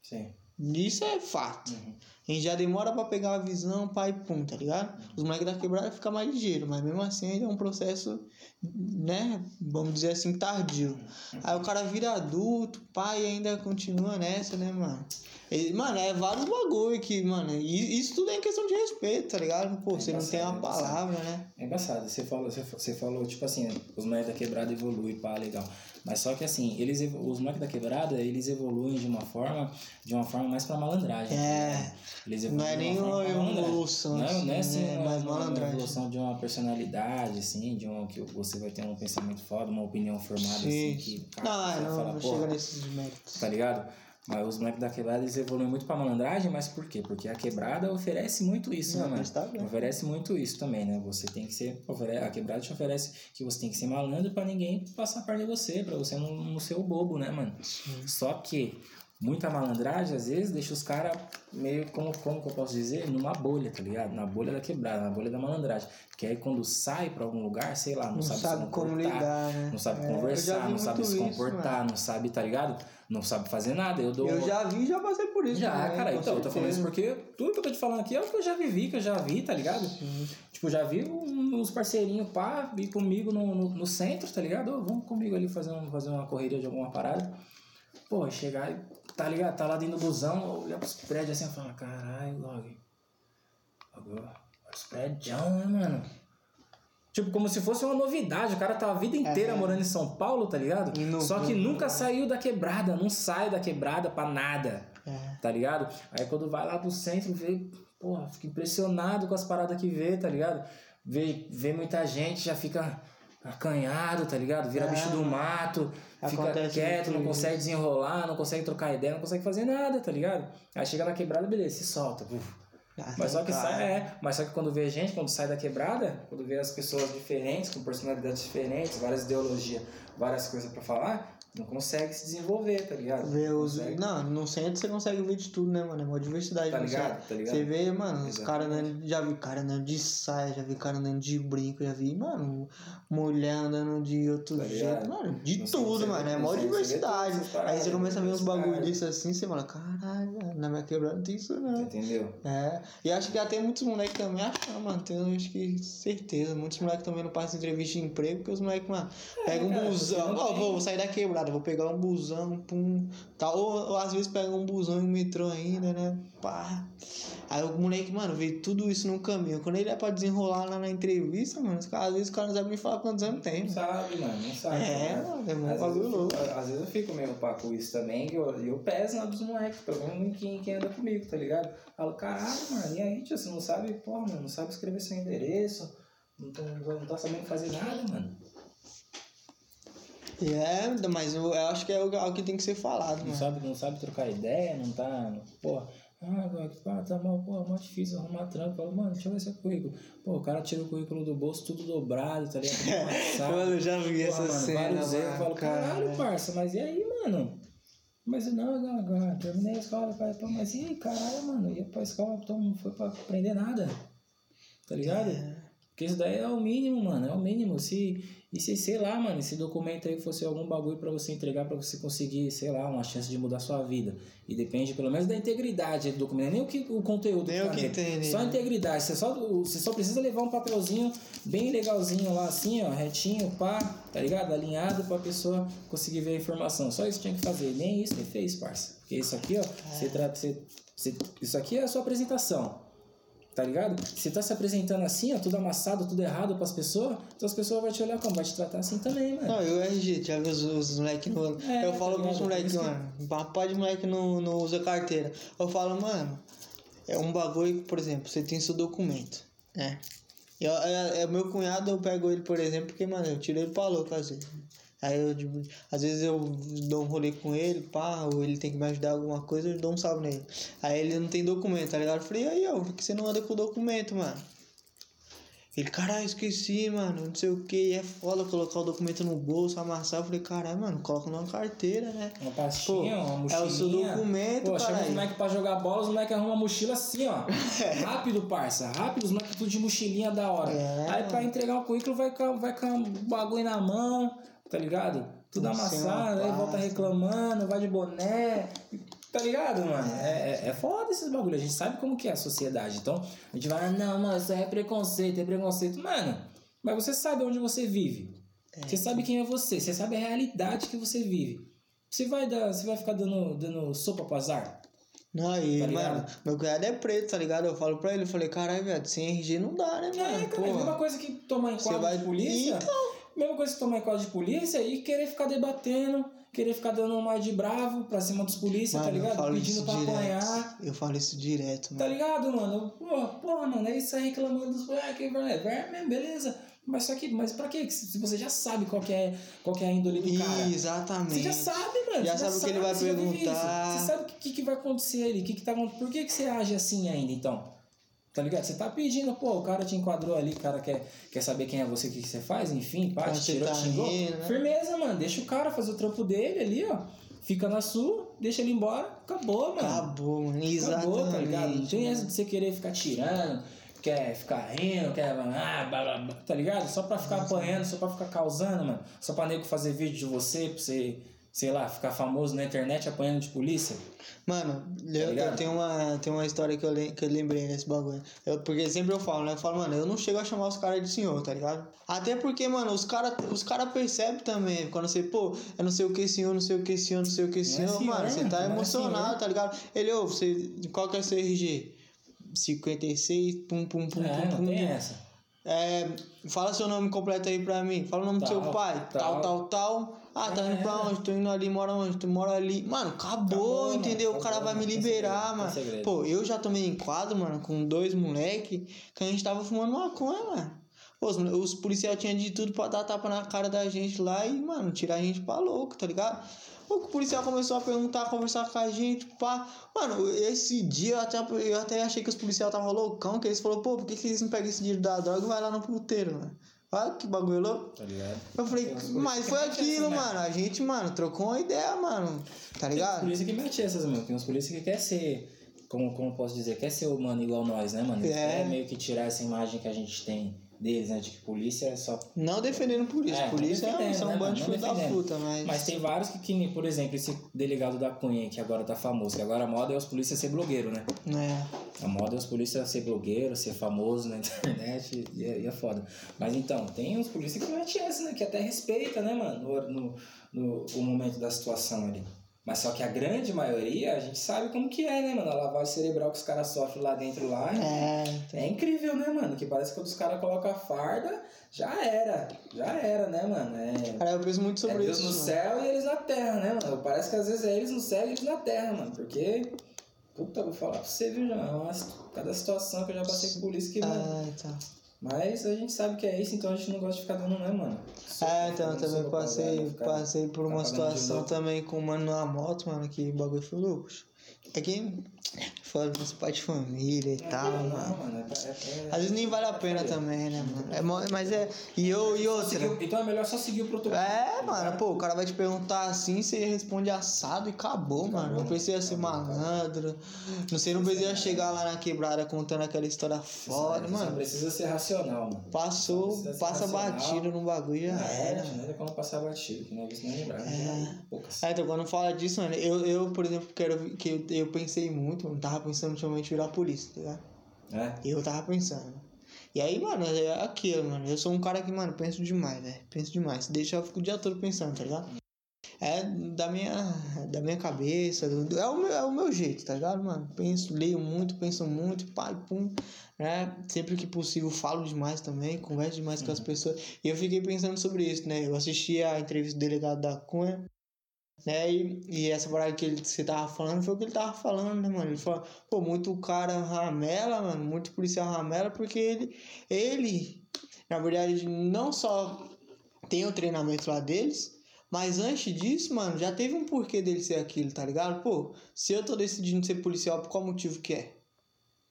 Sim. Isso é fato. Uhum. A gente já demora pra pegar a visão, pai, pum, tá ligado? Os moleques da quebrada ficam mais ligeiros, mas mesmo assim ainda é um processo, né? Vamos dizer assim, tardio. Aí o cara vira adulto, pai, ainda continua nessa, né, mano? E, mano, é vários bagulho que, mano, isso tudo é em questão de respeito, tá ligado? Pô, você não tem uma é palavra, né? É engraçado, você falou, você falou, tipo assim, os moleques da quebrada evoluem, pá, legal. Mas só que assim, eles, os moleques da quebrada, eles evoluem de uma forma, de uma forma mais pra malandragem. É. tá? Eles Não é evoluem nem uma uma evolução, Não é, não é assim, assim, né? uma, Mais uma malandragem. evolução de uma personalidade, assim, de uma que você vai ter um pensamento foda, uma opinião formada, assim, que cara, Não, não, falar, não "Porra, chega nesses méritos. tá ligado? Mas os moleques da quebrada eles evoluem muito pra malandragem, mas por quê? Porque a quebrada oferece muito isso, Não, né, mano? tá. Oferece muito isso também, né? Você tem que ser. A quebrada te oferece que você tem que ser malandro pra ninguém passar perto de você, pra você não, não ser o bobo, né, mano? Só que muita malandragem, às vezes, deixa os caras meio, como, como que eu posso dizer? Numa bolha, tá ligado? Na bolha da quebrada, na bolha da malandragem. Que aí quando sai pra algum lugar, sei lá, não, Não sabe, sabe, se como comportar, lidar, né? não sabe É, conversar, não sabe se isso, comportar, mano. não sabe, tá ligado? Não sabe fazer nada. Eu dou Eu já vi e já passei por isso. já, também, cara, então, eu tô falando isso certeza. porque tudo que eu tô te falando aqui é o que eu já vivi, que eu já vi, tá ligado? Tipo, já vi uns parceirinhos, pá, vir comigo no, no, no centro, tá ligado? Ô, vamos comigo ali fazer, um, fazer uma correria de alguma parada. Pô, chegar e, tá ligado? Tá lá dentro do busão, olhar pros prédios assim e falar, caralho, Log. Agora, os prédios, né, mano? Tipo, como se fosse uma novidade. O cara tá a vida inteira É. morando em São Paulo, tá ligado? Não- Só que nunca saiu da quebrada, não sai da quebrada pra nada É. tá ligado? Aí quando vai lá pro centro, vê, porra, fica impressionado com as paradas que vê, tá ligado? Vê, vê muita gente, já fica acanhado, tá ligado? Vira É. bicho do mato, fica Acontece quieto, muito não consegue desenrolar, não consegue trocar ideia, não consegue fazer nada, tá ligado? Aí chega na quebrada, beleza, se solta. uf. Ah, Mas só que sai, é, mas só que quando vê gente, quando sai da quebrada, quando vê as pessoas diferentes, com personalidades diferentes, várias ideologias, várias coisas pra falar, não consegue se desenvolver, tá ligado? Ver Não os... consegue. Não, no centro você consegue ver de tudo, né, mano? É uma diversidade. Tá ligado? centro. Tá ligado? Você vê, mano, os Exatamente. caras andando. Já vi cara andando de saia, já vi cara andando de brinco, já vi, mano, mulher andando de outro Tá jeito. Mano, de centro tudo, você mano. vê- É mó você vê diversidade. essas Aí você começa a ver uns bagulho disso assim, você fala, caralho, na minha quebrada não tem isso não. Entendeu? É, e acho que até muitos moleques também acham, mano, tenho acho que certeza. Muitos moleques também não passam entrevista de emprego, porque os moleques, mano, pegam um cara, busão, ó, tem- vou sair da quebrada, vou pegar um busão, pum, tal. Ou, ou às vezes pegam um busão e um metrô ainda, né? Pá. Aí o moleque, mano, vê tudo isso no caminho. Quando ele é pra desenrolar lá na entrevista, mano, às vezes os caras não sabem nem falar quantos anos tem, Não sabe, mano, não sabe. É, né? mano, é Às bagulho vezes, eu louco. fico, às vezes eu fico meio pá com isso também, que eu, eu peso na dos moleques, pelo menos quem, quem anda comigo, tá ligado? Falo, caralho, mano, e aí, tio, você não sabe, porra, mano, não sabe escrever seu endereço, não tá, não tá sabendo fazer nada, mano. É, mas eu, eu acho que é algo que tem que ser falado, Não mano. sabe, não sabe trocar ideia, não tá. Pô, ah, agora que pá, tá mal, pô, mal difícil arrumar trampo. Fala, mano, deixa eu ver seu currículo. Pô, o cara tira o currículo do bolso, tudo dobrado, tá ligado? *laughs* Mano, eu já vi essa mano, cena, vários erros. Eu falo, caralho, cara. parça, mas e aí, mano? Mas não, não, terminei a escola, pai, pô, mas e aí, caralho, mano? Ia pra escola, então não foi pra aprender nada. Tá ligado? É. Porque isso daí é o mínimo, mano, é o mínimo. Se, e se, sei lá, mano, esse documento aí fosse algum bagulho pra você entregar, pra você conseguir, sei lá, uma chance de mudar sua vida. E depende pelo menos da integridade do documento, nem o, que, o conteúdo. Nem tá o que nele. tem Só a né? integridade. Você só, você só precisa levar um papelzinho bem legalzinho lá, assim, ó, retinho, pá, tá ligado? Alinhado pra pessoa conseguir ver a informação. Só isso tinha que fazer. Nem isso ele fez, parça. Porque isso aqui, ó, você trata. Você, você, isso aqui é a sua apresentação. Tá ligado? Você tá se apresentando assim, ó, tudo amassado, tudo errado pras pessoas, então as pessoas vão te olhar como? Vai te tratar assim também, mano. Não, eu RG, já vi os, os moleques no. É, eu tá falo ligado? pros moleques, mano, pá de moleque não, não usa carteira. Eu falo, mano, é um bagulho, por exemplo, você tem seu documento, né? Eu, é, é meu cunhado, eu pego ele, por exemplo, porque, mano, eu tiro ele pra louco às vezes. Aí eu, tipo, às vezes eu dou um rolê com ele, pá, ou ele tem que me ajudar alguma coisa, eu dou um salve nele. Aí ele não tem documento, tá ligado? Eu falei, aí, ó, por que você não anda com documento, mano? Ele, caralho, esqueci, mano, não sei o que, é foda colocar o documento no bolso, amassar. Eu falei, caralho, mano, coloca numa carteira, né? Uma pastinha, Pô, uma é mochilinha. o seu documento, Pô, chama os caralho. moleques pra jogar bola, os moleques arrumam a mochila assim, ó. *laughs* Rápido, parça. Rápido, os moleques tudo de mochilinha da hora. É, Aí pra entregar o currículo vai vai com o bagulho na mão, tá ligado? Tudo amassado, uma aí volta reclamando, vai de boné. Tá ligado, mano? É, é, é foda esses bagulhos. A gente sabe como que é a sociedade. Então, a gente vai, ah, não, mano, isso aí é preconceito, é preconceito. Mano, mas você sabe onde você vive. É. Você sabe quem é você, você sabe a realidade que você vive. Você vai dar, você vai ficar dando, dando sopa pro azar? Não, e, Tá mano, meu cunhado é preto, tá ligado? Eu falo pra ele, eu falei, caralho, velho, sem RG não dá, né, É, mano? cara, é a mesma Porra. coisa que tomar em Você quadro vai- de polícia. Então. Mesma coisa que tomar em quadro de polícia e querer ficar debatendo, querer ficar dando uma de bravo pra cima dos polícia, tá Mano, ligado? Pedindo pra direto. apanhar. Eu falo isso direto, Tá mano. ligado, mano? Pô, porra, mano, aí sai reclamando dos ah, que é verme, beleza. Mas só que, mas pra quê? Se você já sabe qual que é, qual que é a índole do cara. Exatamente. Você já sabe, mano. Já você sabe o que ele vai você já perguntar. Você sabe o que, que vai acontecer ali, o que, que tá. Por que, que você age assim ainda, então? Tá ligado? Você tá pedindo, pô, o cara te enquadrou ali, o cara quer, quer saber quem é você, o que, que você faz, enfim, pá, te tirou, tá te xingou. rindo, né? Firmeza, mano. Deixa o cara fazer o trampo dele ali, ó. Fica na sua, deixa ele embora, acabou, mano. Acabou, mano. Acabou, tá ligado? Não tem essa de você querer ficar tirando, quer ficar rindo, quer. Ah, blá, blá, blá, tá ligado? Só pra ficar apanhando, só pra ficar causando, mano. Só pra nego fazer vídeo de você, pra você, sei lá, ficar famoso na internet apanhando de polícia. Mano, eu, Tá eu tenho uma, tem uma história que eu, que eu lembrei nesse bagulho. Eu, porque sempre eu falo, né? Eu falo, mano, eu não chego a chamar os caras de senhor, tá ligado? Até porque, mano, os caras os cara percebem também. Quando você, pô, eu não sei o que senhor, não sei o que senhor, não sei o que senhor, senhor, mano, você tá é emocionado, senhor. tá ligado? Ele, ô, você, qual que é seu RG? 56, pum, pum, pum, é, pum, não pum. tem pum. essa. É, fala seu nome completo aí pra mim. Fala o nome do Tal, seu pai. Tal, tal. tal, tal. Ah, tá É. indo pra onde? Tô indo ali, mora onde? Tu mora ali. Mano, acabou, Acabou, entendeu? o cara acabou, vai me liberar, mano. Pô, eu já tomei enquadro, mano, com dois moleque que a gente tava fumando maconha, mano. Pô, os, os policiais tinham de tudo pra dar tapa na cara da gente lá e, mano, tirar a gente pra louco, tá ligado? O policial começou a perguntar, conversar com a gente, pá. Mano, esse dia eu até, eu até achei que os policiais estavam loucão, que eles falaram, pô, por que, que eles não pegam esse dinheiro da droga e vai lá no puteiro, mano? Olha que bagulho louco. Tá ligado? Eu falei, mas foi aquilo, né? mano. A gente, mano, trocou uma ideia, mano. Tá Tem uns ligado? polícia que mete essas mesmo. Tem uns polícia que quer ser, como, como posso dizer, quer ser humano igual nós, né, mano? É. querem meio que tirar essa imagem que a gente tem deles, né? De que polícia é só Não defendendo polícia. É, não polícia é, são né, um bando de filho Não da puta, mas. Mas tem vários que, que por exemplo, esse delegado da Cunha, que agora tá famoso, que agora a moda é os polícias ser blogueiro, né? É. A moda é os polícias ser blogueiro, ser famoso na *laughs* internet, e é, e é foda. Mas então, tem uns polícias que metem essa, né? Que até respeita, né, mano? No, no, no- o momento da situação ali. Mas só que a grande maioria, a gente sabe como que é, né, mano? A lavagem cerebral que os caras sofrem lá dentro lá. É. É incrível, né, mano? Que parece que quando os caras colocam a farda, já era. Já era, né, mano? É, Cara, eu penso muito é sobre Deus isso. no mano. céu e eles na terra, né, mano? Parece que às vezes é eles no céu e eles na terra, mano. Porque, puta, vou falar pra você, viu, já? Cada situação que eu já passei com polícia que, mano. Ah, tá. Mas a gente sabe que é isso, então a gente não gosta de ficar dando, né, mano? é, então eu também passei, passei por uma situação também com um mano numa moto, mano, que o bagulho foi louco. É que fora dos pai de família e tal, não, mano. mano é, é, Às vezes nem vale a pena também, né, mano? É, mas é. E eu e outra. Então é melhor só seguir o protocolo. É, mano, pô, o cara vai te perguntar assim, você responde assado e acabou, acabou mano. Não precisa ser malandro. Não sei, não precisa chegar lá na quebrada contando aquela história foda, mano. Não precisa ser racional, mano. Passou, passa racional. batido no bagulho é, era. Não é como passar batido, que não é visto nem lembrar. É. é, então quando fala disso, mano, eu, eu por exemplo, quero que eu, eu pensei muito, mano, tava pensando ultimamente virar polícia, tá ligado? É? Eu tava pensando. E aí, mano, é aquilo, mano. Eu sou um cara que, mano, penso demais, velho. Penso demais. Deixa eu ficar o dia todo pensando, tá ligado? É da minha, da minha cabeça, do, é, o meu, é o meu jeito, tá ligado, mano? Penso, leio muito, penso muito, pai, pum, né? Sempre que possível falo demais também, converso demais uhum. com as uhum. pessoas. E eu fiquei pensando sobre isso, né? Eu assisti a entrevista do delegado da Cunha, né? E, e essa parada que, ele, você tava falando foi o que ele tava falando, né, mano? Ele falou, pô, muito cara ramela, mano, muito policial ramela, porque ele, ele, na verdade, não só tem o treinamento lá deles, mas antes disso, mano, já teve um porquê dele ser aquilo, tá ligado? Pô, se eu tô decidindo ser policial, por qual motivo que é?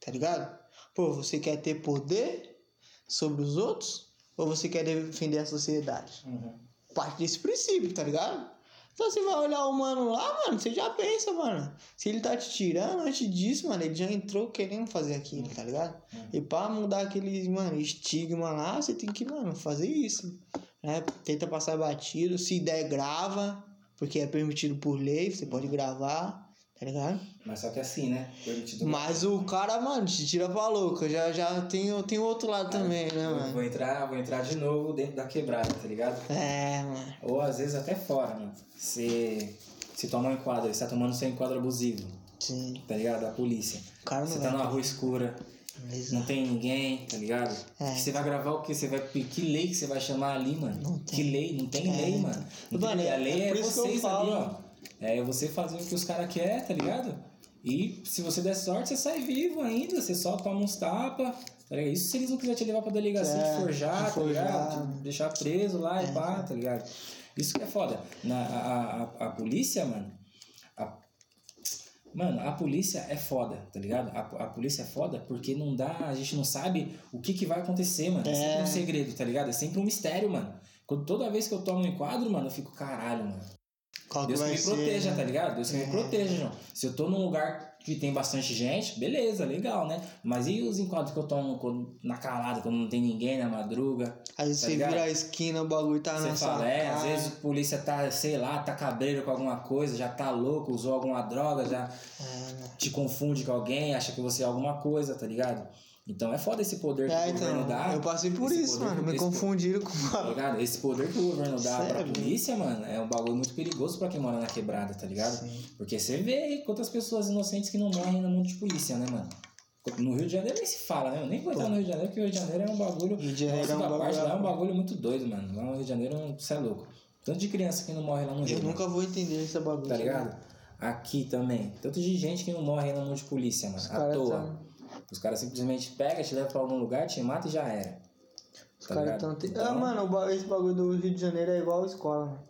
Tá ligado? Pô, você quer ter poder sobre os outros? Ou você quer defender a sociedade? Uhum. Parte desse princípio, tá ligado? Então você vai olhar o mano lá, mano, você já pensa, mano. Se ele tá te tirando antes disso, mano, ele já entrou querendo fazer aquilo, tá ligado? E pra mudar aquele, mano, estigma lá, você tem que, mano, fazer isso. Né? Tenta passar batido. Se der, grava, porque é permitido por lei, você pode gravar. Tá ligado? Mas só que assim, né? Permitido Mas o cara, mano, te tira pra louca. Já, já tem, tem outro lado ah, também, né, vou, mano? Vou entrar, vou entrar de novo dentro da quebrada, tá ligado? É, mano. Ou às vezes até fora, mano. Você, você toma um enquadro, você tá tomando seu enquadro abusivo. Sim. Tá ligado? Da polícia. O cara não você tá numa rua escura. Exato. Não tem ninguém, tá ligado? É. Você vai gravar o que? Você vai. Que lei que você vai chamar ali, mano? Não tem. Que lei? Não tem é. lei, mano. Não mano, tem, a lei é, é vocês ali, ó. É você fazer o que os caras querem, tá ligado? E se você der sorte, você sai vivo ainda, você só toma uns tapas. Tá ligado? Isso se eles não quiserem te levar pra delegacia, é, forjar, tá ligado? Te deixar preso lá é. e pá, tá ligado? Isso que é foda. Na, a, a, a polícia, mano. A, mano, a polícia é foda, tá ligado? A, a polícia é foda porque não dá, a gente não sabe o que, que vai acontecer, mano. É, é sempre um segredo, tá ligado? É sempre um mistério, mano. Quando, toda vez que eu tomo um enquadro, mano, eu fico, caralho, mano. Qual Deus que, me ser, proteja, né? tá ligado? Deus que é. me proteja, João. Se eu tô num lugar que tem bastante gente, beleza, legal, né? Mas e os enquadros que eu tomo na calada, quando não tem ninguém na madruga? Vezes tá você ligado? vira a esquina, o bagulho tá você na fala, é, às vezes a polícia tá, sei lá, tá cabreiro com alguma coisa, já tá louco, usou alguma droga, já é. te confunde com alguém, acha que você é alguma coisa, tá ligado? Então é foda esse poder que é, o então, governo dá. Eu passei por isso, mano. Me confundiram com Tá ligado? Esse poder que o governo dá Sério? pra polícia, mano, é um bagulho muito perigoso pra quem mora na quebrada, tá ligado? Sim. Porque você vê aí quantas pessoas inocentes que não morrem no mundo de polícia, né, mano? No Rio de Janeiro nem se fala, né? Eu nem vou entrar no Rio de Janeiro, porque o Rio de Janeiro é um bagulho. Rio de Janeiro é um bagulho. Parte lá é um bagulho muito doido, mano. Lá no Rio de Janeiro, você é louco. Tanto de criança que não morre lá no Rio. Eu nunca vou entender esse bagulho. Tá ligado? Aqui também. Tanto de gente que não morre no mundo de polícia, mano. Os à toa. Tão os caras simplesmente pegam, te levam pra algum lugar, te matam e já era. Os tá caras tão. Te... Então... Ah, mano, esse bagulho do Rio de Janeiro é igual a escola, mano.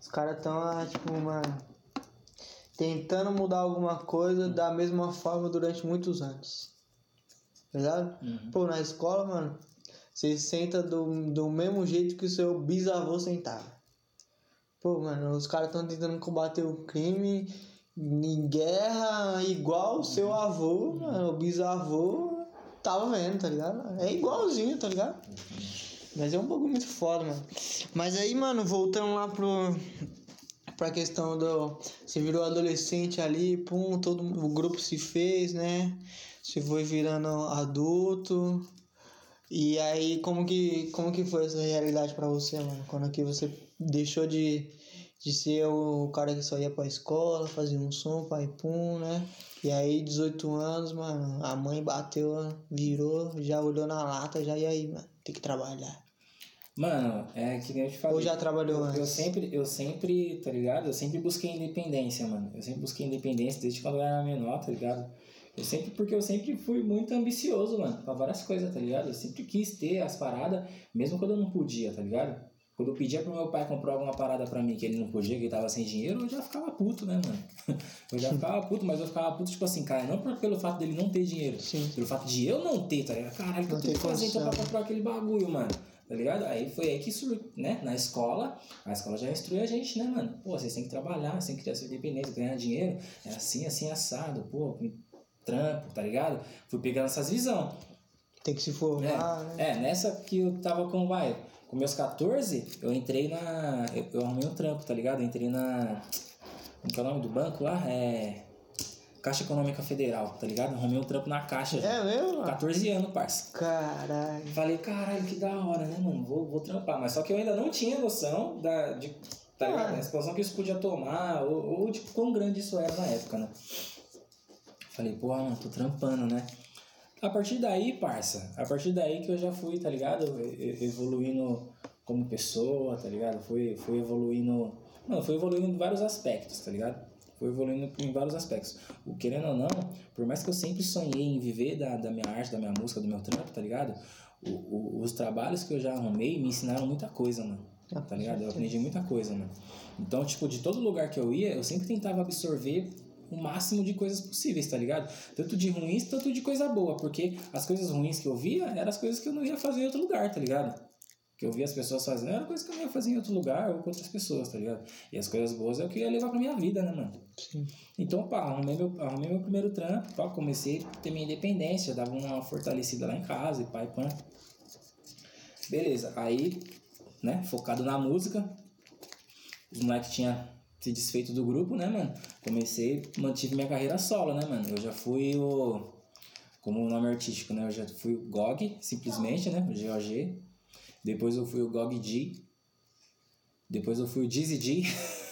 Os caras tão, tipo, mano. Tentando mudar alguma coisa da mesma forma durante muitos anos. Tá ligado? Uhum. Pô, na escola, mano, você senta do, do mesmo jeito que o seu bisavô sentava. Pô, mano, os caras estão tentando combater o crime em guerra igual o seu avô, mano, o bisavô tava vendo, tá ligado? É igualzinho, tá ligado? Mas é um pouco muito foda, mano. Mas aí, mano, voltando lá pro. Pra questão do. Você virou adolescente ali, pum, todo o grupo se fez, né? Você foi virando adulto. E aí, como que, como que foi essa realidade para você, mano? Quando que você deixou de de ser o cara que só ia pra escola, fazia um som, pai pum, né? E aí, 18 anos, mano, a mãe bateu, virou, já olhou na lata, já e aí, mano, tem que trabalhar. Mano, é que nem eu te falei. Ou já trabalhou eu, antes? Eu sempre, eu sempre, tá ligado? Eu sempre busquei independência, mano. Eu sempre busquei independência desde quando eu era menor, tá ligado? Eu sempre, porque eu sempre fui muito ambicioso, mano, pra várias coisas, tá ligado? Eu sempre quis ter as paradas, mesmo quando eu não podia, tá ligado? Quando eu pedia pro meu pai comprar alguma parada pra mim que ele não podia, que ele tava sem dinheiro, eu já ficava puto, né, mano? *laughs* Eu já ficava puto, mas eu ficava puto, tipo assim, cara, não pelo fato dele não ter dinheiro, Sim. pelo fato de eu não ter, tá ligado? Caralho, o que eu tenho que fazer então pra comprar aquele bagulho, mano? Tá ligado? Aí foi aí que surgiu, né? Na escola, a escola já instruiu a gente, né, mano? Pô, vocês têm que trabalhar, vocês têm que criar sua independência, ganhar dinheiro. É assim, assim, assado, pô, trampo, tá ligado? Fui pegando essas visões. Tem que se formar, né? É, nessa que eu tava com, vai, com meus 14, eu entrei na. Eu, eu arrumei um trampo, tá ligado? Eu entrei na. Como que é o nome do banco lá? É. Caixa Econômica Federal, tá ligado? Arrumei um trampo na caixa. já. É mesmo? mano? 14 anos, parça. Caralho. Falei, caralho, que da hora, né, mano? Vou, vou trampar. Mas só que eu ainda não tinha noção da, de, tá ligado? Ah. Da expansão que isso podia tomar, ou, ou de quão grande isso era na época, né? Falei, pô, mano, tô trampando, né? A partir daí, parça, a partir daí que eu já fui, tá ligado? Evoluindo como pessoa, tá ligado? Fui, fui evoluindo. Mano, fui evoluindo em vários aspectos, tá ligado? Fui evoluindo em vários aspectos. O querendo ou não, por mais que eu sempre sonhei em viver da, da minha arte, da minha música, do meu trampo, tá ligado? O, o- os trabalhos que eu já arrumei me ensinaram muita coisa, mano. Tá ligado? Eu aprendi muita coisa, mano. Então, tipo, de todo lugar que eu ia, eu sempre tentava absorver o máximo de coisas possíveis, tá ligado? Tanto de ruins, tanto de coisa boa, porque as coisas ruins que eu via eram as coisas que eu não ia fazer em outro lugar, tá ligado? Que eu via as pessoas fazendo, era coisa que eu não ia fazer em outro lugar ou com outras pessoas, tá ligado? E as coisas boas é o que eu ia levar pra minha vida, né, mano? Sim. Então, pá, arrumei meu, arrumei meu primeiro trampo, pá, comecei a ter minha independência, dava uma fortalecida lá em casa e pai, pã. Beleza, aí, né, focado na música, os moleques tinham se desfeito do grupo, né, mano? Comecei, mantive minha carreira solo, né, mano? Eu já fui o. Como o nome artístico, né? Eu já fui o GOG, simplesmente, né? O GOG. Depois eu fui o GOG G. Depois eu fui o Dizzy G.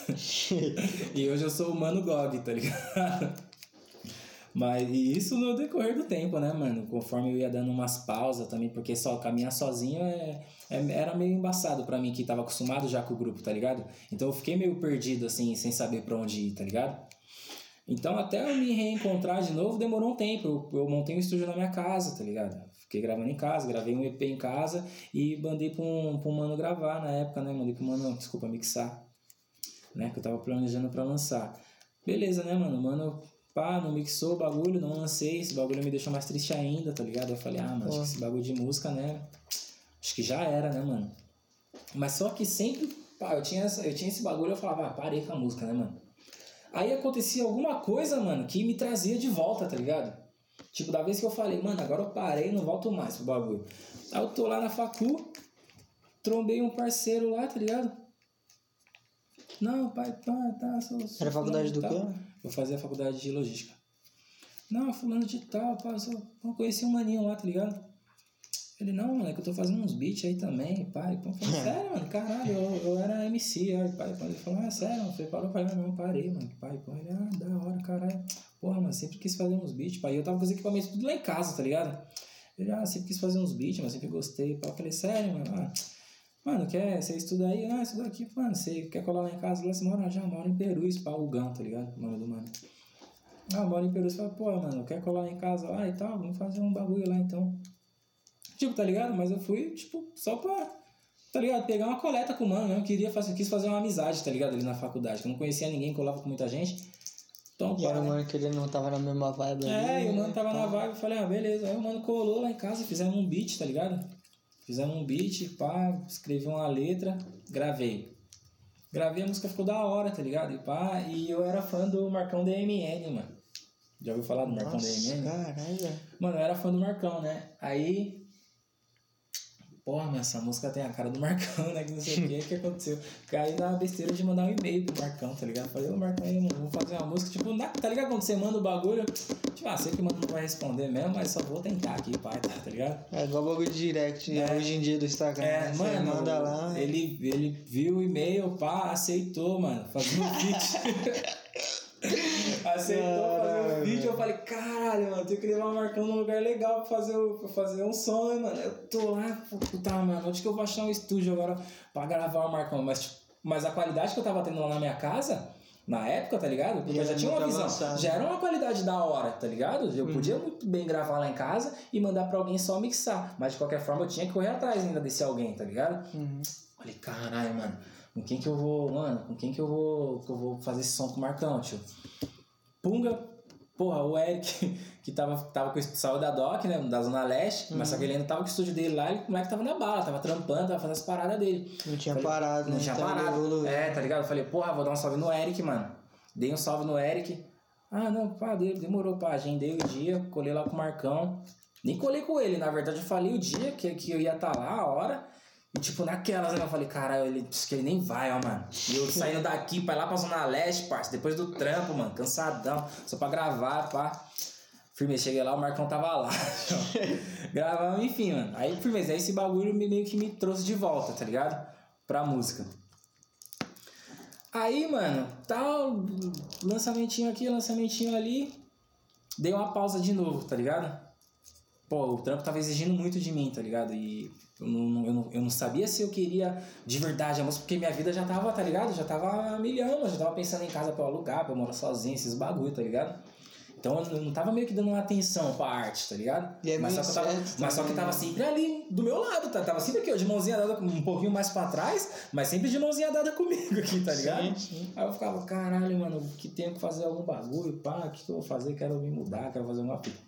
*laughs* e hoje eu sou o Mano GOG, tá ligado? Mas e isso no decorrer do tempo, né, mano? Conforme eu ia dando umas pausas também, porque só caminhar sozinho é, era meio embaçado pra mim, que tava acostumado já com o grupo, tá ligado? Então eu fiquei meio perdido, assim, sem saber pra onde ir, tá ligado? Então até eu me reencontrar de novo demorou um tempo. Eu, eu montei um estúdio na minha casa, tá ligado? Fiquei gravando em casa, gravei um EP em casa e mandei pra um, pra um mano gravar na época, né? Mandei pro mano, desculpa, mixar, né? Que eu tava planejando pra lançar. Beleza, né, mano? Mano, pá, não mixou o bagulho, não lancei. Esse bagulho me deixou mais triste ainda, tá ligado? Eu falei, ah, que esse bagulho de música, né? Acho que já era, né, mano? Mas só que sempre, pá, eu tinha, essa, eu tinha esse bagulho, eu falava, ah, parei com a música, né, mano? Aí acontecia alguma coisa, mano, que me trazia de volta, tá ligado? Tipo, da vez que eu falei, mano, agora eu parei não volto mais pro bagulho. Aí eu tô lá na facu, trombei um parceiro lá, tá ligado? Não, pai, pá, tá, sou, sou Era faculdade do quê? Eu fazia faculdade de logística. Não, fulano de tal, pá, sou, eu conheci um maninho lá, tá ligado? Ele, não, mano, é que eu tô fazendo uns beats aí também, pai. Pô, eu falei, sério, mano, caralho, eu, eu era MC, aí, pai, pai. Ele falou, ah, sério, mano, você parou, falei, ah, não, parei, mano, pai, pô, ele, ah, da hora, caralho. Porra, mano, sempre quis fazer uns beats, pai. E eu tava com os equipamentos tudo lá em casa, tá ligado? Ele, ah, sempre quis fazer uns beats, mas sempre gostei, pai. Eu falei, sério, mano, ah, mano, quer, você estuda aí? Ah, estuda aqui, mano, você quer colar lá em casa? Lá você mora, já mora em Perus, pá, o Gão, tá ligado? O nome do mano. Ah, eu moro em Perus, fala, pô, mano, quer colar lá em casa lá e tal? Vamos fazer um bagulho lá então. Tipo, tá ligado? Mas eu fui, tipo, só pra, tá ligado? Pegar uma coleta com o mano mesmo. Queria fazer, quis fazer uma amizade, tá ligado? Ali na faculdade. Que eu não conhecia ninguém, colava com muita gente. Então, E era o né? mano que ele não tava na mesma vibe ali. É, e o mano né, tava pá. na vibe, eu falei, ah, beleza. Aí o mano colou lá em casa, fizemos um beat, tá ligado? Fizemos um beat, pá, escrevi uma letra, gravei. Gravei, a música ficou da hora, tá ligado? E pá, e eu era fã do Marcão DMN, mano. Já ouviu falar do Marcão Nossa, DMN? caralho. Mano, eu era fã do Marcão, né? Aí. Porra, mas essa música tem a cara do Marcão, né? Que não sei o que, o que aconteceu. Caí na besteira de mandar um e-mail pro Marcão, tá ligado? Falei, ô Marcão aí, mano, vou fazer uma música. Tipo, na- tá ligado quando você manda o bagulho? Tipo, ah, sei que o mano não vai responder mesmo, mas só vou tentar aqui, pai, tá, tá ligado? É igual bagulho de direct É. hoje em dia do Instagram. É, né? Você mano, manda lá. ele, ele viu o e-mail, pá, aceitou, mano, fazer um vídeo. *laughs* aceitou fazer um vídeo, eu falei, caralho, mano, tem que levar o Marcão num lugar legal pra fazer, pra fazer um som, né, mano? Eu tô lá, puta, mano, onde que eu vou achar um estúdio agora pra gravar o Marcão? Mas, tipo, mas a qualidade que eu tava tendo lá na minha casa na época, tá ligado? Porque eu já tinha uma visão. avançado. Já era uma qualidade da hora, tá ligado? Eu Uhum. podia muito bem gravar lá em casa e mandar pra alguém só mixar. Mas de qualquer forma eu tinha que correr atrás ainda desse alguém, tá ligado? Uhum. Falei, caralho, mano, com quem que eu vou, mano, com quem que eu vou, que eu vou fazer esse som com o Marcão, tio? Punga, porra, o Eric, *laughs* que tava, tava com o saiu da DOC, né, da Zona Leste, mas só que ele ainda tava com o estúdio dele lá, e o moleque tava na bala, tava trampando, tava fazendo as paradas dele. Não tinha Falei, parado, Não né? tinha Então parado. É, tá ligado? Eu falei, porra, vou dar um salve no Eric, mano. Dei um salve no Eric. Ah, não, pá, dele, demorou, pá. Agendei o dia, colei lá com o Marcão. Nem colei com ele, na verdade eu falei o dia que, que eu ia estar tá lá, a hora. E tipo, naquelas? Eu falei, caralho, ele disse que ele nem vai, ó, mano. E eu saindo daqui pra ir lá pra Zona Leste, parça, depois do trampo, mano, cansadão, só pra gravar, pá. Firmeza, cheguei lá, o Marcão tava lá. *laughs* Gravamos, enfim, mano. Aí, firmeza, aí esse bagulho me- meio que me trouxe de volta, tá ligado? Pra música. Aí, mano, tal, lançamentinho aqui, lançamentinho ali. Dei uma pausa de novo, tá ligado? Pô, o trampo tava exigindo muito de mim, tá ligado? E eu não, eu não, eu não sabia se eu queria de verdade a música, porque minha vida já tava, tá ligado? Já tava milhão, eu já tava pensando em casa pra eu alugar, pra eu morar sozinho, esses bagulho, tá ligado? Então eu não tava meio que dando uma atenção pra arte, tá ligado? É mas, só que tava, certo mas só que tava sempre ali do meu lado, tá? Tava sempre aqui, ó, de mãozinha dada, um pouquinho mais pra trás, mas sempre de mãozinha dada comigo aqui, tá ligado? Sim, sim. Aí eu ficava, caralho, mano, que tenho que fazer algum bagulho, pá, o que, que eu vou fazer? Quero me mudar, quero fazer uma fita.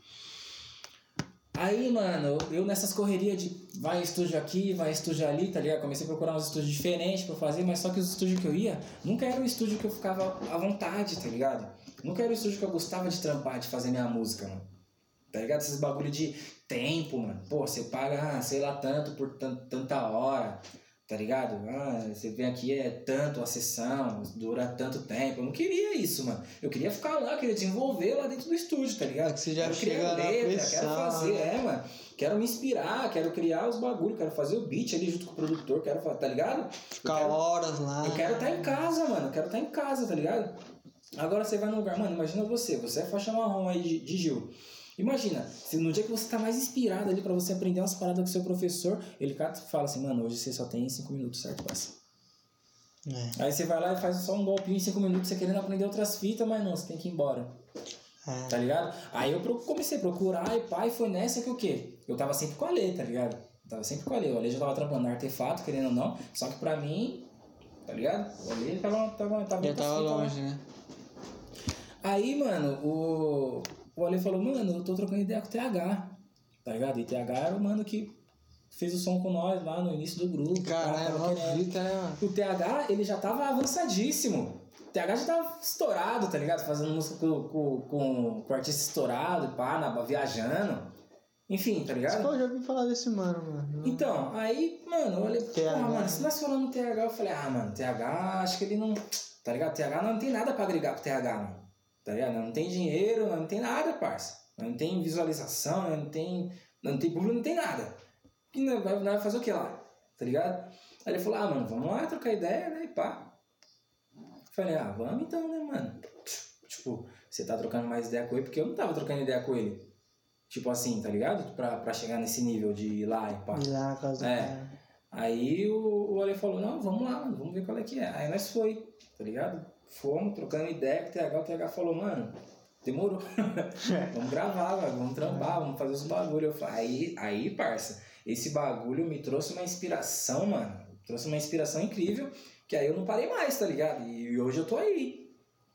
Aí, mano, eu nessas correrias de vai estúdio aqui, vai estúdio ali, tá ligado? Comecei a procurar uns estúdios diferentes pra fazer, mas só que os estúdios que eu ia nunca era um estúdio que eu ficava à vontade, tá ligado? Nunca era um estúdio que eu gostava de trampar, de fazer minha música, mano. Tá ligado? Esses bagulho de tempo, mano. Pô, você paga, sei lá, tanto por tan- tanta hora, tá ligado? Ah, você vem aqui, é tanto a sessão, dura tanto tempo. Eu não queria isso, mano. Eu queria ficar lá, queria desenvolver lá dentro do estúdio, tá ligado? É que você já eu queria letra, quero fazer, né? é, mano. Quero me inspirar, quero criar os bagulhos, quero fazer o beat ali junto com o produtor, quero fazer, tá ligado? Ficar quero- horas lá. eu quero estar em casa, mano. Eu quero estar em casa, tá ligado? Agora você vai num lugar, mano, imagina você, você é faixa marrom aí de, de Gil. Imagina, se no dia que você tá mais inspirado ali pra você aprender umas paradas com o seu professor, ele fala assim, mano, hoje você só tem 5 minutos, certo, passa? É, Aí você vai lá e faz só um golpinho em 5 minutos, você querendo aprender outras fitas, mas não, você tem que ir embora. é. Tá ligado? Aí eu comecei a procurar e e foi nessa que o quê? Eu tava sempre com a Lê, tá ligado? Eu tava sempre com a Lê. O Ale já tava trampando artefato, querendo ou não. Só que pra mim, tá ligado? O Ale tava, tava, tava Já com as tava longe, né? Aí, mano, o, o Ale falou, mano, eu tô trocando ideia com o TH. Tá ligado? E o TH era o mano que fez o som com nós lá no início do grupo. pá, Caralho, querendo. fita, né, mano? O TH, ele já tava avançadíssimo. O TH já tava estourado, tá ligado? Fazendo música com, com, com, com o artista estourado, pá, na, viajando. Enfim, tá ligado? Pô, já ouvi falar desse mano, mano. Então, aí, mano, eu olhei, porra, mano, se nós falamos TH, eu falei, ah, mano, TH, acho que ele não. Tá ligado? TH não tem nada pra agregar pro TH, mano. Tá ligado? Não tem dinheiro, não tem nada, parça. Não tem visualização, não tem. Não tem público, não tem nada. E não vai, vai fazer o que lá? Tá ligado? Aí ele falou, ah, mano, vamos lá trocar ideia, né? E pá. Falei, ah, vamos então, né, mano? Tipo, você tá trocando mais ideia com ele, porque eu não tava trocando ideia com ele. Tipo assim, tá ligado? Pra, pra chegar nesse nível de ir lá e pá. Ir lá do É. cara. Aí o, o Ale falou, não, vamos lá, mano, vamos ver qual é que é. Aí nós foi, tá ligado? Fomos trocando ideia com o TH, o TH falou, mano, demorou. *laughs* vamos gravar, mano, vamos trampar, vamos fazer os bagulho. Eu falei, aí, aí, parça, esse bagulho me trouxe uma inspiração, mano. Trouxe uma inspiração incrível, que aí eu não parei mais, tá ligado? E hoje eu tô aí.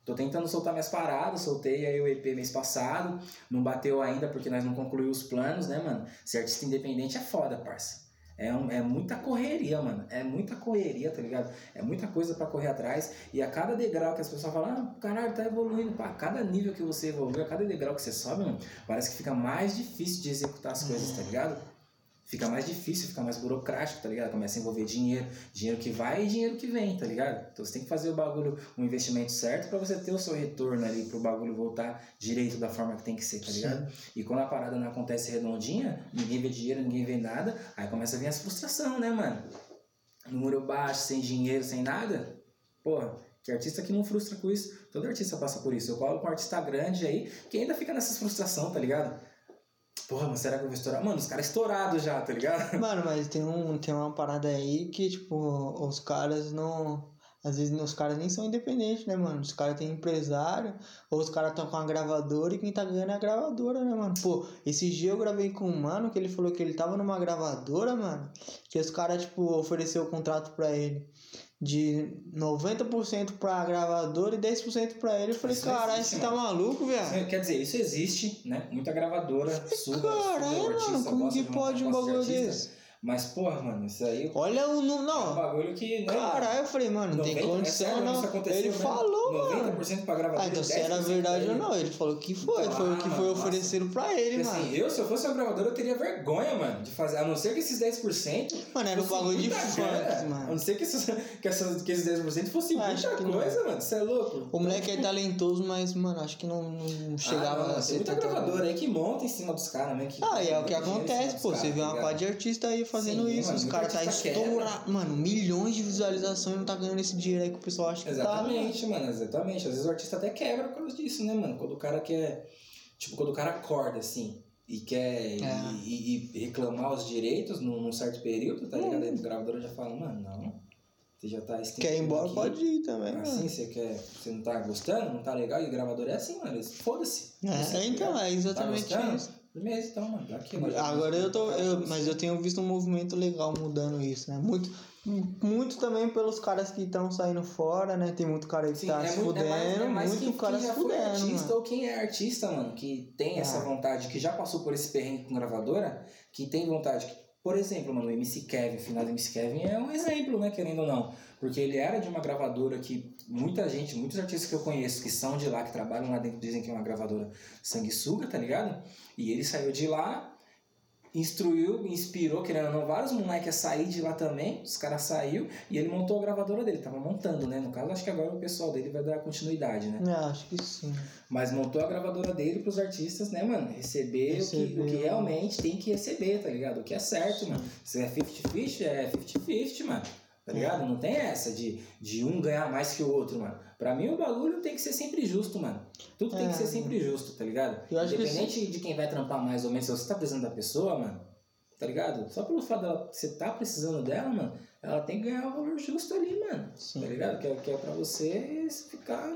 Tô tentando soltar minhas paradas, soltei aí o EP mês passado, não bateu ainda porque nós não concluímos os planos, né, mano? Ser artista independente é foda, parça. É, um- é muita correria, mano. É muita correria, tá ligado? É muita coisa pra correr atrás. E a cada degrau que as pessoas falam, ah, caralho, tá evoluindo. Pá, cada nível que você evoluiu, a cada degrau que você sobe, mano, parece que fica mais difícil de executar as coisas, tá ligado? Fica mais difícil, fica mais burocrático, tá ligado? Começa a envolver dinheiro, dinheiro que vai e dinheiro que vem, tá ligado? Então você tem que fazer o bagulho, o investimento certo pra você ter o seu retorno ali, pro bagulho voltar direito da forma que tem que ser, tá ligado? E quando a parada não acontece redondinha, ninguém vê dinheiro, ninguém vê nada, aí começa a vir as frustração, né, mano? Número baixo, sem dinheiro, sem nada. Porra, que artista que não frustra com isso? Todo artista passa por isso. Eu colo com um artista grande aí que ainda fica nessas frustração, tá ligado? Porra, mas será que eu vou estourar? Mano, os caras estourados já, tá ligado? *laughs* Mano, mas tem, um, tem uma parada aí que, tipo, os caras não. Às vezes os caras nem são independentes, né, mano? Os caras têm empresário, ou os caras estão com a gravadora e quem tá ganhando é a gravadora, né, mano? Pô, esse dia eu gravei com um mano que ele falou que ele tava numa gravadora, mano, que os caras, tipo, ofereceu o contrato pra ele de 90% pra gravadora e 10% pra ele. Eu falei, caralho, você tá maluco, velho? Quer dizer, isso existe, né? Muita gravadora suga, suga Caralho, mano, como que de pode um de bagulho artista. desse? Mas, porra, mano, isso aí Olha o número. é um Não, bagulho que. Né, caralho, eu falei, mano, não tem 90, é condição, sério, não. Ele mesmo? falou, mano. 90% pra gravadora. Ah, então e se era 10% verdade ou não, ele falou que foi, Então, foi o ah, que foi mano, oferecido pra ele, Porque, mano. assim, eu, se eu fosse uma gravadora, eu teria vergonha, mano, de fazer. A não ser que esses 10%. Mano, era um bagulho de muita funk, grana. A mano. não ser que, esses, que, essas, que esses 10% fosse Acho muita que não. coisa, mano. Você é louco? O moleque é talentoso, mas, mano, acho que não, não chegava ah, não, a Tem ser muita tanto- gravadora aí que monta em cima dos caras, né? Ah, e é o que acontece, pô. Você vê tá uma parte de artista aí fazendo Sim, isso. mano, os caras tá estourando. Mano, milhões de visualizações e não tá ganhando esse dinheiro aí que o pessoal acha que Exatamente, mano, exatamente. Às vezes o artista até quebra por causa disso, né, mano? Quando o cara quer. Tipo, quando o cara acorda assim e quer É. e, e- e reclamar os direitos num, num certo período, tá ligado? Aí a gravadora já fala, mano, não. Você já tá tá. Quer ir embora, aqui, pode ir também, Assim, você quer. Você não tá gostando, não tá legal, e o gravador é assim, mano. Foda-se. É, tá então, ligado? é exatamente tá isso. Beleza, então, mano, aqui. Agora eu tô. Eu, mas eu tenho visto um movimento legal mudando isso, né? Muito, muito também pelos caras que estão saindo fora, né? Tem muito cara que Sim, tá é se muito, fudendo, é mais, é mais muito quem, cara quem se foi fudendo, artista mano. ou quem é artista, mano, que tem essa Ah. vontade, que já passou por esse perrengue com gravadora, que tem vontade. Por exemplo, mano, o MC Kevin, o final do MC Kevin é um exemplo, né, querendo ou não. Porque ele era de uma gravadora que muita gente, muitos artistas que eu conheço que são de lá, que trabalham lá dentro, dizem que é uma gravadora sanguessuga, tá ligado? E ele saiu de lá, instruiu, inspirou, querendo ou não, vários moleques a sair de lá também. Os caras saiu e ele montou a gravadora dele. Tava montando, né? No caso, acho que agora o pessoal dele vai dar continuidade, né? É, acho que sim. Mas montou a gravadora dele pros artistas, né, mano? Receber o que, o que realmente tem que receber, tá ligado? O que é certo, mano. Se é 50-50, é 50-50, mano. Tá ligado? Não tem essa de, de um ganhar mais que o outro, mano. Pra mim, o bagulho tem que ser sempre justo, mano. Tudo tem É. que ser sempre justo, tá ligado? Acho que Independente de quem vai trampar mais ou menos, se você tá precisando da pessoa, mano, tá ligado? Só pelo fato dela, você tá precisando dela, mano, ela tem que ganhar o valor justo ali, mano. Sim. Tá ligado? Que é, que é pra você ficar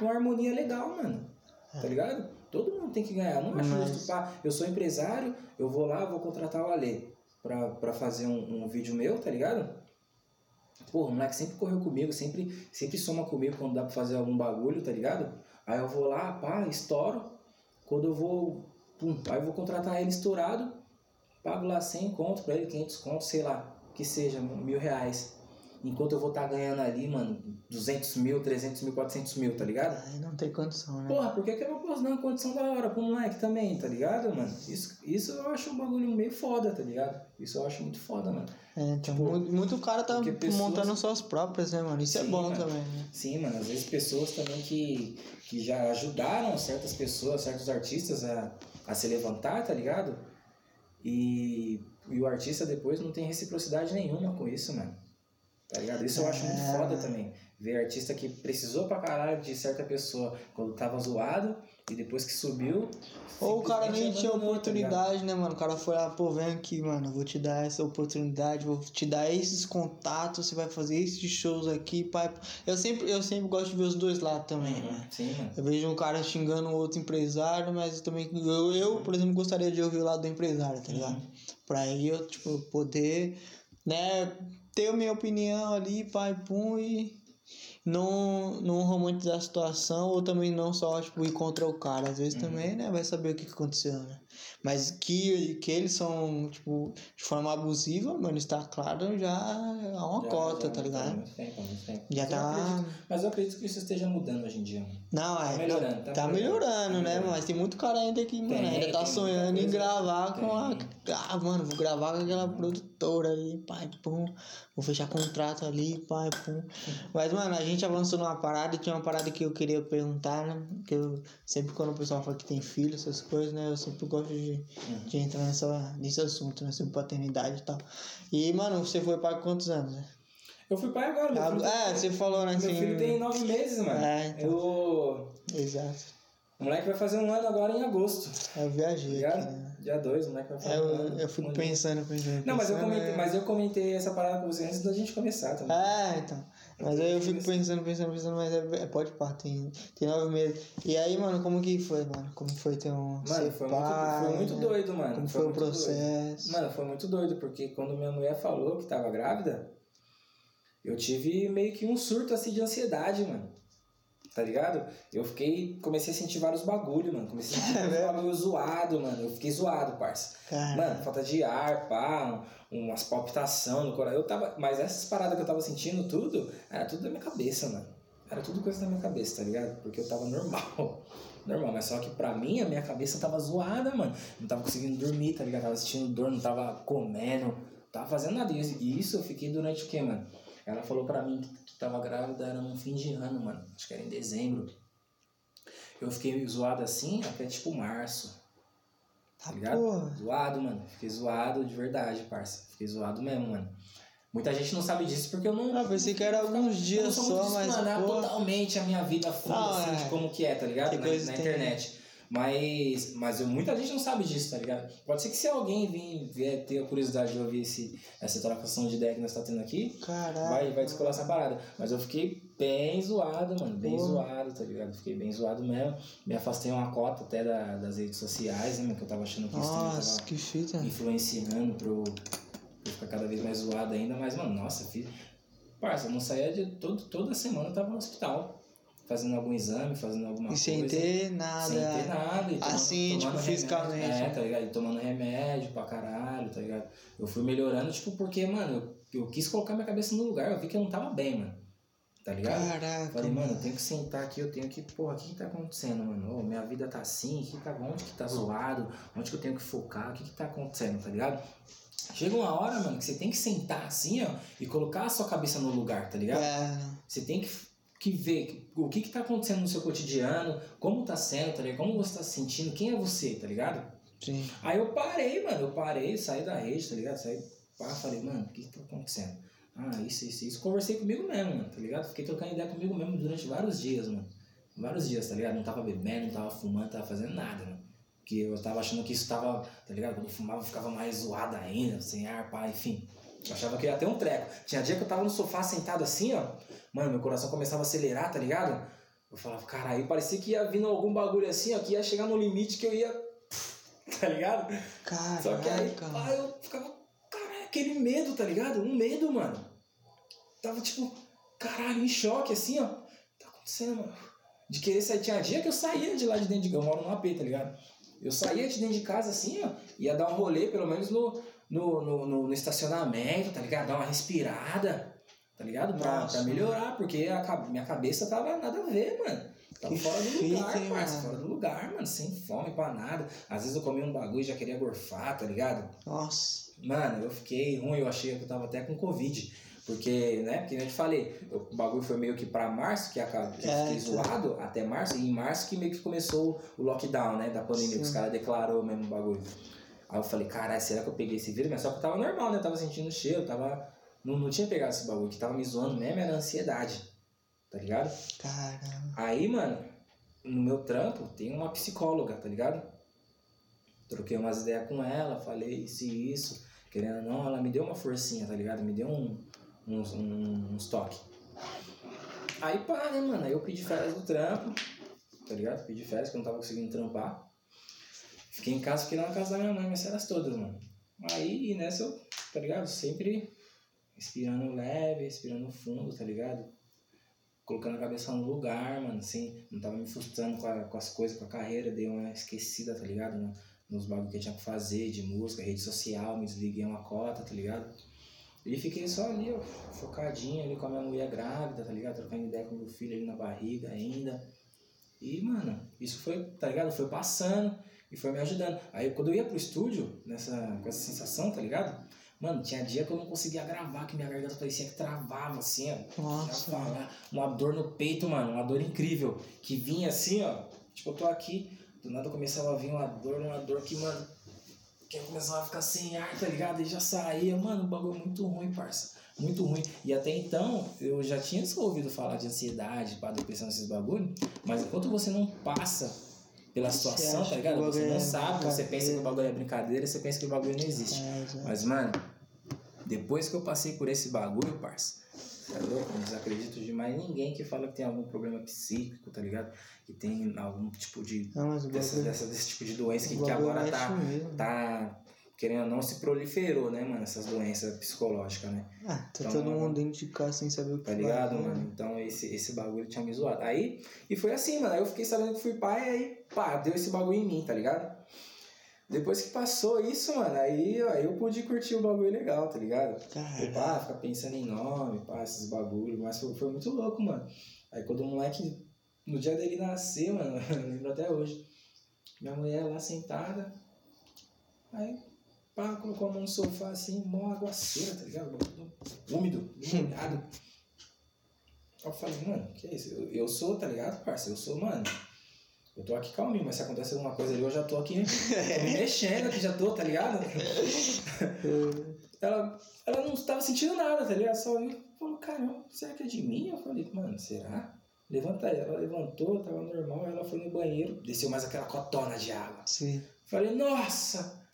numa harmonia legal, mano. Tá ligado? Todo mundo tem que ganhar. Não Mas- justo, pá. Eu sou empresário, eu vou lá, vou contratar o Ale pra, pra fazer um, um vídeo meu, tá ligado? Pô, o moleque sempre correu comigo, sempre, sempre soma comigo quando dá pra fazer algum bagulho, tá ligado? Aí eu vou lá, pá, estouro. Quando eu vou, pum, aí eu vou contratar ele estourado, pago lá 100 conto pra ele, 500 conto, sei lá, que seja, mil reais. Enquanto eu vou estar ganhando ali, mano, 200 mil, 300 mil, 400 mil, tá ligado? Aí não tem condição, né? Porra, por que, que eu não posso dar uma condição da hora pro moleque também, tá ligado, mano? Isso, isso eu acho um bagulho meio foda, tá ligado? Isso eu acho muito foda, mano. É, então, Tipo, muito, muito cara tá pessoas- montando suas próprias, né, mano? Isso é Sim, bom mano. também, né? Sim, mano, às vezes pessoas também que, que já ajudaram certas pessoas, certos artistas a, a se levantar, tá ligado? E, e o artista depois não tem reciprocidade nenhuma com isso, mano. Tá ligado? Isso eu acho muito É, foda também. Ver artista que precisou pra caralho de certa pessoa quando tava zoado e depois que subiu. Ou o cara nem tinha tá oportunidade, né, mano? O cara foi lá, pô, vem aqui, mano, eu vou te dar essa oportunidade, vou te dar esses contatos, você vai fazer esses shows aqui, pai. Eu sempre, eu sempre gosto de ver os dois lados também, Uhum, né? Sim, mano. Eu vejo um cara xingando o outro empresário, mas também eu, eu, por exemplo, gostaria de ouvir o lado do empresário, tá ligado? Uhum. Pra aí eu, tipo, poder, né, ter a minha opinião ali, pai, pum, e não, não romantizar a situação, ou também não só, tipo, ir contra o cara. Às vezes Uhum. também, né, vai saber o que que aconteceu, né? Mas que, que eles são, tipo, de forma abusiva, mano, está claro já há uma Já- cota, já tá ligado? muito tempo, muito tempo. Já Mas eu tá. acredito- Mas eu acredito que isso esteja mudando hoje em dia, mano. Não, é. melhorando, tá Tá melhorando, melhorando, tá né? melhorando. Mas tem muito cara ainda que, mano, Tem, ainda tá tem sonhando em gravar com a. Tem. Ah, mano, vou gravar com aquela produtora ali, pai, pum. Vou fechar contrato ali, pai, pum. Mas, mano, a gente avançou numa parada e tinha uma parada que eu queria perguntar, né? Que eu sempre quando o pessoal fala que tem filho, essas coisas, né? Eu sempre gosto de, Uhum. de entrar nessa, nesse assunto, né? Sobre paternidade e tal. E, mano, você foi pai quantos anos, né? Eu fui pai agora, meu filho. É, você falou, né? Meu Assim, filho tem nove meses, mano. É, então. Eu... Exato. O moleque vai fazer um ano agora em agosto. Eu viajei aqui, né? Dia 2, o moleque vai fazer É, um eu, ano. eu fico Um pensando, pensando. Não, mas eu, comentei, é- mas eu comentei essa parada com você antes da gente começar também. É, então. Mas aí eu fico pensando, pensando, pensando, mas é, é pode pá, tem, tem nove meses. E aí, mano, como que foi, mano? Como foi ter um. Mano, foi, pai, muito, foi muito né? doido, mano. Como foi, foi o processo? Doido. Mano, foi muito doido, porque quando minha mulher falou que tava grávida, eu tive meio que um surto assim de ansiedade, mano tá ligado? Eu fiquei, comecei a sentir vários bagulho, mano. Comecei a sentir é vários bagulho zoado, mano. Eu fiquei zoado, parça. Mano, falta de ar, pá, um, umas palpitação no coração. Eu tava, mas essas paradas que eu tava sentindo tudo, era tudo da minha cabeça, mano. Era tudo coisa da minha cabeça, tá ligado? Porque eu tava normal. *laughs* Normal, mas só que pra mim a minha cabeça tava zoada, mano. Não tava conseguindo dormir, tá ligado? Tava sentindo dor, não tava comendo, tava fazendo nada. E isso eu fiquei durante o quê, mano? Ela falou pra mim que tava grávida, era no fim de ano, mano. Acho que era em dezembro. Eu fiquei zoado assim até tipo março. Tá ah, ligado? Porra. Zoado, mano. Fiquei zoado de verdade, parça. Fiquei zoado mesmo, mano. Muita gente não sabe disso porque eu não. Ah, pensei que era alguns dias só, mas. Pô... totalmente a minha vida fundo, ah, assim, é. de como que é, tá ligado? Na, na internet. Mas, mas muita gente não sabe disso, tá ligado? Pode ser que se alguém vir, vier ter a curiosidade de ouvir esse, essa trocação de ideia que nós tá tendo aqui, vai, vai descolar essa parada. Mas eu fiquei bem zoado, mano. Bem zoado, tá ligado? Fiquei bem zoado mesmo. Me afastei uma cota até da, das redes sociais, né, que eu tava achando que isso tava que fita. influenciando pro, pro ficar cada vez mais zoado ainda. Mas, mano, nossa, fiz. Parça, eu não saía de. Todo, toda semana eu tava no hospital fazendo algum exame, fazendo alguma e coisa. Sem ter nada. Sem ter nada. E tomando, assim, tomando tipo, fisicamente. É, tá ligado? E tomando remédio pra caralho, tá ligado? Eu fui melhorando, tipo, porque, mano, eu, eu quis colocar minha cabeça no lugar, eu vi que eu não tava bem, mano. Tá ligado? Caraca. Falei, mano, eu tenho que sentar aqui, eu tenho que, porra, o que que tá acontecendo, mano? Oh, minha vida tá assim, que tá, onde que tá zoado, onde que eu tenho que focar, o que que tá acontecendo, tá ligado? Chega uma hora, mano, que você tem que sentar assim, ó, e colocar a sua cabeça no lugar, tá ligado? É. Você tem que que vê o que está acontecendo no seu cotidiano, como está sendo, tá ligado? Como você está se sentindo, quem é você, tá ligado? Sim. Aí eu parei, mano, eu parei, saí da rede, tá ligado? Saí, pá, falei, mano, o que está acontecendo? Ah, isso, isso, isso. Conversei comigo mesmo, mano, tá ligado? Fiquei trocando ideia comigo mesmo durante vários dias, mano. Vários dias, tá ligado? Não tava bebendo, não tava fumando, não tava fazendo nada, mano. Que eu tava achando que isso tava, tá ligado? Quando eu fumava, eu ficava mais zoado ainda, sem ar, pá, enfim. Eu achava que ia ter um treco. Tinha dia que eu tava no sofá sentado assim, ó. Mano, meu coração começava a acelerar, tá ligado? Eu falava, caralho, parecia que ia vindo algum bagulho assim, ó, que ia chegar no limite que eu ia. *laughs* Tá ligado? Caraca, Só que aí, pá, eu ficava, caralho, aquele medo, tá ligado? Um medo, mano. Tava tipo, caralho, em choque, assim, ó. Tá acontecendo, mano. De querer sair. Tinha dia que eu saía de lá de dentro de. Eu moro no AP, tá ligado? Eu saía de dentro de casa assim, ó. Ia dar um rolê, pelo menos no, no, no, no, no estacionamento, tá ligado? Dar uma respirada tá ligado? Pra, pra melhorar, porque a minha cabeça tava nada a ver, mano. Tava fora do lugar, hein, parça, fora do lugar, mano, sem fome pra nada. Às vezes eu comia um bagulho e já queria gorfar, tá ligado? Nossa. Mano, eu fiquei ruim, eu achei que eu tava até com Covid. Porque, né, porque eu te falei, o bagulho foi meio que pra março, que acabou, é, fiquei zoado até março, e em março que meio que começou o lockdown, né, da pandemia, Sim. que os caras declarou mesmo o bagulho. Aí eu falei, caralho, será que eu peguei esse vírus? Mas só que eu tava normal, né, eu tava sentindo cheiro, tava não, não tinha pegado esse bagulho. que tava me zoando mesmo era ansiedade. Tá ligado? Caramba. Aí, mano, no meu trampo tem uma psicóloga, tá ligado? Troquei umas ideias com ela, falei isso e isso. Querendo ou não, ela me deu uma forcinha, tá ligado? Me deu um, uns, um, uns toques. Aí pá, né, mano? Aí eu pedi férias do trampo, tá ligado? Pedi férias que eu não tava conseguindo trampar. Fiquei em casa, fiquei lá na casa da minha mãe, minhas férias todas, mano. Aí nessa eu, tá ligado? Sempre respirando leve, respirando fundo, tá ligado? Colocando a cabeça no lugar, mano, assim, não tava me frustrando com, a, com as coisas, com a carreira, dei uma esquecida, tá ligado? No, nos bagulhos que eu tinha que fazer, de música, rede social, me desliguei uma cota, tá ligado? E fiquei só ali, ó, focadinho ali com a minha mulher grávida, tá ligado? Trocando ideia com meu filho ali na barriga ainda. E, mano, isso foi, tá ligado? Foi passando e foi me ajudando. Aí quando eu ia pro estúdio, nessa, com essa sensação, tá ligado? Mano, tinha dia que eu não conseguia gravar, que minha garganta parecia que travava assim, ó. Nossa. Uma dor no peito, mano, uma dor incrível. Que vinha assim, ó. Tipo, eu tô aqui, do nada começava a vir uma dor, uma dor que, mano, que eu começava a ficar sem ar, tá ligado? E já saía, mano, um bagulho muito ruim, parça. Muito ruim. E até então, eu já tinha ouvido falar de ansiedade, para depressão, esses bagulho, mas enquanto você não passa pela situação, tá ligado? Você não é sabe, você pensa que o bagulho é brincadeira, você pensa que o bagulho não existe. É, mas, mano, depois que eu passei por esse bagulho, parça, é louco, não desacredito de mais ninguém que fala que tem algum problema psíquico, tá ligado? Que tem algum tipo de. Não, mas o dessa, bagulho- dessa- desse tipo de doença que, que agora tá, tá. Querendo ou não, se proliferou, né, mano? Essas doenças psicológicas, né? Ah, tá Então, todo mundo dentro de casa sem saber o que Tá ligado, fazer, mano? Então esse, esse bagulho tinha me zoado. Aí, e foi assim, mano. Aí eu fiquei sabendo que fui pai, aí, pá, deu esse bagulho em mim, tá ligado? Depois que passou isso, mano, aí, aí eu pude curtir o bagulho legal, tá ligado? Foi, Cara, pá, ficar pensando em nome, pá, esses bagulhos. Mas foi, foi muito louco, mano. Aí quando o moleque, no dia dele nascer, mano, *laughs* eu lembro até hoje. Minha mulher lá sentada. Aí, pá, colocou a mão no sofá assim, mó aguaceira, tá ligado? Úmido, molhado. *laughs* Eu falei, mano, que é isso? Eu, eu sou, tá ligado, parça? Eu sou, mano. Eu tô aqui calminho, mas se acontece alguma coisa ali, eu já tô aqui, *laughs* tô me mexendo aqui, já tô, tá ligado? ela, ela não estava sentindo nada, tá ligado? Só e falou, caramba, será que é de mim? Eu falei, mano, será? Levanta aí. Ela levantou, tava normal, ela foi no banheiro, desceu mais aquela cotona de água. sim. Falei, nossa,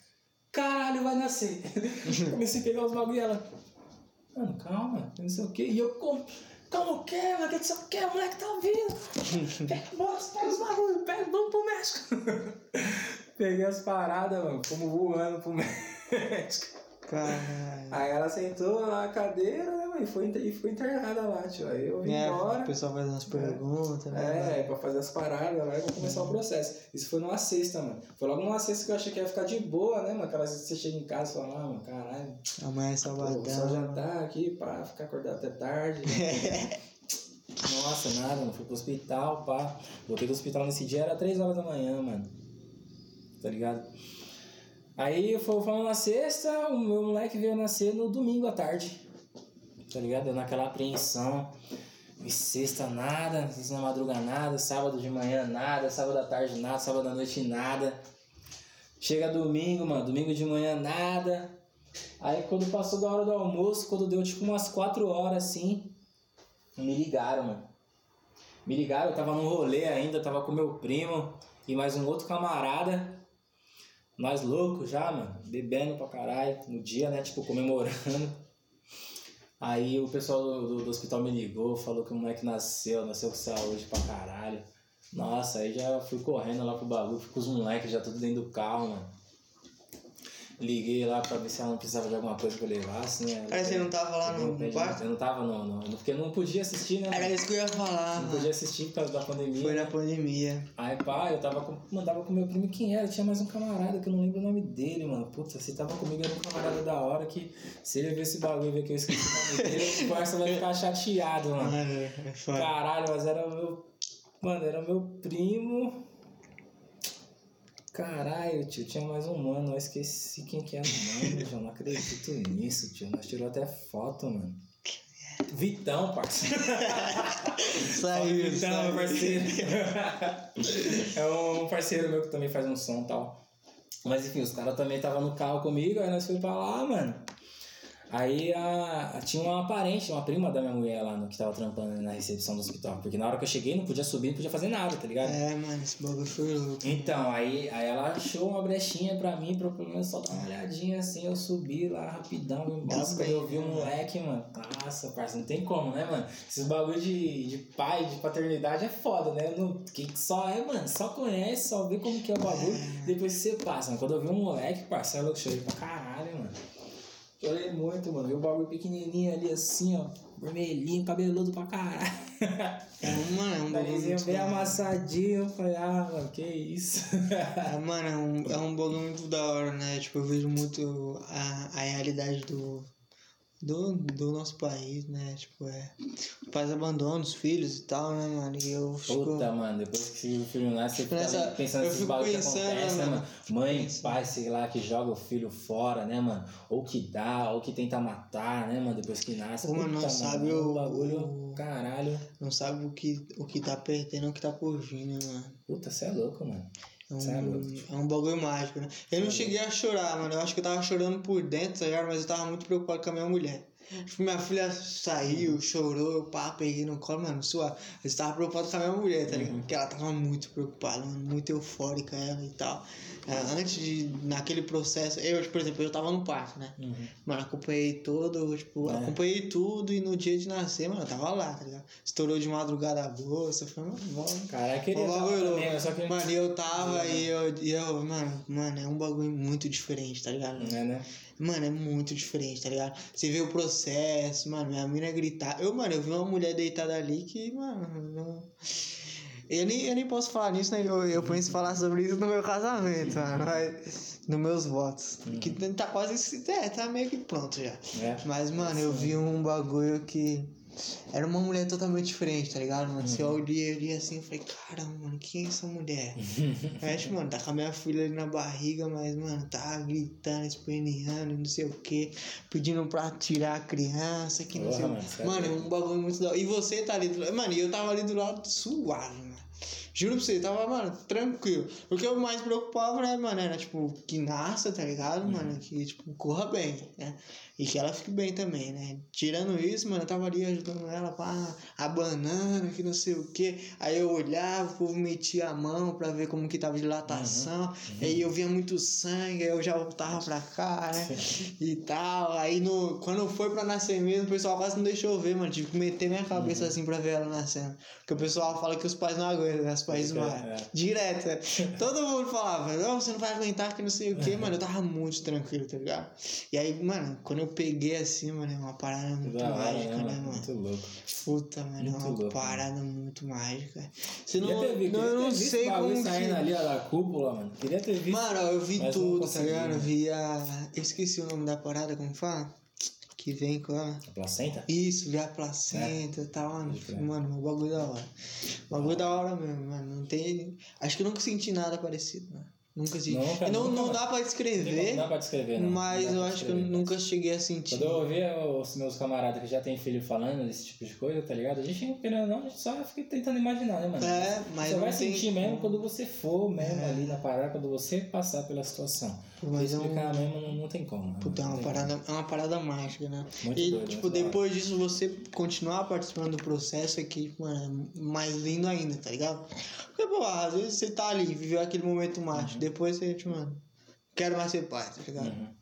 caralho, vai nascer. *laughs* Comecei a pegar os bagulho e ela, mano, calma, não sei o quê. E eu, como, calma o quê, mano, que não sei o quê, o moleque tá ouvindo. *laughs* Pega, bora, pega os bagulho, pega, vamos pro México. Peguei as paradas, mano, fomos voando pro *laughs* México. Caralho. Aí ela sentou na cadeira, né, mãe? E foi, e foi internada lá, tio. Aí eu vim É, embora. o pessoal faz umas perguntas, né? É, pra fazer as paradas lá e vou começar o processo. Isso foi numa sexta, mano. Foi logo numa sexta que eu achei que ia ficar de boa, né, mano? Aquelas vezes que você chega em casa e fala, ah, mano, caralho, Amanhã é pô, sabadão. só jantar aqui, pá, ficar acordado até tarde. né? *laughs* Nossa, nada, mano. Fui pro hospital, pá. Voltei do hospital nesse dia, era 3 horas da manhã, mano. Tá ligado? Aí foi- fomos na sexta, o meu moleque veio nascer no domingo à tarde. Tá ligado? Naquela apreensão. E sexta nada, sexta na madruga nada, sábado de manhã nada, sábado à tarde nada, sábado à noite nada. Chega domingo, mano, domingo de manhã nada. Aí quando passou da hora do almoço, quando deu tipo umas 4 horas assim, me ligaram, mano. Me ligaram, eu tava num rolê ainda, tava com meu primo e mais um outro camarada. Nós loucos já, mano, bebendo pra caralho, no dia, né, tipo, comemorando. Aí o pessoal do, do, do hospital me ligou, falou que o moleque nasceu, nasceu com saúde pra caralho. Nossa, aí já fui correndo lá pro bagulho, fui com os moleques já tudo dentro do carro, mano. Liguei lá pra ver se ela não precisava de alguma coisa que eu levasse, né? Aí você não tava lá no, não no quarto? Eu não tava no, no- Porque eu não podia assistir, né? Era isso que eu ia falar, Não mano. podia assistir por causa da pandemia. Foi né? na pandemia. Aí, pá, eu tava com. Mandava com meu primo quem era. Tinha mais um camarada que eu não lembro o nome dele, mano. Puta, se tava comigo era um camarada da hora que se ele ver esse bagulho ver que eu esqueci o nome dele, o parça vai ficar chateado, mano. É. Caralho, mas era o meu. Mano, era meu primo. Caralho, tio, tinha mais um mano. Eu esqueci quem que era o mano, João. Não acredito nisso, tio. Nós tirou até foto, mano. Vitão, parceiro. *laughs* Saiu, Vitão, saiu. meu parceiro. é um parceiro meu que também faz um som e tal. Mas enfim, os caras também estavam no carro comigo, aí nós fomos pra lá, mano. Aí a, tinha uma parente, uma prima da minha mulher lá no, que tava trampando na recepção do hospital. Porque na hora que eu cheguei não podia subir, não podia fazer nada, tá ligado? É, mano, esse bagulho foi louco. Então, aí, aí ela achou uma brechinha pra mim, pra pelo menos só dar uma olhadinha assim, eu subi lá rapidão, bem, eu vi o né, moleque, mano, nossa, parceiro, não tem como, né, mano? Esses bagulho de, de pai, de paternidade é foda, né? Não, quem só é, mano, só conhece, só vê como que é o bagulho, depois que você passa, mano. Quando eu vi um moleque, parceiro, eu chorei pra caralho, mano. Chorei muito, mano. Vi o bagulho pequenininho ali assim, ó, vermelhinho, cabeludo pra caralho. É, mano, é um bagulho bem amassadinho, eu falei, ah, mano, que isso. É, mano, é um, é um bagulho muito da hora, né? Tipo, eu vejo muito a, a realidade do, do, do nosso país, né? Tipo, é. Os pais abandonam os filhos e tal, né, mano? E eu fico. Puta, mano, depois que o filho nasce, você fica nessa- ali pensando nesses bagulho que pensando, acontece, né, mano? mano? Mãe, pai, sei lá, que joga o filho fora, né, mano? Ou que dá, ou que tenta matar, né, mano? Depois que nasce. Ô, mano, não Puta, sabe é o- bagulho, o- caralho. Não sabe o que, o que tá perdendo, o que tá por vir, né, mano? Puta, você é louco, mano. É Cê é um, é um bagulho mágico, né? Eu não cheguei a chorar, mano. Eu acho que eu tava chorando por dentro, tá ligado? Mas eu tava muito preocupado com a minha mulher. Tipo, minha filha saiu, chorou, eu pá, peguei no colo, mano, suave. Eu tava preocupado com a minha mulher, tá ligado? Porque ela tava muito preocupada, muito eufórica ela e tal. É, Antes de, naquele processo, eu, por exemplo, eu tava no parque, né? Uhum. Mano, acompanhei todo, tipo, É. acompanhei tudo e no dia de nascer, mano, eu tava lá, tá ligado? Estourou de madrugada a bolsa, foi, mano, bom. Cara, queria estar bagulho só que... Mano, e eu tava e eu, e eu, mano, mano, é um bagulho muito diferente, tá ligado? É, né? Mano, é muito diferente, tá ligado? Você vê o processo, mano, minha mina gritar. Eu, mano, eu vi uma mulher deitada ali que, mano, não. Eu nem, eu nem posso falar nisso, né? Eu, eu penso falar sobre isso no meu casamento, mano. Mas, nos meus votos. Que tá quase. É, tá meio que pronto já. É. Mas, mano, eu vi um bagulho que. Era uma mulher totalmente diferente, tá ligado, mano? Se eu olhei ali assim, eu falei, caramba, mano, quem é essa mulher? *laughs* Tipo, mano, tá com a minha filha ali na barriga, mas, mano, tá gritando, esperneando, não sei o que, pedindo pra tirar a criança, que não Porra, sei o que. sério? Mano, é um bagulho muito da. E você tá ali do lado. Mano, e eu tava ali do lado suave, mano. Juro pra você, tava, mano, tranquilo. O que eu mais preocupava, né, mano, era, tipo, que nasça, tá ligado, Uhum. mano? Que, tipo, corra bem, né? E que ela fique bem também, né? Tirando isso, mano, eu tava ali ajudando ela, pá, abanando, que não sei o que. Aí eu olhava, o povo metia a mão pra ver como que tava dilatação. Aí eu via muito sangue, aí eu já voltava pra cá, né? e tal. Aí no, quando foi pra nascer mesmo, o pessoal quase não deixou eu ver, mano. Tive que meter minha cabeça assim pra ver ela nascendo. Porque o pessoal fala que os pais não aguentam, né? Pais Fica, desmaiam. é. Direto, né? Todo mundo falava, não, você não vai aguentar, que não sei o que, mano. Eu tava muito tranquilo, tá ligado? E aí, mano, quando eu peguei assim, mano, é uma parada muito Da mágica, né, né, mano? mano? Muito louco. Puta, mano, é uma louco, parada muito mágica. Você não, ter não, eu não sei como que... saindo ali da cúpula, mano. Queria ter visto. Mano, eu vi tudo, tá ligado? Eu né? vi a. Eu esqueci o nome da parada, como fala? Que vem com a. A placenta? Isso, vi a placenta e tal, mano. Pode crer. Mano, um bagulho da hora. Bagulho da hora mesmo, mano. Não tem. Acho que eu nunca senti nada parecido, mano. Nunca senti. Nunca, não, nunca, não dá pra Não descrever, dá pra descrever, não. mas Não eu acho que eu nunca cheguei a sentir. Quando eu ouvia os meus camaradas que já tem filho falando desse tipo de coisa, tá ligado? A gente, querendo não, a gente só fica tentando imaginar, né, mano? É, mas você não vai tem sentir como. mesmo quando você for mesmo É. ali na parada, quando você passar pela situação. Mas é um- explicar mesmo não, não tem como. mano. Puta, é Não uma parada, é uma parada mágica, né? Muito e, doido, tipo, depois disso, você continuar participando do processo aqui, mano, é mais lindo ainda, tá ligado? Porque, pô, às vezes você tá ali, viveu aquele momento mágico, depois você, tipo, mano, quero mais ser pai, tá ligado? Uhum.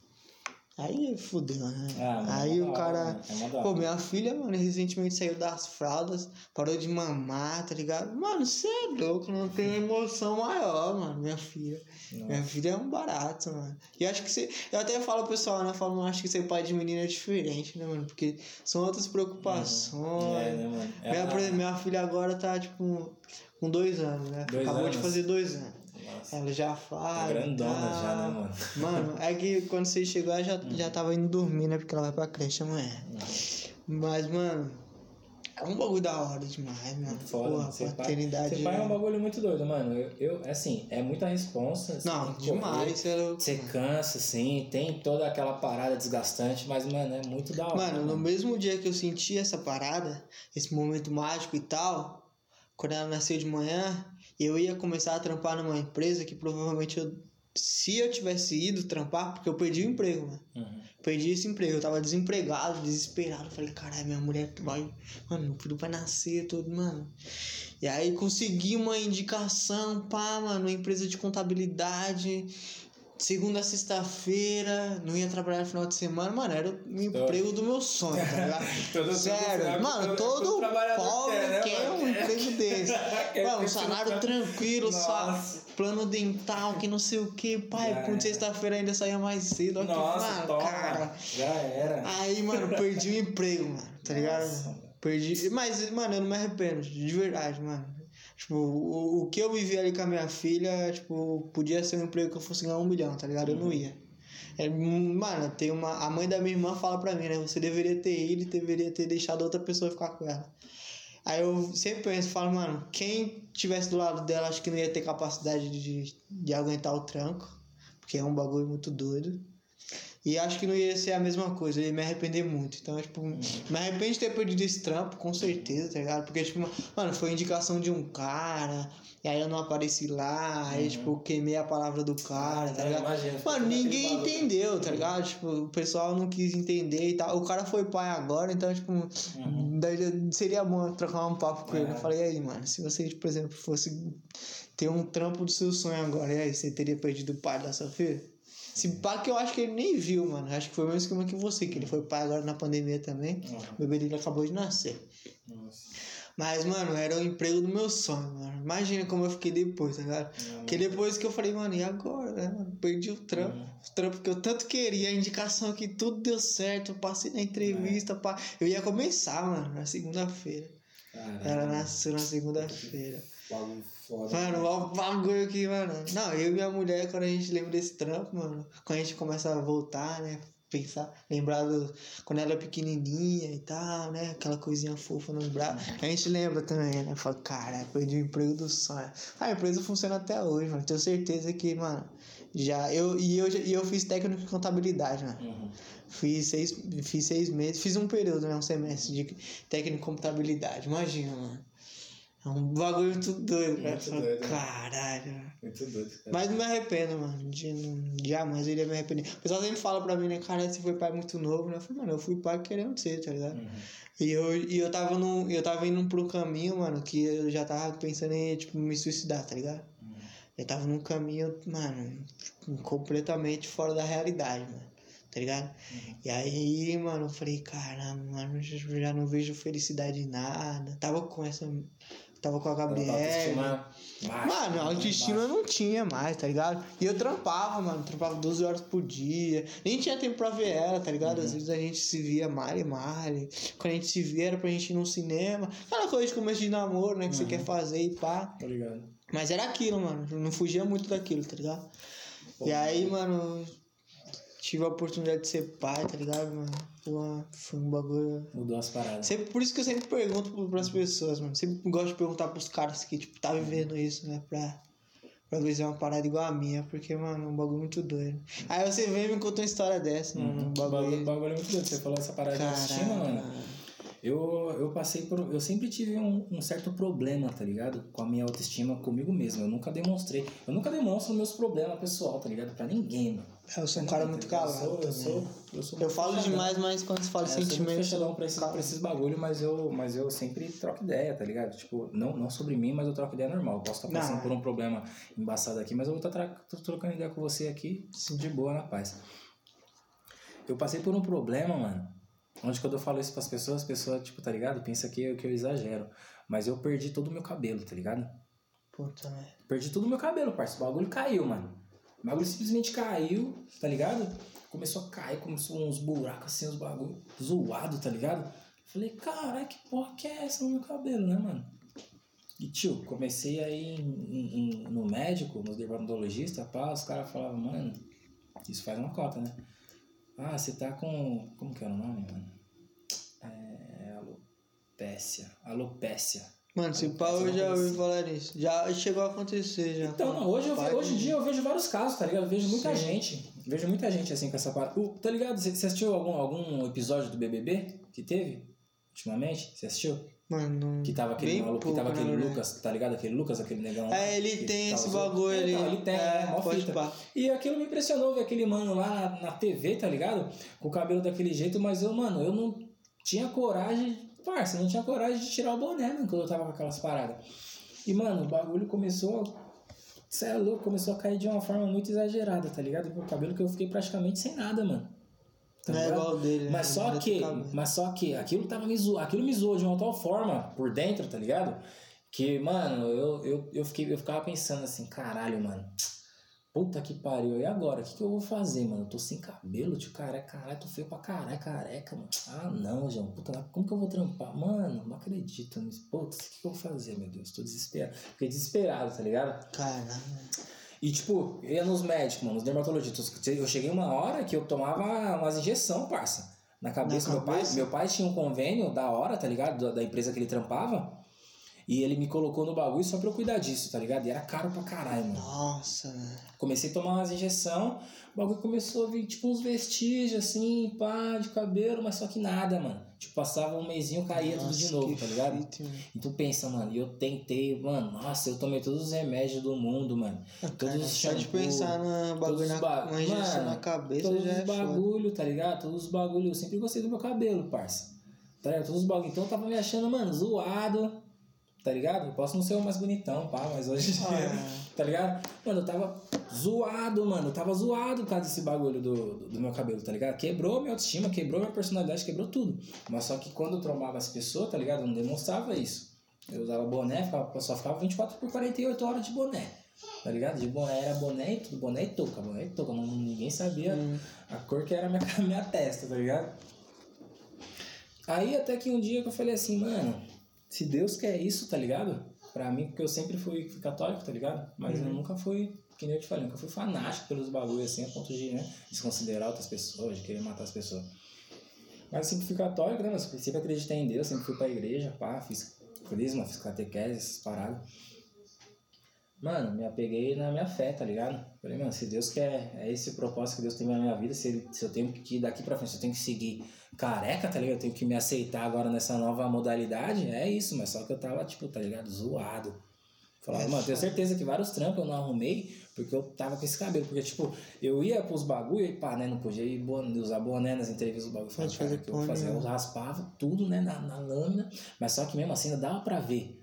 Aí fudeu, né? Ah, Aí é o cara. hora, É da Pô, hora. minha filha, mano, recentemente saiu das fraldas, parou de mamar, tá ligado? Mano, você é louco, não tem *laughs* emoção maior, mano, minha filha. Minha filha é um barato, mano. E acho que você. Eu até falo pro pessoal, né? Eu falo, acho que ser pai de menina é diferente, né, mano? Porque são outras preocupações. É, né, mano? É minha, minha filha agora tá, tipo, com dois anos, né? Dois Acabou de anos? fazer dois anos. Nossa, Ela já fala. tá grandona tá. já, né, mano? Mano, é que quando você chegou, ela já, já tava indo dormir, né? Porque ela vai pra creche amanhã. Mas, mano, é um bagulho da hora demais, mano. Foda, Porra, mano. Pai, paternidade. ser pai é um é- bagulho muito doido, mano. Eu, eu assim, é muita responsa. você Não, correr, demais. Era... Você cansa, assim, tem toda aquela parada desgastante, mas, mano, é muito da hora. Mano, no mesmo dia que eu senti essa parada, esse momento mágico e tal, quando ela nasceu de manhã, eu ia começar a trampar numa empresa que provavelmente eu. Se eu tivesse ido trampar, porque eu perdi o emprego, mano. Uhum. Perdi esse emprego, eu tava desempregado, desesperado. Falei, caralho, minha mulher vai. Mano, meu filho vai nascer, tudo, mano. E aí consegui uma indicação, pá, mano, uma empresa de contabilidade. Segunda a sexta-feira, não ia trabalhar no final de semana, mano, era o emprego do meu sonho, tá ligado? *laughs* Sério, mano, todo- pobre quer, né, quer um emprego desse. Mano, um *laughs* salário tranquilo, só plano dental, que não sei o que, pai, Já por sexta-feira ainda saía mais cedo. Aqui, Nossa, mano, toma. cara. Já era. Aí, mano, perdi o emprego, mano, tá ligado? Nossa. Perdi. Mas, mano, eu não me arrependo, de verdade, mano. Tipo, o, o que eu vivi ali com a minha filha, tipo, podia ser um emprego que eu fosse ganhar um milhão, tá ligado? Eu não ia. É, mano, tem uma. A mãe da minha irmã fala pra mim, né? Você deveria ter ido e deveria ter deixado outra pessoa ficar com ela. Aí eu sempre penso, falo, mano, quem tivesse do lado dela, acho que não ia ter capacidade de, de aguentar o tranco, porque é um bagulho muito doido. E acho que não ia ser a mesma coisa, eu ia me arrepender muito. Então, tipo, uhum. me arrependo de ter perdido esse trampo, com certeza, tá ligado? Porque, tipo, mano, foi indicação de um cara, e aí eu não apareci lá, aí, uhum. tipo, queimei a palavra do cara, tá ligado? Imagina, Mano, ninguém entendeu, tá ligado? Tipo, o pessoal não quis entender e tal. O cara foi pai agora, então, tipo, uhum. seria bom trocar um papo com ele. Eu falei, aí, mano, se você, por exemplo, fosse ter um trampo do seu sonho agora, e aí, você teria perdido o pai da sua filha? Se pá que eu acho que ele nem viu, mano. Acho que foi o mesmo esquema que você, que ele foi pai agora na pandemia também. Uhum. O bebê dele acabou de nascer. Nossa. Mas, mano, era o emprego do meu sonho, mano. Imagina como eu fiquei depois, tá ligado? Uhum. Porque depois que eu falei, mano, e agora, né, mano? Perdi o trampo. Uhum. O trampo que eu tanto queria, a indicação que tudo deu certo. Eu passei na entrevista, uhum. pá. Eu ia começar, mano, na segunda-feira. Ela nasceu na segunda-feira. Mano, o bagulho que, mano. Não, eu e minha mulher, quando a gente lembra desse trampo, mano, quando a gente começa a voltar, né? pensar, lembrar do, quando ela é pequenininha e tal, né? Aquela coisinha fofa no braço. A gente lembra também, né? Fala, cara, perdi o emprego do sonho. Ah, a empresa funciona até hoje, mano. Tenho certeza que, mano, já. Eu, e, eu, e eu fiz técnico de contabilidade, né? Uhum. Fiz seis, fiz seis meses, fiz um período, né? Um semestre de técnico de contabilidade. Imagina, mano. É um bagulho muito doido, cara. Muito doido, né? Caralho. Muito doido, cara. Mas não me arrependo, mano. De, não, jamais eu iria me arrepender. O pessoal sempre fala pra mim, né, cara, você foi pai muito novo, né? Eu falei, mano, eu fui pai querendo ser, tá ligado? Uhum. E eu, e eu tava num. Eu tava indo um caminho, mano, que eu já tava pensando em, tipo, me suicidar, tá ligado? Uhum. Eu tava num caminho, mano, completamente fora da realidade, mano tá ligado? Uhum. E aí, mano, eu falei, caramba, mano, já não vejo felicidade em nada. Tava com essa Tava com a Gabriela. Mano, a autoestima eu não tinha mais, tá ligado? E eu trampava, mano. Trampava 12 horas por dia. Nem tinha tempo pra ver ela, tá ligado? Uhum. Às vezes a gente se via male, male. Quando a gente se via era pra gente ir no cinema. Aquela coisa de começo de namoro, né? Que uhum. você quer fazer e pá. Tá ligado? Mas era aquilo, mano. Eu não fugia muito daquilo, tá ligado? Pô, e aí, mano, tive a oportunidade de ser pai, tá ligado, mano? Pô, foi um bagulho. Mudou as paradas. Sempre, por isso que eu sempre pergunto pras pessoas, mano. Sempre gosto de perguntar pros caras que, tipo, tá vivendo isso, né? Pra, pra ver se é uma parada igual a minha, porque, mano, é um bagulho muito doido. Aí você vem e me conta uma história dessa, mano. Um bagulho... bagulho, bagulho é muito doido. Você falou essa parada Caralho, de autoestima, mano. Eu, eu passei por. Eu sempre tive um, um, certo problema, tá ligado? Com a minha autoestima comigo mesmo. Eu nunca demonstrei. Eu nunca demonstro meus problemas pessoal, tá ligado? Pra ninguém, mano. Eu sou um cara muito calado. Eu sou, eu sou, eu sou Eu falo fechadão. demais, mas quando se fala é, sentimentos. Eu sou fechadão pra esses, pra esses bagulho, mas eu, mas eu sempre troco ideia, tá ligado? Tipo, não, não sobre mim, mas eu troco ideia normal. Eu posso estar passando não. por um problema embaçado aqui, mas eu vou estar tá trocando ideia com você aqui, de boa, na paz. Eu passei por um problema, mano Onde quando eu falo isso pras pessoas, as pessoas, tipo, tá ligado? Pensa que eu, que eu exagero. Mas eu perdi todo o meu cabelo, tá ligado? Puta, né? Perdi todo o meu cabelo, parceiro. O bagulho caiu, mano. O bagulho simplesmente caiu, tá ligado? Começou a cair, começou uns buracos assim, os bagulho zoado, tá ligado? Falei, cara, que porra que é essa no meu cabelo, né, mano? E tio, comecei aí em, em, no médico, no dermatologista, pá, os caras falavam, mano, isso faz uma cota, né? Ah, você tá com. Como que era o nome, mano? É. Alopécia. Alopécia. Mano, se pá, eu já ouvi falar nisso. Já chegou a acontecer, já. Então, não, hoje, eu, hoje em dia eu vejo vários casos, tá ligado? Eu vejo muita Sim. gente. Vejo muita gente assim com essa parada. Uh, tá ligado? Você, você assistiu algum, algum episódio do BBB que teve ultimamente? Você assistiu? Mano, que tava aquele maluco, pouco, que tava aquele né? Lucas, tá ligado? Aquele Lucas, aquele negão. É, ele tem esse bagulho ali. Então, ele tem, é, é pode fita. E aquilo me impressionou ver aquele mano lá na, na TV, tá ligado? Com o cabelo daquele jeito, mas eu, mano, eu não tinha coragem, parça, não tinha coragem de tirar o boné, mano, quando eu tava com aquelas paradas. E, mano, o bagulho começou. Você é louco, começou a cair de uma forma muito exagerada, tá ligado? Com o cabelo que eu fiquei praticamente sem nada, mano. Tá não é igual dele, mas né? só que, mas só que aquilo tava me zoando, aquilo me zoou de uma tal forma por dentro, tá ligado? Que, mano, eu, eu, eu, fiquei, eu ficava pensando assim, caralho, mano. Puta que pariu, e agora? O que, que eu vou fazer, mano? Eu tô sem cabelo, tio, careca, caralho, tô feio pra caralho, careca, mano. Ah, não, João, puta, como que eu vou trampar? Mano, não acredito nisso. Putz, o que, que eu vou fazer, meu Deus? Tô desesperado. Fiquei desesperado, tá ligado? Caralho. E, tipo, eu ia nos médicos, mano, nos dermatologistas. Eu cheguei uma hora que eu tomava umas injeção, parça. Na cabeça, Na meu pai, meu pai tinha um convênio da hora, tá ligado? Da, da, empresa que ele trampava. E ele me colocou no bagulho só pra eu cuidar disso, tá ligado? E era caro pra caralho, mano. Nossa, velho. Comecei a tomar umas injeção, o bagulho começou a vir tipo uns vestígios assim, pá, de cabelo, mas só que nada, mano. Tipo, passava um mêsinho, caía tudo de Nossa, novo, tá ligado? E tu pensa, mano, e eu tentei, mano, nossa, eu tomei todos os remédios do mundo, mano. *laughs* Todos Cara, os só de shampoo, pensar na bagulho na, ba- uma injeção Mano, na cabeça Todos já os é foda. bagulho, tá ligado? Todos os bagulho. Eu sempre gostei do meu cabelo, parça. Tá ligado? Todos os bagulho. Então eu tava me achando, mano, zoado. Tá ligado? Eu posso não ser o mais bonitão, pá, mas hoje. Ah, *laughs* tá ligado? Mano, eu tava zoado, mano. Eu tava zoado por causa desse bagulho do, do, do meu cabelo, tá ligado? Quebrou minha autoestima, quebrou minha personalidade, quebrou tudo. Mas só que quando eu trombava as pessoas, tá ligado? Eu não demonstrava isso. Eu usava boné, ficava, só ficava 24 por 48 horas de boné. Tá ligado? De boné era boné e tudo, boné e touca, boné e touca. Não, ninguém sabia Hum. a cor que era a minha, *laughs* minha testa, tá ligado? Aí até que um dia que eu falei assim, mano, se Deus quer isso, tá ligado? Pra mim, porque eu sempre fui, fui católico, tá ligado? Mas eu nunca fui, que nem eu te falei, nunca fui fanático pelos bagulhos assim, a ponto de, né, desconsiderar outras pessoas, de querer matar as pessoas. Mas eu sempre fui católico, né? Mas sempre acreditei em Deus, sempre fui pra igreja, pá, fiz crisma, fiz catequese, essas paradas. Mano, me apeguei na minha fé, tá ligado? Falei, mano, se Deus quer, é esse o propósito que Deus tem na minha vida, se, ele, se eu tenho que ir daqui pra frente, se eu tenho que seguir careca, tá ligado? Eu tenho que me aceitar agora nessa nova modalidade, é isso, mas só que eu tava, tipo, tá ligado? Zoado. Falava, É mano, tenho certeza que vários trampos eu não arrumei porque eu tava com esse cabelo. Porque, tipo, eu ia pros bagulho e pá, né? Não podia ir boné, usar boné nas entrevistas do bagulho. Falava, cara, que eu fazia? Eu né? raspava tudo, né? Na, na lâmina, mas só que mesmo assim ainda dava pra ver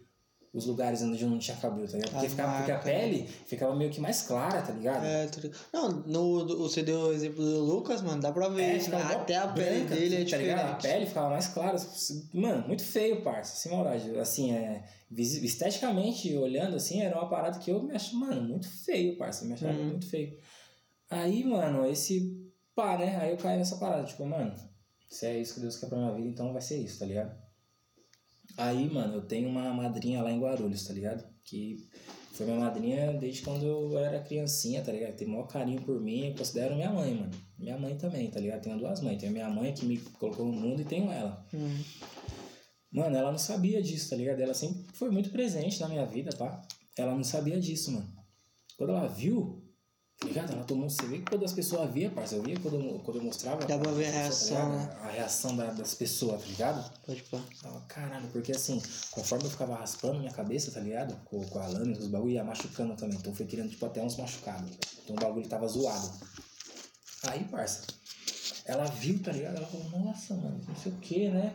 os lugares onde não tinha cabelo, tá ligado? Porque, A ficava, porque a né? pele ficava meio que mais clara, tá ligado? É, tá ligado? Não, no, do- você deu o exemplo do Lucas, mano, dá pra ver É, né? Até a pele branca, dele é tá ligado? A diferente. pele ficava mais clara. Mano, muito feio, parça. Sem maldade. Assim, é. Esteticamente, olhando assim, era uma parada que eu me acho, mano, muito feio, parça. Eu me achava Uhum. muito feio. Aí, mano, esse. Pá, né? Aí eu caí nessa parada. Tipo, mano, se é isso que Deus quer pra minha vida, então vai ser isso, tá ligado? Aí, mano, eu tenho uma madrinha lá em Guarulhos, tá ligado? Que foi minha madrinha desde quando eu era criancinha, tá ligado? Tem o maior carinho por mim, eu considero minha mãe, mano. Minha mãe também, tá ligado? Tenho duas mães. Tenho a minha mãe que me colocou no mundo e tenho ela. Hum. Mano, ela não sabia disso, tá ligado? Ela sempre foi muito presente na minha vida, pá. Ela não sabia disso, mano. Quando ela viu, tá ligado? Ela tomou. Você vê que quando as pessoas via, parça, eu via quando eu, quando eu mostrava. Dá pra ver a pessoa, reação, tá né? A reação da- das pessoas, tá ligado? Pode pá. Tava, caralho, porque assim, conforme eu ficava raspando minha cabeça, tá ligado? Com, com a lâmina, os bagulho ia machucando também. Então foi criando, tipo, até uns machucados. Então o bagulho tava zoado. Aí, parça, ela viu, tá ligado? Ela falou, nossa, mano, não sei o que, né?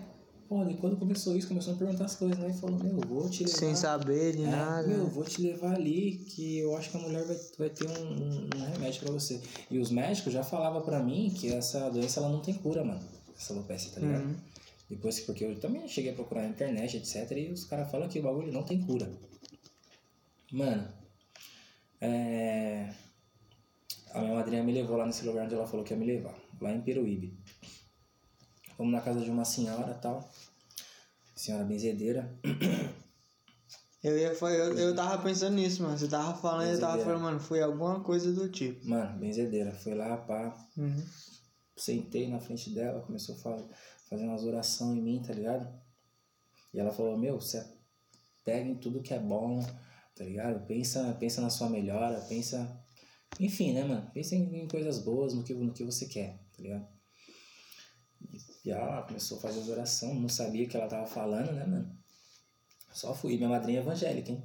E quando começou isso, começou a me perguntar as coisas, né? E falou, meu, eu vou te levar. Sem saber de É, nada. Meu, eu né? vou te levar ali que eu acho que a mulher vai, vai ter um, um- um remédio pra você. E os médicos já falavam pra mim que essa doença ela não tem cura, mano. Essa alopecia, tá ligado? Uhum. Depois, porque eu também cheguei a procurar na internet, etc. E os caras falam que o bagulho não tem cura. Mano, é... a minha madrinha me levou lá nesse lugar onde ela falou que ia me levar, lá em Peruíbe. Fomos na casa de uma senhora tal, senhora benzedeira. Eu, ia, fa- eu, eu tava pensando nisso, mano. Você tava falando, eu tava Benzedeira. falando, mano, foi alguma coisa do tipo. Mano, benzedeira. Foi lá, pá, Uhum. sentei na frente dela, começou a fa- fazer umas orações em mim, tá ligado? E ela falou, meu, você pega em tudo que é bom, tá ligado? Pensa, pensa na sua melhora, pensa. Enfim, né, mano? Pensa em, em coisas boas, no que, no que você quer, tá ligado? E ela começou a fazer as orações, não sabia o que ela tava falando, né, mano? Só fui. Minha madrinha é evangélica, hein?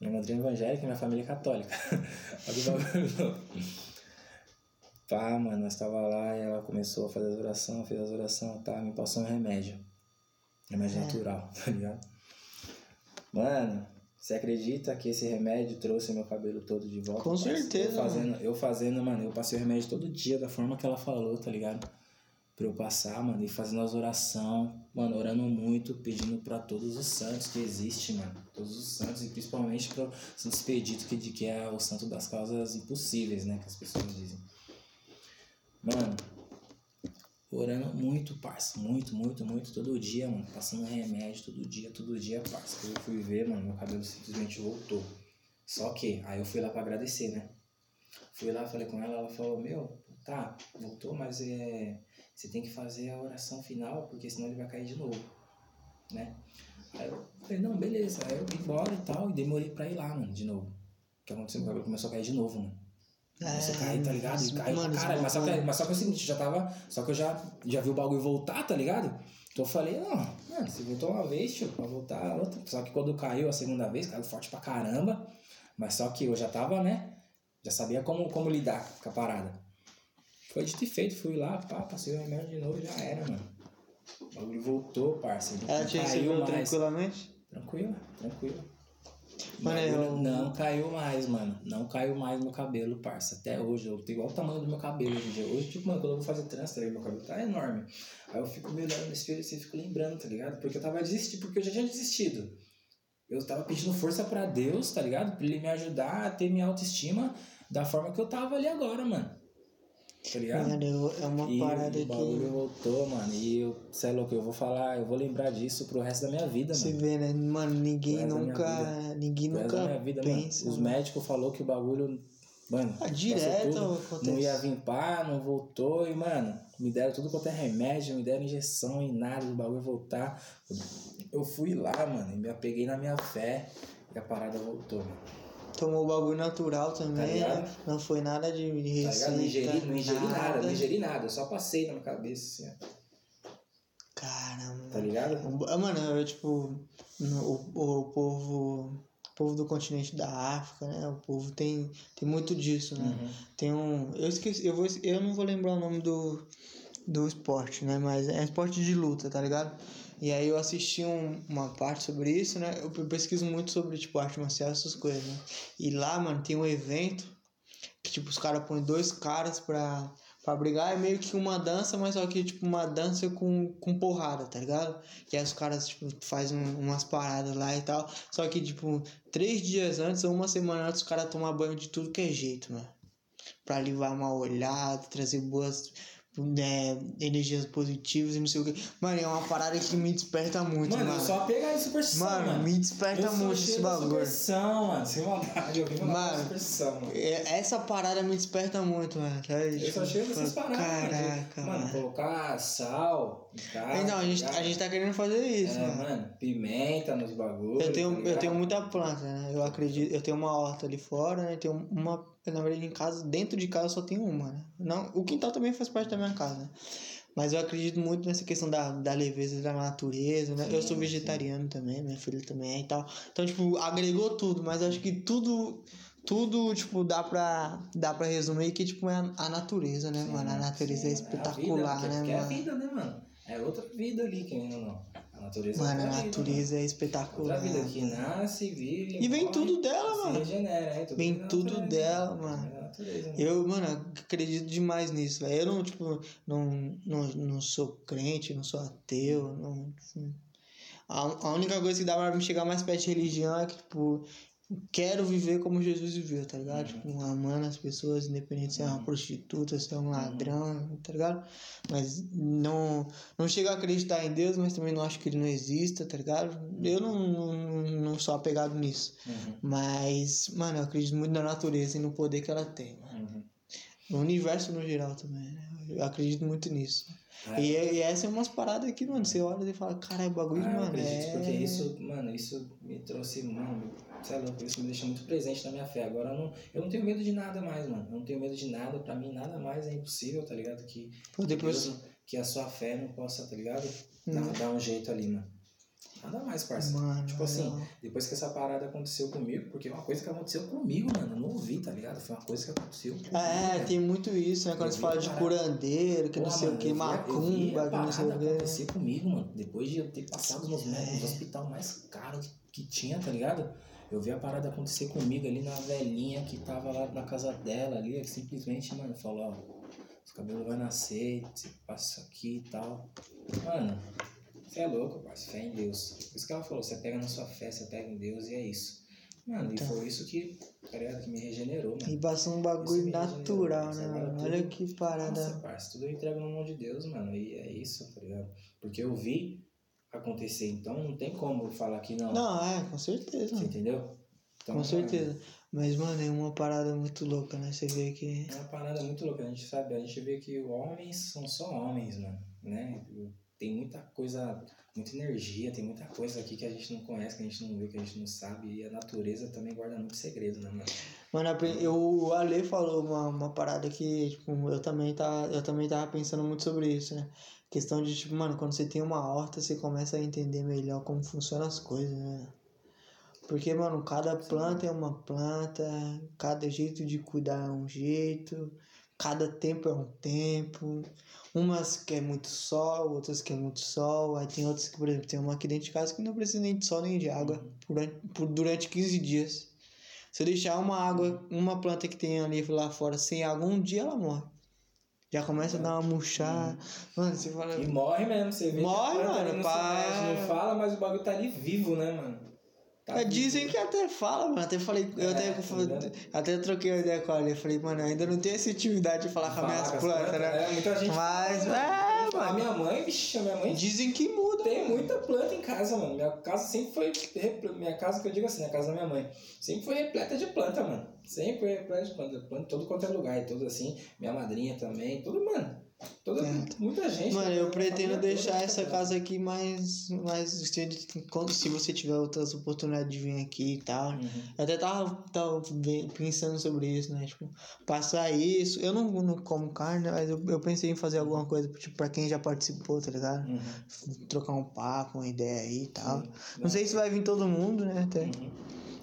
Minha madrinha é evangélica e minha família é católica. *laughs* Olha o bagulho louco. Pá, mano, nós tava lá e ela começou a fazer as orações, fez as orações, tá? Me passou um remédio. Remédio É. natural, *laughs* tá ligado? Mano, você acredita que esse remédio trouxe meu cabelo todo de volta? Com certeza, Eu fazendo, eu fazendo, mano, eu passei o remédio todo dia da forma que ela falou, tá ligado? Pra eu passar, mano, e fazendo as orações, mano, orando muito, pedindo pra todos os santos que existem, mano. Todos os santos, e principalmente pro Santo Expedito, que, que é o santo das causas impossíveis, né? Que as pessoas dizem. Mano, orando muito, parça. Muito, muito, muito. Todo dia, mano. Passando remédio, todo dia, todo dia, parça. Quando eu fui ver, mano, meu cabelo simplesmente voltou. Só que, aí eu fui lá pra agradecer, né? Fui lá, falei com ela, ela falou, meu, tá, voltou, mas é. Você tem que fazer a oração final, porque senão ele vai cair de novo, né? Aí eu falei, não, beleza. Aí eu vim embora e tal, e demorei pra ir lá, mano, de novo. O que aconteceu? O cabelo começou a cair de novo, mano. Começou a cair, tá ligado? E caiu, mano, cara, mas só, que, é mas só que é o seguinte, já tava. Só que eu já, já vi o bagulho voltar, tá ligado? Então eu falei, não, mano, se voltou uma vez, tio, pra voltar a outra. Só que quando caiu a segunda vez, caiu forte pra caramba. Mas só que eu já tava, né? Já sabia como, como lidar com a parada. Foi dito e feito, fui lá, pá, passei o remédio de novo, já era, mano. O bagulho voltou, parceiro. Ela Não te caiu recebeu mais. tranquilamente? Tranquilo, tranquilo. Mano, eu- Não caiu mais, mano. Não caiu mais meu cabelo, parça. Até hoje. Eu tenho igual o tamanho do meu cabelo hoje em dia. Hoje, tipo, mano, quando eu vou fazer trança, tá ligado? meu cabelo tá enorme. Aí eu fico me olhando no espelho assim, fico lembrando, tá ligado? Porque eu tava desistindo, porque eu já tinha desistido. Eu tava pedindo força pra Deus, tá ligado? Pra ele me ajudar a ter minha autoestima da forma que eu tava ali agora, mano. Tá? Mano, é uma E parada o bagulho que. voltou, mano. E eu, cê é louco, eu vou falar, eu vou lembrar disso pro resto da minha vida, Você mano. vê, né? Mano, ninguém nunca. Ninguém Pro nunca minha vida, pensa. mano. Os mano. médicos falou que o bagulho, mano, Ah, direto tudo, não ia vir pá, não voltou e, mano, me deram tudo quanto é remédio, me deram injeção e nada, o bagulho voltar. Eu fui lá, mano, e me apeguei na minha fé e a parada voltou, mano. Tomou o bagulho natural também, Tá né? Não foi nada de Tá receita. ligado? Não ingeri, não ingeri nada, nada. não ingeri nada, eu só passei na minha cabeça, assim, ó. Caramba. Tá ligado? Ah, Mano, eu, tipo, no- o, o povo. O povo do continente da África, né? O povo tem, tem muito disso, né? Uhum. Tem um. Eu esqueci, eu, vou, eu não vou lembrar o nome do, do esporte, né? Mas é esporte de luta, tá ligado? E aí eu assisti um, uma parte sobre isso, né? Eu pesquiso muito sobre, tipo, arte marcial, essas coisas, né? E lá, mano, tem um evento que, tipo, os caras põem dois caras pra, pra brigar. É meio que uma dança, mas só que, tipo, uma dança com, com porrada, tá ligado? E aí os caras, tipo, fazem um- umas paradas lá e tal. Só que, tipo, três dias antes ou uma semana antes, os caras tomam banho de tudo que é jeito, mano. Pra livrar uma olhada, trazer boas né, energias positivas e não sei o que. Mano, é uma parada que me desperta muito, Mano, mano. eu só pegar em superstição, Mano, mano. me desperta eu muito esse bagulho. superstição, mano. Sem maldade, eu Mano, superstição, mano. É, Essa parada me desperta muito, mano. Sabe? Eu só Tipo, chego nessas paradas. Caraca, mano. mano. colocar sal em casa. Então, a gente, tá a gente tá querendo fazer isso, É, mano. mano, pimenta nos bagulhos. Eu tenho, tá eu tenho muita planta, né? Eu acredito, eu tenho uma horta ali fora, né? Tenho uma, na verdade, em casa, dentro de casa só tenho uma, né? Não, o quintal também faz parte da minha casa. né? Mas eu acredito muito nessa questão da, da leveza da natureza, né? eu Sim, sou vegetariano também, minha filha também é e tal. Então, tipo, agregou tudo, mas eu acho que tudo, tudo, tipo, dá pra, dá pra resumir que, tipo, é a, a natureza, né, Sim, mano? A natureza é sim, espetacular, a vida, né, porque É a mano? vida, né, mano? É outra vida ali, querendo ou não. A natureza Mano, é a vida, natureza é espetacular. Outra vida que nasce, vive. E vem morre, tudo dela, mano. regenera, é, tudo Vem tudo dela, mano. É natureza, mano. Eu, mano, acredito demais nisso, velho. Eu não, tipo, não, não, não sou crente, não sou ateu, não. tipo, A, a única coisa que dá pra me chegar mais perto de religião é que, tipo, quero viver como Jesus viveu, tá ligado? Tipo, amando as pessoas, independente se é uma prostituta, se é um ladrão, tá ligado? Mas não, não chego a acreditar em Deus, mas também não acho que ele não exista, tá ligado? Eu não, não, não sou apegado nisso. Uhum, Mas, mano, eu acredito muito na natureza e no poder que ela tem, mano. uhum. No universo no geral também, né? Eu acredito muito nisso. Ah, E, e essa é umas paradas que, mano, você olha e fala, caralho, o bagulho, Ah, eu mano, acredito, é... porque isso, mano, isso me trouxe, mano, sei lá, isso me deixa muito presente na minha fé. Agora eu não, eu não tenho medo de nada mais, mano. Eu não tenho medo de nada, pra mim nada mais é impossível, tá ligado? Que, Pô, depois... Deus- que a sua fé não possa, tá ligado? Dar, Hum. dar um jeito ali, mano. Nada mais, parça. Mano, tipo assim, não. depois que essa parada aconteceu comigo, porque é uma coisa que aconteceu comigo, mano. Eu não ouvi, tá ligado? Foi uma coisa que aconteceu comigo. É, tem muito isso, né? Quando vi fala de curandeiro, que não Porra, sei mano, o que, macumba, que não sei o que. acontecer comigo, mano. Depois de eu ter passado nos, É. nos hospital mais caros que, que tinha, tá ligado? Eu vi a parada acontecer comigo ali na velhinha que tava lá na casa dela ali, que simplesmente, mano, falou, ó, os cabelos vai nascer, você passa aqui e tal. Mano, você é louco, parceiro, fé em Deus. Por isso que ela falou, você pega na sua fé, você pega em Deus e é isso. Mano, Então. e foi isso que, tá ligado, que me regenerou, mano. E passou um bagulho natural, né, mano? Olha que parada. Nossa, parça, tudo eu entrego na mão de Deus, mano. E é isso, tá ligado? Porque eu vi acontecer, então não tem como falar que não. Não, é, com certeza. Você entendeu? Então, Com é- certeza. Mas, mano, é uma parada muito louca, né? Você vê que. É uma parada muito louca. A gente sabe, a gente vê que homens são só homens, mano. Né? tem muita coisa, muita energia, tem muita coisa aqui que a gente não conhece, que a gente não vê, que a gente não sabe. E a natureza também guarda muito segredo, né, mano? Mano, eu, o Ale falou uma, uma parada que, tipo, eu também, tá, eu também tava pensando muito sobre isso, né? Questão de, tipo, mano, quando você tem uma horta, você começa a entender melhor como funcionam as coisas, né? Porque, mano, cada planta é uma planta, cada jeito de cuidar é um jeito, cada tempo é um tempo. Umas quer muito sol, outras quer muito sol. Aí tem outras que, por exemplo, tem uma aqui dentro de casa que não precisa nem de sol nem de água durante, por, durante 15 dias. Se eu deixar uma água, uma planta que tem ali lá fora sem água, um dia ela morre. Já começa a dar uma murchada. Mano, você fala. E morre mesmo, você vê. Morre, que a mano, ali não pá. mexe, não fala, mas o bagulho tá ali vivo, né, mano? Tá É, dizem que até fala, mano. Até falei, eu É, até, tá ligado? até troquei uma ideia com. Eu falei, mano, eu ainda não tenho essa intimidade de falar com as minhas plantas, né? É, muita gente Mas, fala, é, A mano. minha mãe, bicho, a minha mãe Dizem que muda. tem muita planta em casa, mano. Minha casa sempre foi. Minha casa, que eu digo assim, a casa da minha mãe, sempre foi repleta de planta, mano. Sempre foi repleta de planta. Planta em todo quanto é lugar. E tudo assim. Minha madrinha também, tudo, mano. Toda, É. muita gente. Mano, né? eu pretendo deixar toda essa casa aqui mais. mais quando, se você tiver outras oportunidades de vir aqui e tal. Uhum. Eu até tava, tava pensando sobre isso, né? Tipo, passar isso. Eu não, não como carne, mas eu, eu pensei em fazer alguma coisa, tipo, pra quem já participou, tá ligado? Uhum. Trocar um papo, uma ideia aí e tal. Sim. Não sei se vai vir todo mundo, né? Até. Uhum.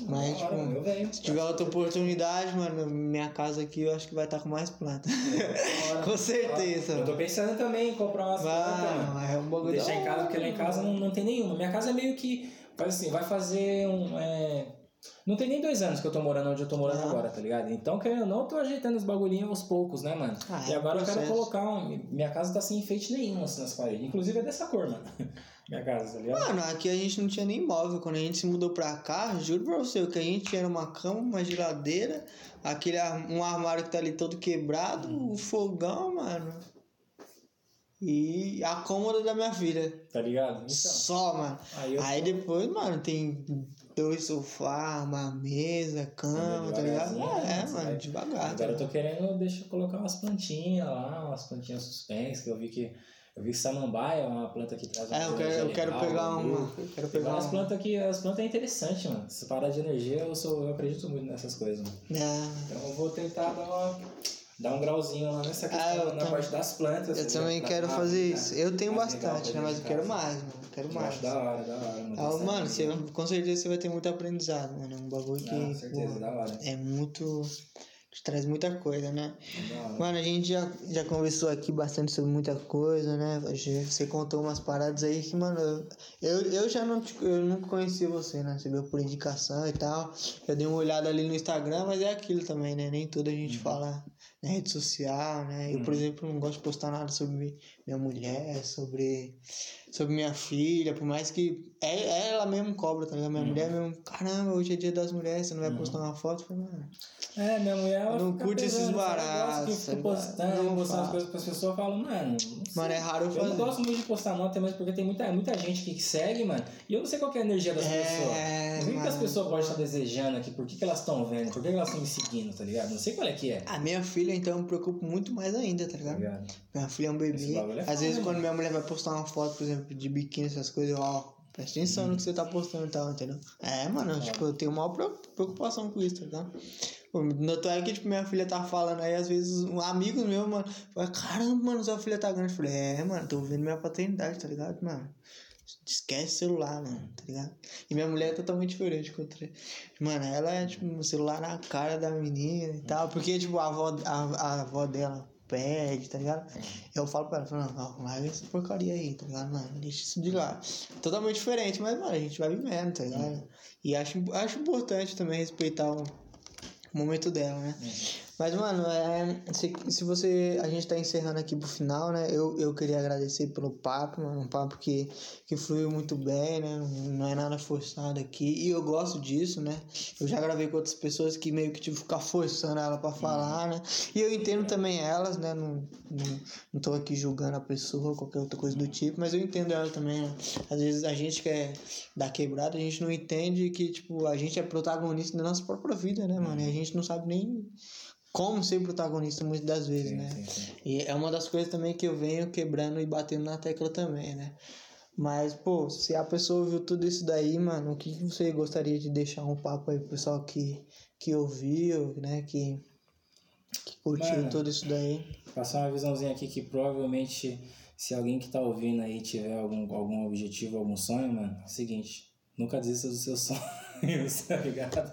Mas, mano, eu tipo, venho. se tiver outra oportunidade, mano, minha casa aqui eu acho que vai estar com mais planta. *laughs* Com certeza. Eu tô pensando também em comprar umas plantas, é um bagulho Deixar em casa, porque lá em casa não, não tem nenhuma. Minha casa é meio que. Faz assim, vai fazer um. é, Não tem nem dois anos que eu tô morando onde eu tô morando Ah. agora, tá ligado? Então, querendo ou não, eu tô ajeitando os bagulhinhos aos poucos, né, mano? Ah, e é agora eu quero colocar um. Minha casa tá sem enfeite nenhum assim nas paredes. Inclusive é dessa cor, mano. Minha casa, tá ligado? Mano, aqui a gente não tinha nem móvel. Quando a gente se mudou pra cá, juro pra você, o que a gente tinha era uma cama, uma geladeira, aquele um armário que tá ali todo quebrado, o fogão, mano. E a cômoda da minha filha. Tá ligado? Então. Só, mano. Aí. Aí depois, mano, tem dois sofás, uma mesa, cama, tá ligado? É, né? mano, devagar. tá Agora eu tô ligado? querendo deixa colocar umas plantinhas lá, umas plantinhas suspensas, que eu vi que. Eu vi que samambaia é uma planta que traz uma É, eu quero, eu quero pegar bagulho. uma. Eu quero pegar várias uma. plantas aqui, as plantas é interessante, mano. Se parar de energia, eu, sou, eu acredito muito nessas coisas, mano. É. Então eu vou tentar dar, uma, dar um grauzinho lá nessa questão, Ah, eu na também- parte das plantas. Eu tá também quero fazer pra- isso. Eu tenho mais bastante, né? Mas eu quero mais, mano. Eu quero Eu mais. acho da hora, da hora. mano. Ah, mano, você, com certeza você vai ter muito aprendizado, mano. É um bagulho que Ah, certeza, pô, da hora. é muito. Te traz muita coisa, né? Mano, a gente já, já conversou aqui bastante sobre muita coisa, né? Você contou umas paradas aí que, mano, eu, eu já não, eu não conhecia você, né? Você veio por indicação e tal. Eu dei uma olhada ali no Instagram, mas é aquilo também, né? Nem tudo a gente Uhum. fala na rede social, né? Eu, por exemplo, não gosto de postar nada sobre minha mulher, sobre, sobre minha filha, por mais que é, ela mesmo cobra, tá ligado? Minha Uhum. mulher mesmo, caramba, hoje é dia das mulheres, você não vai postar uma foto? Eu falei, mano, É, minha mulher ela Não curte esses pesando, baratos, eu tá postando, Não postando as coisas pras pessoas, eu falo, mano. Mano, é raro eu Eu não fazer. gosto muito de postar não, até mesmo porque tem muita, muita gente que segue, mano. E eu não sei qual que é a energia das É, pessoas. O que, que as pessoas podem estar desejando aqui? Por que, que elas estão vendo? Por que, que elas estão me seguindo, tá ligado? Não sei qual é que é. A minha filha, então, eu me preocupo muito mais ainda, tá Tá ligado? ligado? Minha filha é um bebê. é Às vezes, mano. quando minha mulher vai postar uma foto, por exemplo, de biquíni, essas coisas, ó, presta atenção no que você tá postando e tal, entendeu? É, mano, tipo, eu tenho maior preo- preocupação com isso, tá Tanto é que, tipo, minha filha tá falando aí, às vezes, um amigo meu, mano, fala, caramba, mano, sua filha tá grande. Eu falei, é, mano, tô vendo minha paternidade, tá ligado, mano? Esquece celular, mano, tá ligado? E minha mulher é totalmente diferente contra. Mano, ela é, tipo, um celular na cara da menina e tal. Porque, tipo, a avó, a, a avó dela pede, tá ligado? Eu falo pra ela, falo, não, ó, larga essa porcaria aí, tá ligado? Mano, deixa isso de lá. Totalmente diferente, mas, mano, a gente vai vivendo, tá ligado? E acho, acho importante também respeitar o momento dela, né? Mas, mano, é, se, se você. A gente tá encerrando aqui pro final, né? Eu, eu queria agradecer pelo papo, mano. Um papo que, que fluiu muito bem, né? Não é nada forçado aqui. E eu gosto disso, né? Eu já gravei com outras pessoas que meio que tive que ficar forçando ela pra falar, né? E eu entendo também elas, né? Não, não, não tô aqui julgando a pessoa qualquer outra coisa do tipo, mas eu entendo ela também, né? Às vezes a gente que é da quebrada, a gente não entende que, tipo, a gente é protagonista da nossa própria vida, né, mano? E a gente não sabe nem como ser protagonista muitas das vezes, Sim, né? sim, sim. E é uma das coisas também que eu venho quebrando e batendo na tecla também, né? Mas, pô, se a pessoa ouviu tudo isso daí, mano, o que que você gostaria de deixar um papo aí pro pessoal que, que ouviu, né? Que, que curtiu Mano. tudo isso daí? Passar uma visãozinha aqui que provavelmente, se alguém que tá ouvindo aí tiver algum, algum objetivo, algum sonho, mano, é o seguinte, nunca desista dos seus *laughs* sonhos, tá ligado?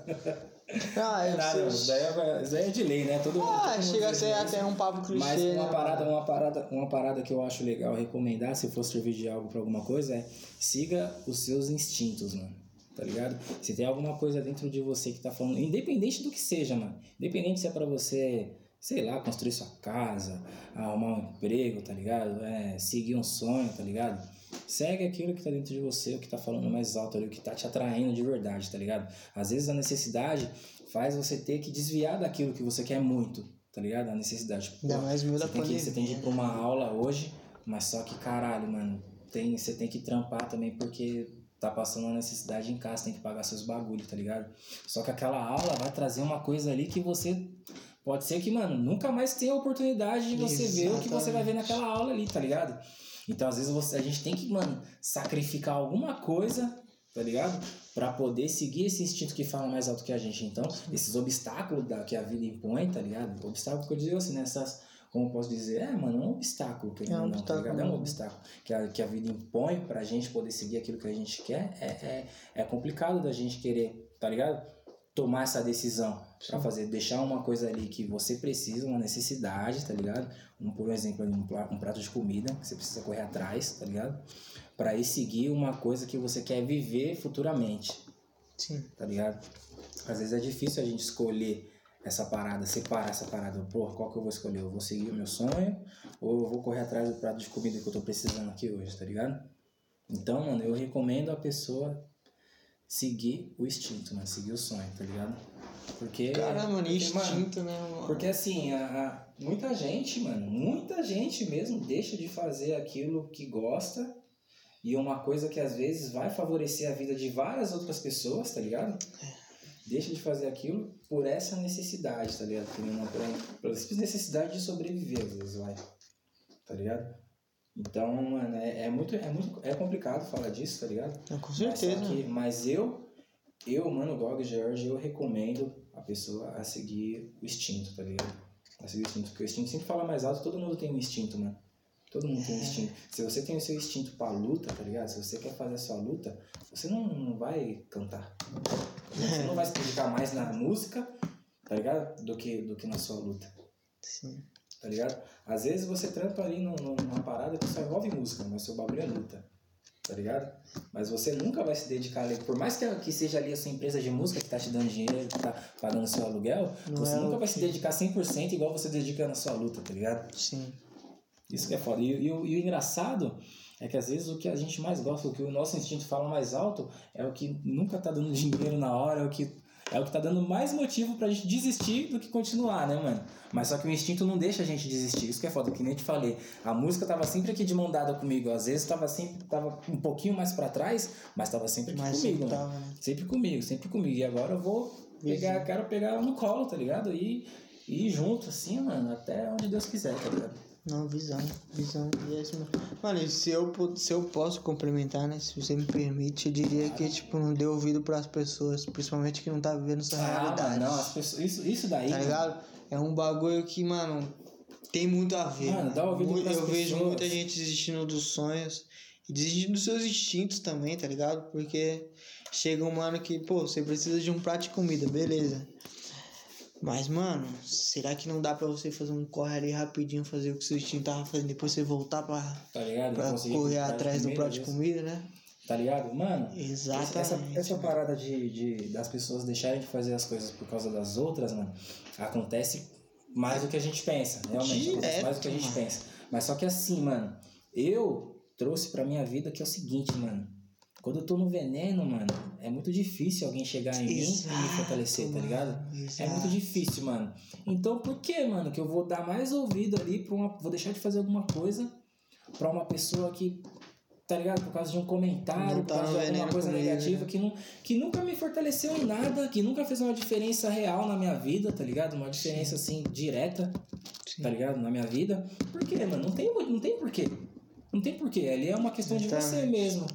Ah, eu Nada, isso daí, é, isso daí é de lei, né? Todo, Ah, todo chega a ser até um papo clichê, Mas uma né, parada, uma parada, uma parada que eu acho legal recomendar, se for servir de algo pra alguma coisa, é siga os seus instintos, mano. Tá ligado? Se tem alguma coisa dentro de você que tá falando, independente do que seja, mano. Independente se é pra você, sei lá, construir sua casa, arrumar um emprego, tá ligado? É, seguir um sonho, tá ligado? Segue aquilo que tá dentro de você, o que tá falando mais alto ali, o que tá te atraindo de verdade, tá ligado? Às vezes a necessidade faz você ter que desviar daquilo que você quer muito, tá ligado? A necessidade. Ainda Pô, mais meio da você tem, que, você tem que ir pra uma aula hoje, mas só que caralho, mano, tem, você tem que trampar também porque tá passando uma necessidade em casa, tem que pagar seus bagulhos, tá ligado? Só que aquela aula vai trazer uma coisa ali que você. Pode ser que, mano, nunca mais tenha a oportunidade de você ver o que você vai ver naquela aula ali, tá ligado? Então, às vezes, você, a gente tem que, mano, sacrificar alguma coisa, tá ligado? Pra poder seguir esse instinto que fala mais alto que a gente. Então, esses obstáculos da, que a vida impõe, tá ligado? Obstáculo que eu digo assim, nessas. Como eu posso dizer? É, mano, é um obstáculo, que É um não, tá obstáculo ligado? É um obstáculo que a, que a vida impõe pra gente poder seguir aquilo que a gente quer. É, é, é complicado da gente querer, tá ligado? Tomar essa decisão Sim. fazer, deixar uma coisa ali que você precisa, uma necessidade, tá ligado? Um, por exemplo, um, um prato de comida que você precisa correr atrás, tá ligado? Pra ir seguir uma coisa que você quer viver futuramente, Sim. tá ligado? Às vezes é difícil a gente escolher essa parada, separar essa parada. Pô, qual que eu vou escolher? Eu vou seguir o meu sonho ou eu vou correr atrás do prato de comida que eu tô precisando aqui hoje, tá ligado? Então, mano, eu recomendo a pessoa seguir o instinto, mano, seguir o sonho, tá ligado? Porque. Caramba, mano, porque, mano, instinto, né, mano? porque assim, a, a- muita gente, mano, muita gente mesmo deixa de fazer aquilo que gosta e uma coisa que às vezes vai favorecer a vida de várias outras pessoas, tá ligado? Deixa de fazer aquilo por essa necessidade, tá ligado? Por uma, por simples necessidade de sobreviver, às vezes, vai. Tá ligado? Então, mano, é, é muito, é muito é complicado falar disso, tá ligado? Não, com Mas, certeza. que- mas eu, eu, mano, Gog George, eu recomendo a pessoa a seguir o instinto, tá ligado? A seguir o instinto, porque o instinto sempre fala mais alto, todo mundo tem um instinto, mano. Todo mundo tem um instinto. Se você tem o seu instinto pra luta, tá ligado? Se você quer fazer a sua luta, você não, não vai cantar. Você não vai se dedicar mais na música, tá ligado? Do que, do que na sua luta Sim. Tá ligado? Às vezes você trampa ali num- num- numa parada que só envolve música, mas seu bagulho é luta, tá ligado? Mas você nunca vai se dedicar ali, por mais que, que seja ali a sua empresa de música que tá te dando dinheiro, que tá pagando seu aluguel, Não você é nunca vai se dedicar 100% igual você dedica na sua luta, tá ligado? Sim. Isso que é foda. E, e o- e o engraçado é que às vezes o que a gente mais gosta, o que o nosso instinto fala mais alto, é o que nunca tá dando *laughs* dinheiro na hora, é o que, é o que tá dando mais motivo pra gente desistir do que continuar, né, mano? Mas só que o instinto não deixa a gente desistir. Isso que é foda, que nem eu te falei. A música tava sempre aqui de mão dada comigo. Às vezes tava sempre tava um pouquinho mais pra trás, mas tava sempre aqui Mas comigo, sempre mano. tava, né? Sempre comigo, sempre comigo. E agora eu vou pegar, quero pegar ela no colo, tá ligado? E, e ir junto, assim, mano, até onde Deus quiser, tá ligado? Não, visão, visão. E é mesmo. Mano, se eu, se eu posso complementar, né? Se você me permite, eu diria que, tipo, não dê ouvido pras pessoas, principalmente que não tá vivendo essa Ah, realidade. mano, não, as pessoas, isso, isso daí. Tá mano, ligado? É um bagulho que, mano, tem muito a ver. Mano, dá ouvido Mu- pras Eu vejo pessoas. muita gente desistindo dos sonhos e desistindo dos seus instintos também, tá ligado? Porque chega um mano que, pô, você precisa de um prato de comida, beleza. Mas, mano, será que não dá pra você fazer um corre ali rapidinho, fazer o que seu instinto tava fazendo, depois você voltar pra, Tá ligado? pra correr atrás do prato de comida, né? Tá ligado? Mano, Exatamente. essa, essa parada de, de, das pessoas deixarem de fazer as coisas por causa das outras, mano, acontece mais do que a gente pensa. Realmente, acontece mais do que a gente Direto, pensa. Mas só que assim, mano, eu trouxe pra minha vida que é o seguinte, mano. Quando eu tô no veneno, mano, é muito difícil alguém chegar em mim e me Exato, fortalecer, tá ligado? É exato. muito difícil, mano. Então por que, mano, que eu vou dar mais ouvido ali pra uma. Vou deixar de fazer alguma coisa pra uma pessoa que tá ligado? Por causa de um comentário, Não por tá causa de alguma coisa negativa né? que, não, que nunca me fortaleceu em nada, que nunca fez uma diferença real na minha vida, tá ligado? Uma diferença assim, direta, tá ligado? Na minha vida. Por quê, mano? Não tem, não tem porquê. Não tem porquê. Ali é uma questão de você mesmo.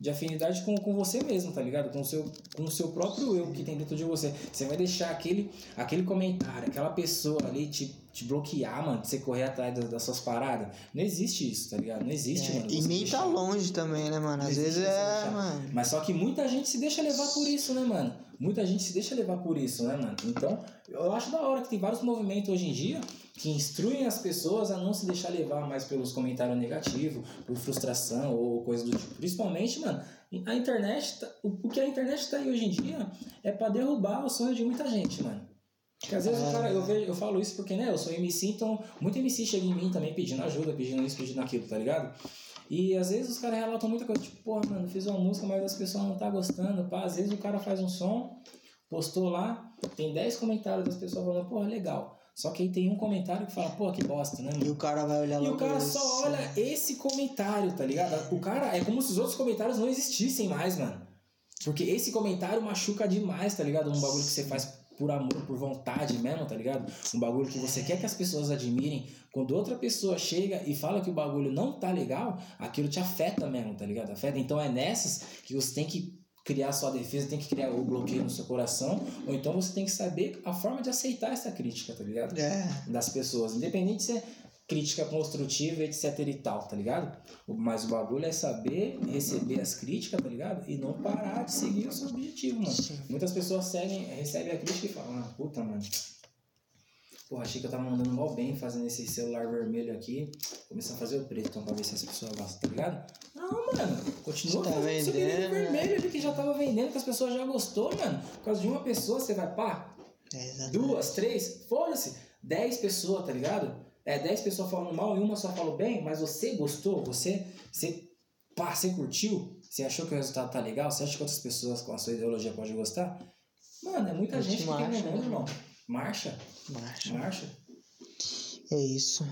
De afinidade com, com você mesmo, tá ligado? Com o, seu, com o seu próprio eu que tem dentro de você. Você vai deixar aquele, aquele comentário, aquela pessoa ali te, te bloquear, mano, de você correr atrás das, das suas paradas. Não existe isso, tá ligado? Não existe, É, mano. e nem deixar- tá longe também, né, mano? Às vezes é, mano. Mas só que muita gente se deixa levar por isso, né, mano? Muita gente se deixa levar por isso, né, mano? Então, eu acho da hora que tem vários movimentos hoje em dia que instruem as pessoas a não se deixar levar mais pelos comentários negativos, por frustração ou coisa do tipo. Principalmente, mano, a internet, tá- o que a internet tá aí hoje em dia é pra derrubar o sonho de muita gente, mano. Porque às vezes o cara, eu, vejo, eu falo isso porque, né, eu sou MC, então muito MC chega em mim também pedindo ajuda, pedindo isso, pedindo aquilo, tá ligado? E às vezes os caras relatam muita coisa, tipo, porra, mano, fiz uma música, mas as pessoas não tá gostando, pá. Às vezes o cara faz um som, postou lá, tem 10 comentários das pessoas falando, porra, legal. Só que aí tem um comentário que fala, porra, que bosta, né, E mano? o cara vai olhar E o cara esse. só olha esse comentário, tá ligado? O cara é como se os outros comentários não existissem mais, mano. Porque esse comentário machuca demais, tá ligado? Um bagulho que você faz por amor, por vontade mesmo, tá ligado? Um bagulho que você quer que as pessoas admirem. Quando outra pessoa chega e fala que o bagulho não tá legal, aquilo te afeta mesmo, tá ligado? Afeta. Então é nessas que você tem que criar sua defesa, tem que criar o bloqueio no seu coração, ou então você tem que saber a forma de aceitar essa crítica, tá ligado? É, das pessoas, independente de ser crítica construtiva, etc e tal, tá ligado? Mas o bagulho é saber receber as críticas, tá ligado? E não parar de seguir o seu objetivo, mano. Muitas pessoas seguem, recebem a crítica e falam, ah, puta, mano. Porra, achei que eu tava mandando mal bem fazendo esse celular vermelho aqui. Começar a fazer o preto, então, pra ver se as pessoas gostam, tá ligado? Não, mano. Continua Tá fazendo esse né? vermelho ali que já tava vendendo, que as pessoas já gostou, mano. Por causa de uma pessoa, você vai, pá, é duas, três, foda-se, dez pessoas, tá ligado? É, dez pessoas falando mal e uma só falou bem, mas você gostou, você, você, pá, você curtiu, você achou que o resultado tá legal, você acha que outras pessoas com a sua ideologia podem gostar? Mano, é muita A gente que tem mundo, né? irmão. Marcha, Marcha. marcha. É isso.